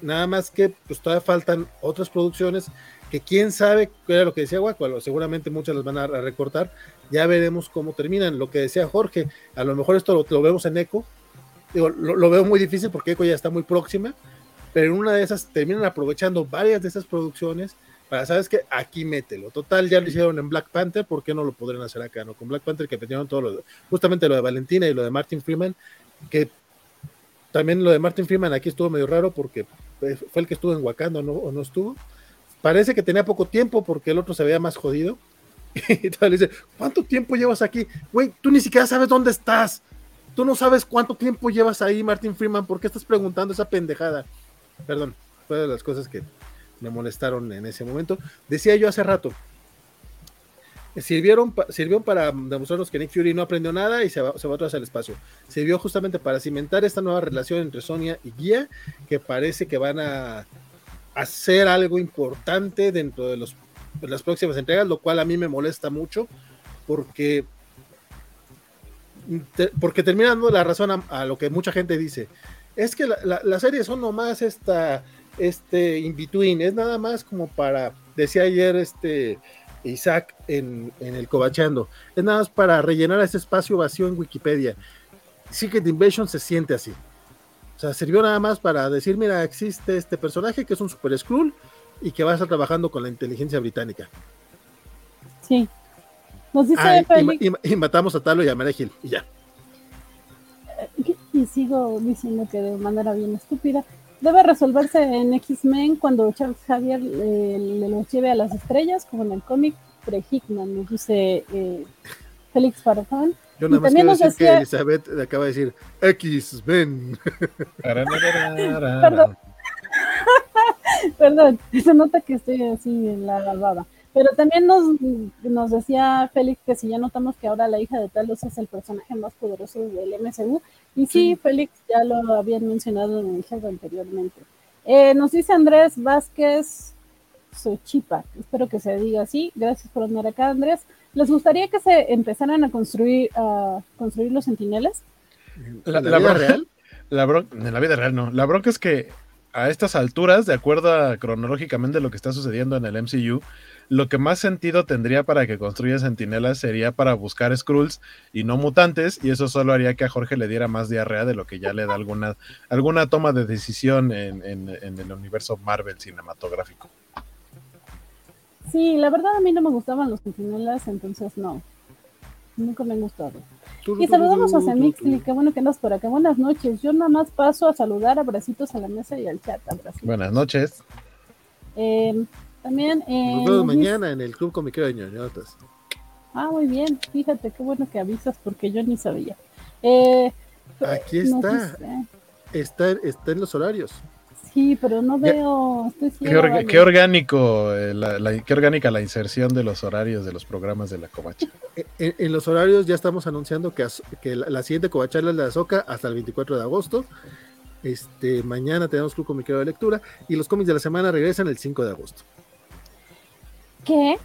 nada más que pues todavía faltan otras producciones que quién sabe qué era lo que decía Guaco, seguramente muchas las van a recortar, ya veremos cómo terminan. Lo que decía Jorge, a lo mejor esto lo, vemos en Eco, digo, lo, veo muy difícil porque Eco ya está muy próxima, pero en una de esas terminan aprovechando varias de esas producciones para, ¿sabes que Aquí mételo. Total, ya lo hicieron en Black Panther, ¿por qué no lo podrían hacer acá? ¿no? Con Black Panther que metieron todo lo justamente lo de Valentina y lo de Martin Freeman, que también lo de Martin Freeman aquí estuvo medio raro porque fue el que estuvo en Wakanda ¿no? o no estuvo Parece que tenía poco tiempo porque el otro se veía más jodido. *laughs* Y tal, le dice, ¿cuánto tiempo llevas aquí? Güey, tú ni siquiera sabes dónde estás. Tú no sabes cuánto tiempo llevas ahí, Martin Freeman. ¿Por qué estás preguntando esa pendejada? Perdón, fue de las cosas que me molestaron en ese momento. Decía yo hace rato, sirvieron, sirvió para demostrarnos que Nick Fury no aprendió nada y se va, se va atrás al espacio. Sirvió justamente para cimentar esta nueva relación entre Sonia y Guía, que parece que van a hacer algo importante dentro de, los, las próximas entregas, lo cual a mí me molesta mucho porque, porque termina dando la razón a, lo que mucha gente dice. Es que las la, series son nomás esta, este in-between, es nada más como para, decía ayer este Isaac en, en el Cobachando, es nada más para rellenar ese espacio vacío en Wikipedia. Secret Invasion se siente así. O sea, sirvió nada más para decir, mira, existe este personaje que es un Super Skrull y que va a estar trabajando con la inteligencia británica. Sí. Nos dice Ah, y- y, y- matamos a Talo y a Mary y ya. y sigo diciendo que de manera bien estúpida, debe resolverse en X-Men cuando Charles Javier eh, le los lleve a las estrellas, como en el cómic pre-Hickman, nos dice eh, Félix Farfán. Yo Y nada más también quiero que Elizabeth le acaba de decir X, ven. Perdón. *laughs* Perdón, se nota que estoy así en la baba. Pero también nos, nos decía Félix que si ya notamos que ahora la hija de Talos es el personaje más poderoso del MCU. Y sí, Félix ya lo habían mencionado en el juego anteriormente. Eh, nos dice Andrés Vázquez Sochipa, espero que se diga así. Gracias por andar acá, Andrés. ¿Les gustaría que se empezaran a construir, a construir los sentinelas? La, ¿En la la vida real? *laughs* la en la vida real no. La bronca es que a estas alturas, de acuerdo a cronológicamente lo que está sucediendo en el MCU, lo que más sentido tendría para que construya sentinelas sería para buscar Skrulls y no mutantes, y eso solo haría que a Jorge le diera más diarrea de lo que ya le da alguna, alguna toma de decisión en, en- en el universo Marvel cinematográfico. Sí, la verdad a mí no me gustaban los sentinelas, entonces no. Nunca me han gustado. Y saludamos a Semixli, qué bueno que andas por acá. Buenas noches. Yo nada más paso a saludar, abracitos a la mesa y al chat. Abracitos. Buenas noches. Eh, también. eh, Nos vemos mañana en el Club Comiquero de ñoñotas. Ah, muy bien. Fíjate, qué bueno que avisas porque yo ni sabía. Eh, Aquí está. Está, está en los horarios. sí, pero no Ya- veo. Estoy Qué, ciega, orga- vale. qué orgánico, eh, la, la- qué orgánica la inserción de los horarios de los programas de la Covacha. E- En, en los horarios ya estamos anunciando que, Az- que la, la siguiente covacharla es la de Azoka hasta el 24 de agosto. Este, mañana tenemos Club Comiquero de Lectura y los cómics de la semana regresan el 5 de agosto. Que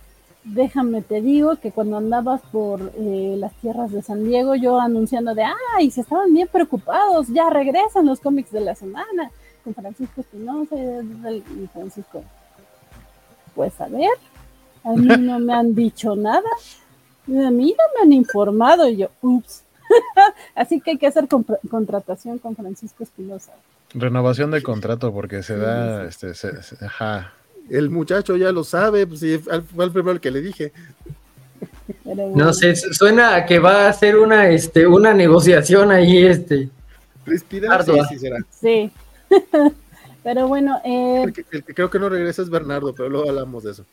déjame te digo que cuando andabas por eh, las tierras de San Diego, yo anunciando de, ay, se estaban bien preocupados, ya regresan los cómics de la semana, con Francisco Espinosa y Francisco. Pues a ver, a mí no me han dicho nada, a mí no me han informado, y yo, ups. *laughs* Así que hay que hacer contratación con Francisco Espinosa. Renovación de contrato porque se Sí, da, sí. este, se- se- ajá. El muchacho ya lo sabe, pues sí, fue el primero que le dije. No sé, su- suena a que va a hacer una, este, una negociación ahí, este. Sí, Ardua. sí será. Sí. *laughs* Pero bueno, eh, El que, el que creo que no regresa es Bernardo, pero luego hablamos de eso.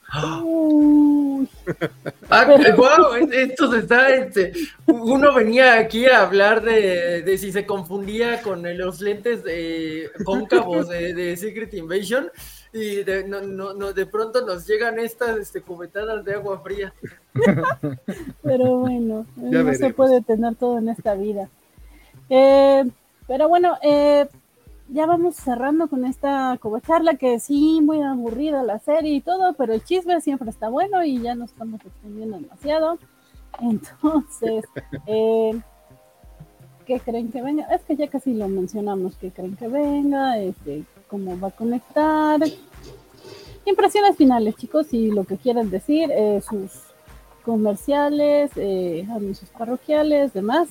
uy, *gasps* Ah, Pero- *laughs* wow, esto se está, este, uno venía aquí a hablar de, de si se confundía con los lentes de cóncavos de, de Secret Invasion y de, no, no, no, de pronto nos llegan estas este, cubetadas de agua fría. pero bueno, *laughs* Ya no se puede tener todo en esta vida. Eh, pero bueno, eh, ya vamos cerrando con esta charla que sí, muy aburrida la serie y todo, pero el chisme siempre está bueno y ya no estamos extendiendo demasiado. Entonces, *laughs* eh, ¿qué creen que venga? Es que ya casi lo mencionamos, ¿qué creen que venga? Este, ¿Cómo va a conectar? Impresiones finales, chicos, y lo que quieran decir, eh, sus comerciales, eh, parroquiales, demás.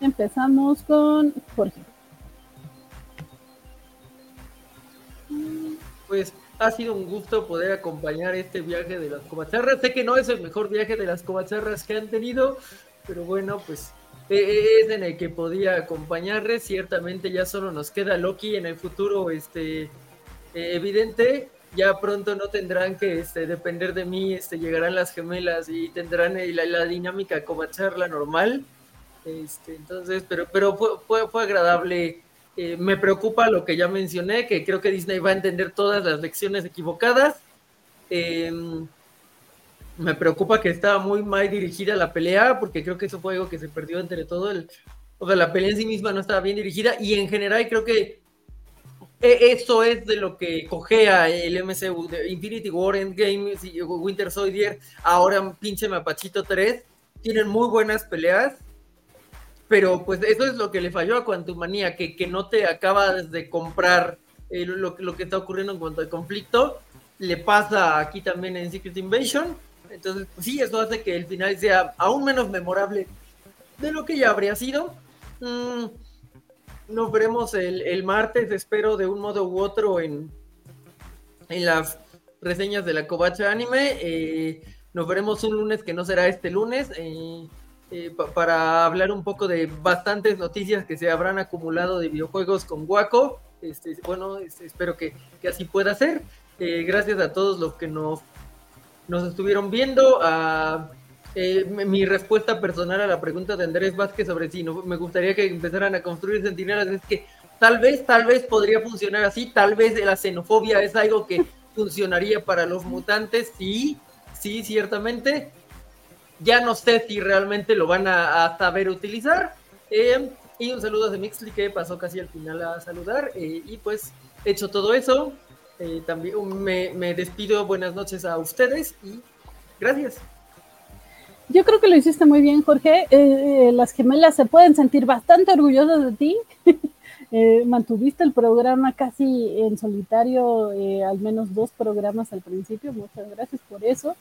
Empezamos con Jorge. Pues ha sido un gusto poder acompañar este viaje de las covacharras. Sé que no es el mejor viaje de las covacharras que han tenido, pero bueno, pues es en el que podía acompañarles. Ciertamente ya solo nos queda Loki en el futuro este, eh, evidente. Ya pronto no tendrán que este, depender de mí, este, llegarán las gemelas y tendrán eh, la, la dinámica covacharla normal. Este, entonces, pero, pero fue, fue, fue agradable eh, me preocupa lo que ya mencioné, que creo que Disney va a entender todas las lecciones equivocadas. Eh, me preocupa que estaba muy mal dirigida la pelea, porque creo que eso fue algo que se perdió entre todo. El, o sea, la pelea en sí misma no estaba bien dirigida y en general creo que e- eso es de lo que cojea el MCU, de Infinity War, Endgame, Winter Soldier, ahora pinche Mapachito 3. Tienen muy buenas peleas, pero pues eso es lo que le falló a Quantumania, que, que no te acabas de comprar eh, lo, lo que está ocurriendo en cuanto al conflicto. Le pasa aquí también en Secret Invasion. Entonces, pues, sí, eso hace que el final sea aún menos memorable de lo que ya habría sido. Mm, nos veremos el, martes, espero, de un modo u otro en, en las reseñas de la Covacha Anime. Eh, nos veremos un lunes que no será este lunes. para hablar un poco de bastantes noticias que se habrán acumulado de videojuegos con Waco. Este, bueno, espero que, que, así pueda ser. gracias a todos los que nos, nos estuvieron viendo. A, eh, mi respuesta personal a la pregunta de Andrés Vázquez sobre si no, me gustaría que empezaran a construir centinelas es que tal vez, tal vez podría funcionar así, tal vez la xenofobia es algo que *laughs* funcionaría para los mutantes, sí, sí, ciertamente. Ya no sé si realmente lo van a, saber utilizar. Eh, y un saludo a Mixly que pasó casi al final a saludar. Eh, y pues, hecho todo eso, también me, despido. Buenas noches a ustedes y gracias. Yo creo que lo hiciste muy bien, Jorge. Eh, eh, las gemelas se pueden sentir bastante orgullosas de ti. *laughs* Eh, mantuviste el programa casi en solitario, al menos dos programas al principio. Muchas gracias por eso.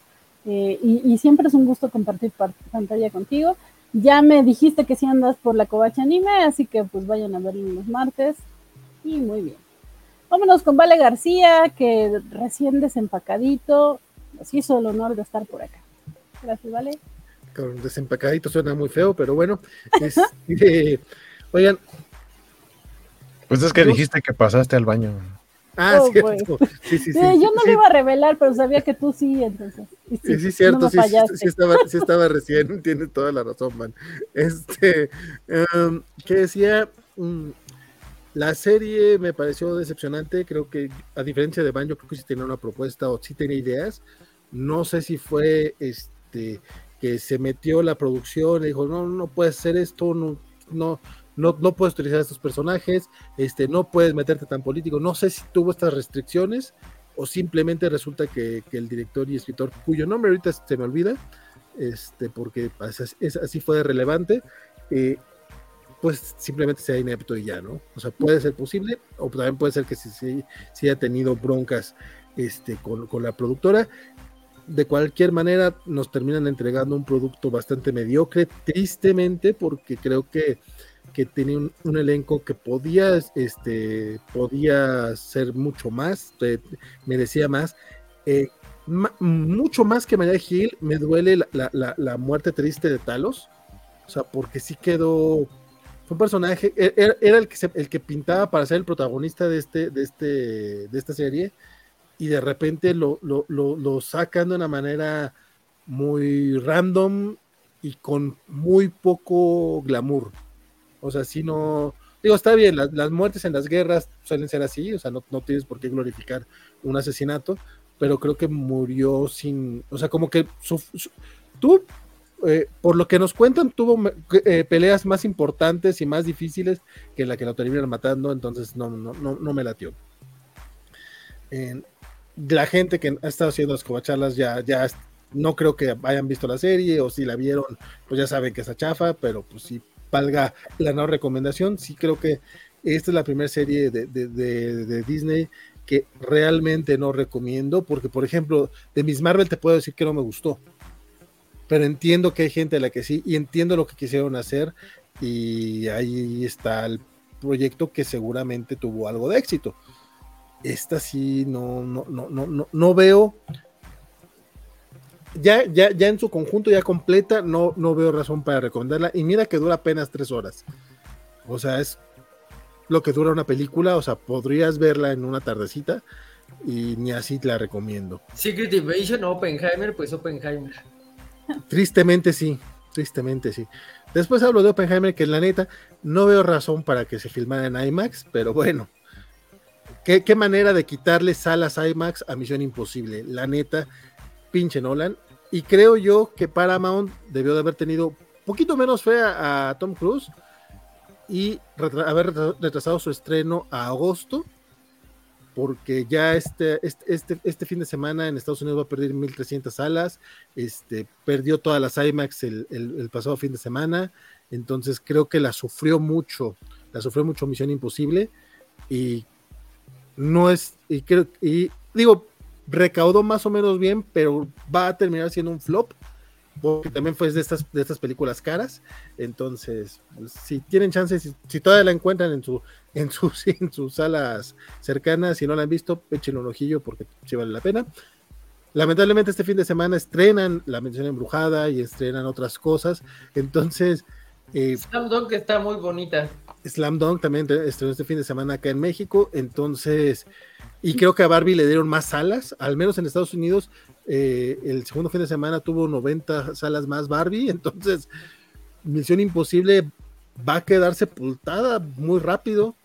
Y, siempre es un gusto compartir pantalla contigo. Ya me dijiste que si andas por la covacha anime, así que pues vayan a verlo los martes. Y muy bien. Vámonos con Vale García, que recién desempacadito nos hizo el honor de estar por acá. Gracias, Vale con desempacadito suena muy feo, pero bueno. *laughs* oigan. Pues es que dijiste que pasaste al baño. Ah, oh, cierto. Sí, sí, sí, yo no lo iba a revelar, pero sabía que tú sí, entonces. Sí, sí, cierto, sí, sí, estaba, sí estaba recién, *laughs* tienes toda la razón, man. Este, um, que decía, um, la serie me pareció decepcionante, creo que a diferencia de Banjo, creo que sí tenía una propuesta o sí tenía ideas. No sé si fue este que se metió la producción y dijo, no, no puedes hacer esto, no, no, no, no puedes utilizar estos personajes, este, no puedes meterte tan político. No sé si tuvo estas restricciones o simplemente resulta que, el director y escritor, cuyo nombre ahorita se me olvida, este, porque es, así fue relevante, eh, pues simplemente sea inepto y ya, ¿no? O sea, puede ser posible, o también puede ser que sí, sí, sí haya tenido broncas este, con, con, la productora de cualquier manera nos terminan entregando un producto bastante mediocre, tristemente, porque creo que, que tenía un, elenco que podía, este, podía ser mucho más, merecía más. Eh, mucho más que María Gil, me duele la, muerte triste de Talos, o sea, porque sí quedó, fue un personaje, e, e, era, el, que el que pintaba para ser el protagonista de, este, de, este, de esta serie, y de repente lo, lo, lo, sacan de una manera muy random y con muy poco glamour. O sea, si no, digo, está bien, las, muertes en las guerras suelen ser así, o sea, no, no, tienes por qué glorificar un asesinato, pero creo que murió sin, o sea, como que tú, eh, por lo que nos cuentan, tuvo eh, peleas más importantes y más difíciles que la que lo terminan matando, entonces no, no, no, no me latió. La gente que ha estado haciendo las covacharlas ya, ya no creo que hayan visto la serie o si la vieron, pues ya saben que es chafa, pero pues si valga la no recomendación, sí creo que esta es la primera serie de, Disney que realmente no recomiendo, porque por ejemplo, de Miss Marvel te puedo decir que no me gustó, pero entiendo que hay gente a la que sí, y entiendo lo que quisieron hacer, y ahí está el proyecto que seguramente tuvo algo de éxito esta sí no, no, no, no, no, veo. Ya, ya, ya en su conjunto, ya completa, no, no veo razón para recomendarla. Y mira que dura apenas tres horas. O sea, es lo que dura una película. O sea, podrías verla en una tardecita y ni así la recomiendo. Secret Invasion o Oppenheimer, pues Oppenheimer. Tristemente sí, tristemente sí. Después hablo de Oppenheimer, que la neta no veo razón para que se filmara en IMAX, pero bueno, ¿Qué, manera de quitarle salas IMAX a Misión Imposible. La neta, pinche Nolan. Y creo yo que Paramount debió de haber tenido poquito menos fe a, Tom Cruise y haber retrasado su estreno a agosto, porque ya este, este, este, este, fin de semana en Estados Unidos va a perder 1.300 salas, este, perdió todas las IMAX el, el, pasado fin de semana, entonces creo que la sufrió mucho, la sufrió mucho Misión Imposible y no es, y creo, y digo, recaudó más o menos bien, pero va a terminar siendo un flop, porque también fue de estas, de estas películas caras. Entonces, pues, si tienen chance, si, todavía la encuentran en su, *laughs* en sus, en sus salas cercanas, si no la han visto, échenle un ojillo porque sí vale la pena. lamentablemente este fin de semana estrenan La Mención Embrujada y estrenan otras cosas. Entonces... Eh, Slam Dunk está muy bonita. Slam Dunk también estrenó este fin de semana acá en México. Entonces... Y creo que a Barbie le dieron más salas, al menos en Estados Unidos. Eh, el segundo fin de semana tuvo 90 salas más Barbie, *laughs* entonces Misión Imposible va a quedar sepultada muy rápido.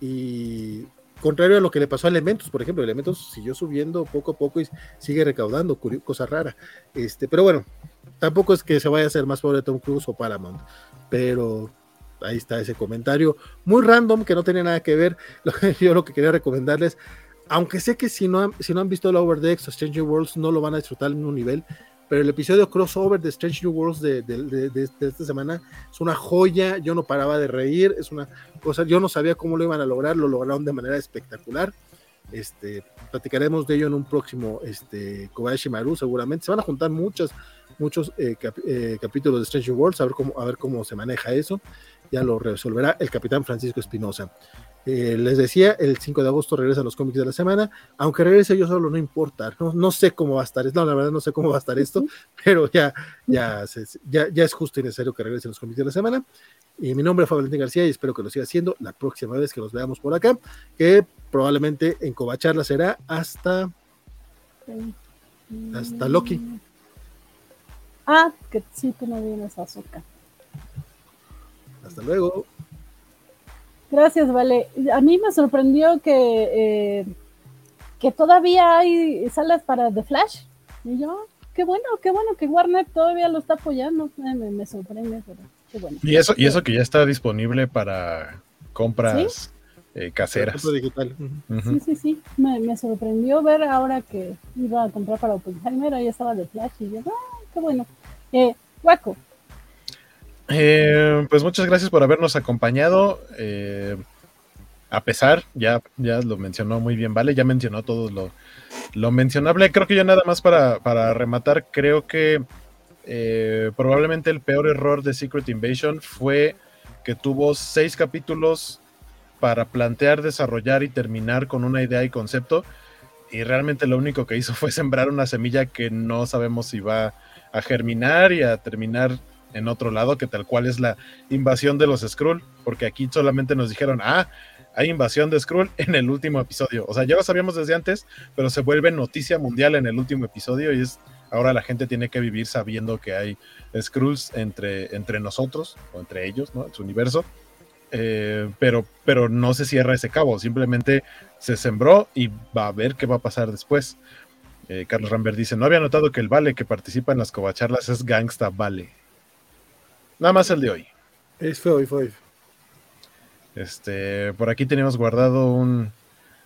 Y contrario a lo que le pasó a Elementos, por ejemplo, Elementos siguió subiendo poco a poco y sigue recaudando, cosa rara. Este, pero bueno, tampoco es que se vaya a hacer más pobre Tom Cruise o Paramount, pero ahí está ese comentario muy random que no tiene nada que ver. *laughs* Yo lo que quería recomendarles, aunque sé que si no han, si no han visto el Overdex o Stranger Worlds no lo van a disfrutar en un nivel, pero el episodio crossover de Strange New Worlds de, de, esta semana es una joya. Yo no paraba de reír, es una cosa, yo no sabía cómo lo iban a lograr, lo lograron de manera espectacular. Este, platicaremos de ello en un próximo este, Kobayashi Maru, seguramente. Se van a juntar muchos, muchos eh, eh, capítulos de Strange New Worlds, a ver, cómo, a ver cómo se maneja eso ya lo resolverá el capitán Francisco Espinosa. Eh, les decía, el 5 de agosto regresan los cómics de la semana, aunque regrese yo solo, no importa, no, no sé cómo va a estar, no, la verdad no sé cómo va a estar esto, pero ya, ya, ya, ya es justo y necesario que regresen los cómics de la semana. Y mi nombre es Valentín García y espero que lo siga haciendo la próxima vez que nos veamos por acá, que probablemente en Covacharla será hasta, hasta Loki. Ah, que sí, tú no vienes a azúcar. Hasta luego. Gracias, Vale. A mí me sorprendió que, eh, que todavía hay salas para The Flash. Y yo, qué bueno, qué bueno que Warner todavía lo está apoyando. Me, sorprende, pero qué bueno. Y eso, y eso que ya está disponible para compras eh, caseras. Digital. Sí, sí, sí. Me, sorprendió ver ahora que iba a comprar para Oppenheimer, ahí estaba The Flash. Y yo, ah, qué bueno. Eh, Waco, eh, pues muchas gracias por habernos acompañado. Eh, a pesar, ya, ya lo mencionó muy bien, ¿vale? Ya mencionó todo lo, lo mencionable. Creo que yo nada más para, para rematar, creo que eh, probablemente el peor error de Secret Invasion fue que tuvo seis capítulos para plantear, desarrollar y terminar con una idea y concepto. Y realmente lo único que hizo fue *laughs* sembrar una semilla que no sabemos si va a germinar y a terminar en otro lado, que tal cual es la invasión de los Skrull, porque aquí solamente nos dijeron, ah, hay invasión de Skrull en el último episodio. O sea, ya lo sabíamos desde antes, pero se vuelve noticia mundial en el último episodio y es ahora la gente tiene que vivir sabiendo que hay Skrulls entre, entre nosotros o entre ellos, ¿no? En su universo. Eh, pero, pero no se cierra ese cabo, simplemente se sembró y va a ver qué va a pasar después. Eh, Carlos Rambert dice: No había notado que el Vale que participa en las covacharlas es Gangsta Vale. Nada más el de hoy. Es feo y feo. Este, por aquí tenemos guardado un,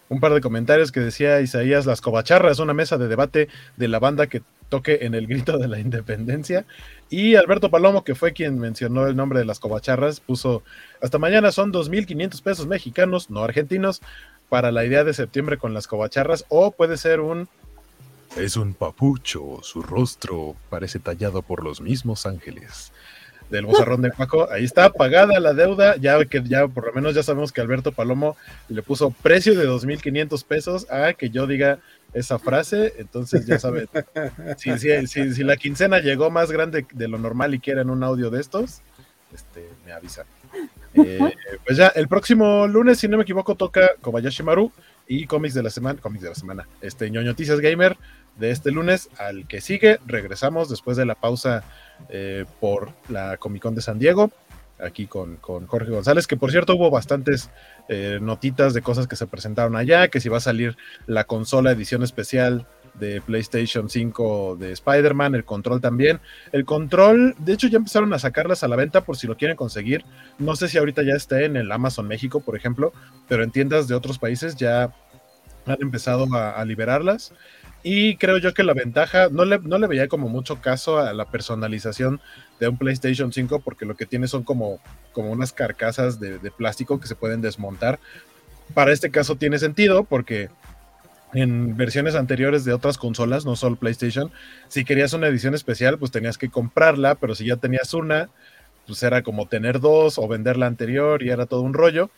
un par de comentarios que decía Isaías Las Covacharras, una mesa de debate de la banda que toque en el grito de la independencia. Y Alberto Palomo, que fue quien mencionó el nombre de las Covacharras, puso, hasta mañana son 2.500 pesos mexicanos, no argentinos, para la idea de septiembre con las Covacharras, o puede ser un... Es un papucho, su rostro parece tallado por los mismos ángeles del bozarrón de Paco. Ahí está, pagada la deuda. Ya que ya por lo menos ya sabemos que Alberto Palomo le puso precio de 2.500 pesos a que yo diga esa frase. Entonces ya saben, si, si, la quincena llegó más grande de lo normal y quieren un audio de estos, este, me avisan. Eh, pues ya, el próximo lunes, si no me equivoco, toca Kobayashi Maru y cómics de la semana, cómics de la semana, este ñoño Noticias Gamer de este lunes al que sigue. Regresamos después de la pausa eh, por la Comic Con de San Diego, aquí con, Jorge González, que por cierto hubo bastantes eh, notitas de cosas que se presentaron allá, que si va a salir la consola edición especial de PlayStation 5 de Spider-Man, el control también. El control, de hecho ya empezaron a sacarlas a la venta por si lo quieren conseguir. No sé si ahorita ya está en el Amazon México, por ejemplo, pero en tiendas de otros países ya han empezado a liberarlas. Y creo yo que la ventaja, no le, no le veía como mucho caso a la personalización de un PlayStation 5 porque lo que tiene son como, como unas carcasas de, plástico que se pueden desmontar. Para este caso tiene sentido porque en versiones anteriores de otras consolas, no solo PlayStation, si querías una edición especial, pues tenías que comprarla, pero si ya tenías una, pues era como tener dos o vender la anterior y era todo un rollo.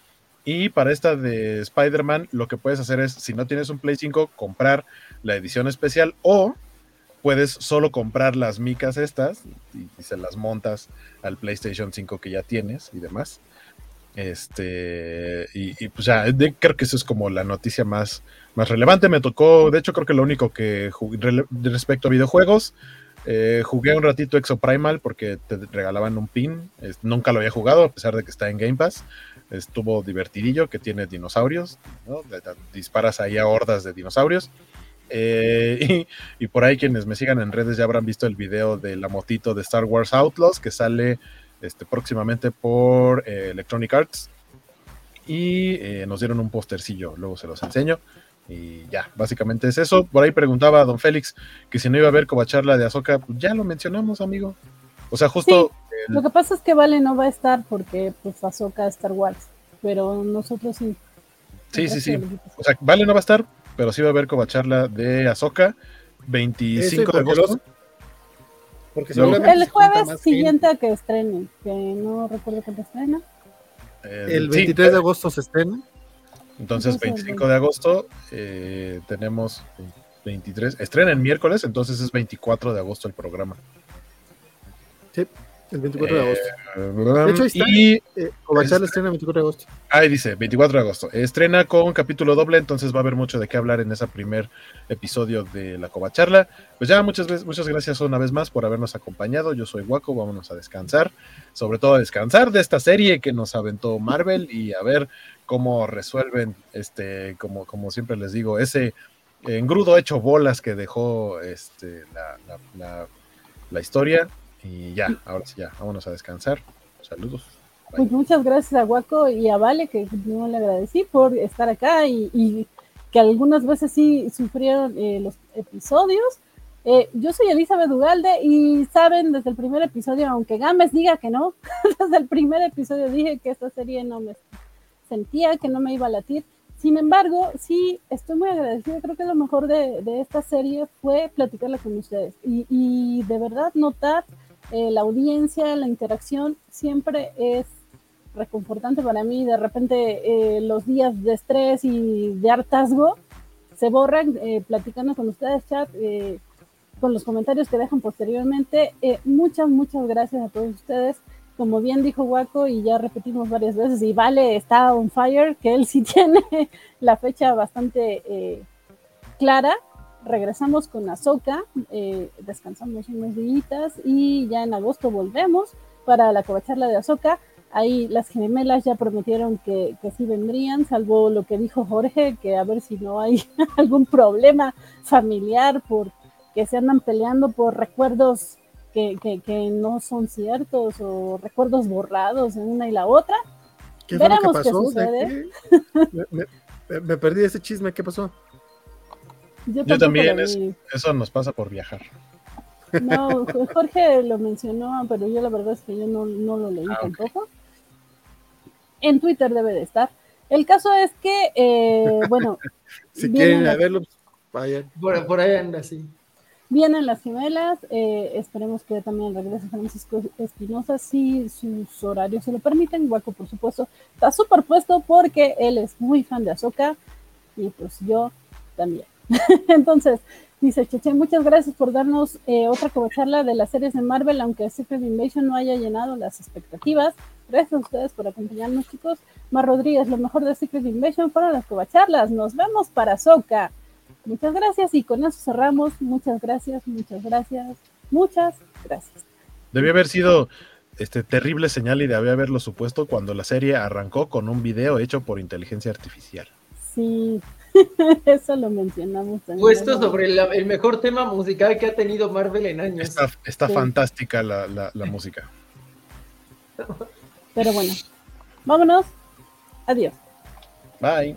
Y para esta de Spider-Man, lo que puedes hacer es, si no tienes un Play 5, comprar la edición especial o puedes solo comprar las micas estas y, y se las montas al PlayStation 5 que ya tienes y demás. Este, y, pues ya, creo que eso es como la noticia más, más relevante. Me tocó, de hecho, creo que lo único que jugué respecto a videojuegos, eh, jugué un ratito Exo Primal porque te regalaban un pin. Nunca lo había jugado, a pesar de que está en Game Pass. Estuvo divertidillo, que tiene dinosaurios, Disparas ahí a hordas de dinosaurios. Eh, *laughs* y, y por ahí quienes me sigan en redes ya habrán visto el video de la motito de Star Wars Outlaws que sale este, próximamente por eh, Electronic Arts. Y eh, nos dieron un postercillo, luego se los enseño. Y ya, básicamente es eso. Por ahí preguntaba a don Félix que si no iba a haber covacharla de Azoka, pues ya lo mencionamos, amigo. O sea, justo el- Lo que pasa es que Vale no va a estar porque pues Ahsoka Star Wars, pero nosotros sí. Sí, sí, sí. O sea, Vale no va a estar, pero sí va a haber covacharla de Azoka 25 de agosto. Porque El jueves siguiente a que estrene, que no recuerdo cuándo estrena. Eh. El sí, 23 de agosto se estrena. Entonces, Entonces, 25 de agosto eh, tenemos 23. Estrena el miércoles, entonces es 24 de agosto el programa. El 24 de agosto. Eh, hecho, ahí está. y Eh, estrena el 24 de agosto. ahí dice 24 de agosto. Estrena con capítulo doble, entonces va a haber mucho de qué hablar en ese primer episodio de la Covacharla. Pues ya, muchas, muchas gracias una vez más por habernos acompañado. Yo soy Waco, vámonos a descansar. Sobre todo a descansar de esta serie que nos aventó Marvel y a ver cómo resuelven, este, como, como siempre les digo, ese engrudo hecho bolas que dejó este, la, la- la- la historia. Y ya, ahora sí, ya, vámonos a descansar. Saludos. Pues muchas gracias a Guaco y a Vale, que no le agradecí por estar acá y, que algunas veces sí sufrieron eh, los episodios. Eh, yo soy Elizabeth Ugalde y saben, desde el primer episodio, aunque Gámez diga que no, *laughs* desde el primer episodio dije que esta serie no me sentía, que no me iba a latir. Sin embargo, sí, estoy muy agradecida. Creo que lo mejor de, de esta serie fue platicarla con ustedes y, y de verdad notar eh, la audiencia, la interacción, siempre es reconfortante para mí. De repente eh, los días de estrés y de hartazgo se borran eh, platicando con ustedes, chat, eh, con los comentarios que dejan posteriormente. Eh, muchas, muchas gracias a todos ustedes. Como bien dijo Waco y ya repetimos varias veces, y Vale está on fire, que él sí *laughs* tiene la fecha bastante eh, clara. Regresamos con Azoka, eh, descansamos unos días y ya en agosto volvemos para la covacharla de Azoka. Ahí las gemelas ya prometieron que, que sí vendrían, salvo lo que dijo Jorge, que a ver si no hay *laughs* algún problema familiar por que se andan peleando por recuerdos que, que, que no son ciertos o recuerdos borrados en una y la otra. ¿Qué fue lo que qué pasó? ¿De sucede. qué? *laughs* Me, me- me perdí ese chisme. ¿Qué pasó? Yo, también, es-. Eso nos pasa por viajar. No, Jorge lo mencionó, pero yo la verdad es que yo no, no lo leí Ah, tampoco. En Twitter debe de estar. El caso es que, eh, bueno, *laughs* Si quieren las- verlo, vayan. Por, por ahí anda, sí. vienen las gemelas. eh, esperemos que también regrese Francisco Espinosa, si sus horarios se lo permiten. Guaco, por supuesto, está súper puesto porque él es muy fan de Azoka y pues yo también. *laughs* Entonces, dice Cheche, muchas gracias por darnos eh, otra covacharla de las series de Marvel, aunque Secret Invasion no haya llenado las expectativas. Gracias a ustedes por acompañarnos, chicos. Mar Rodríguez, lo mejor de Secret Invasion fueron las covacharlas. Nos vemos para Soca. Muchas gracias y con eso cerramos. Muchas gracias, muchas gracias, muchas gracias. Debió haber sido este terrible señal y debía haberlo supuesto cuando la serie arrancó con un video hecho por inteligencia artificial. Sí, *laughs* eso lo mencionamos también. Puesto sobre la- el mejor tema musical que ha tenido Marvel en años. Está, está Sí. fantástica la, la- la *laughs* música. Pero bueno, vámonos. Adiós. Bye.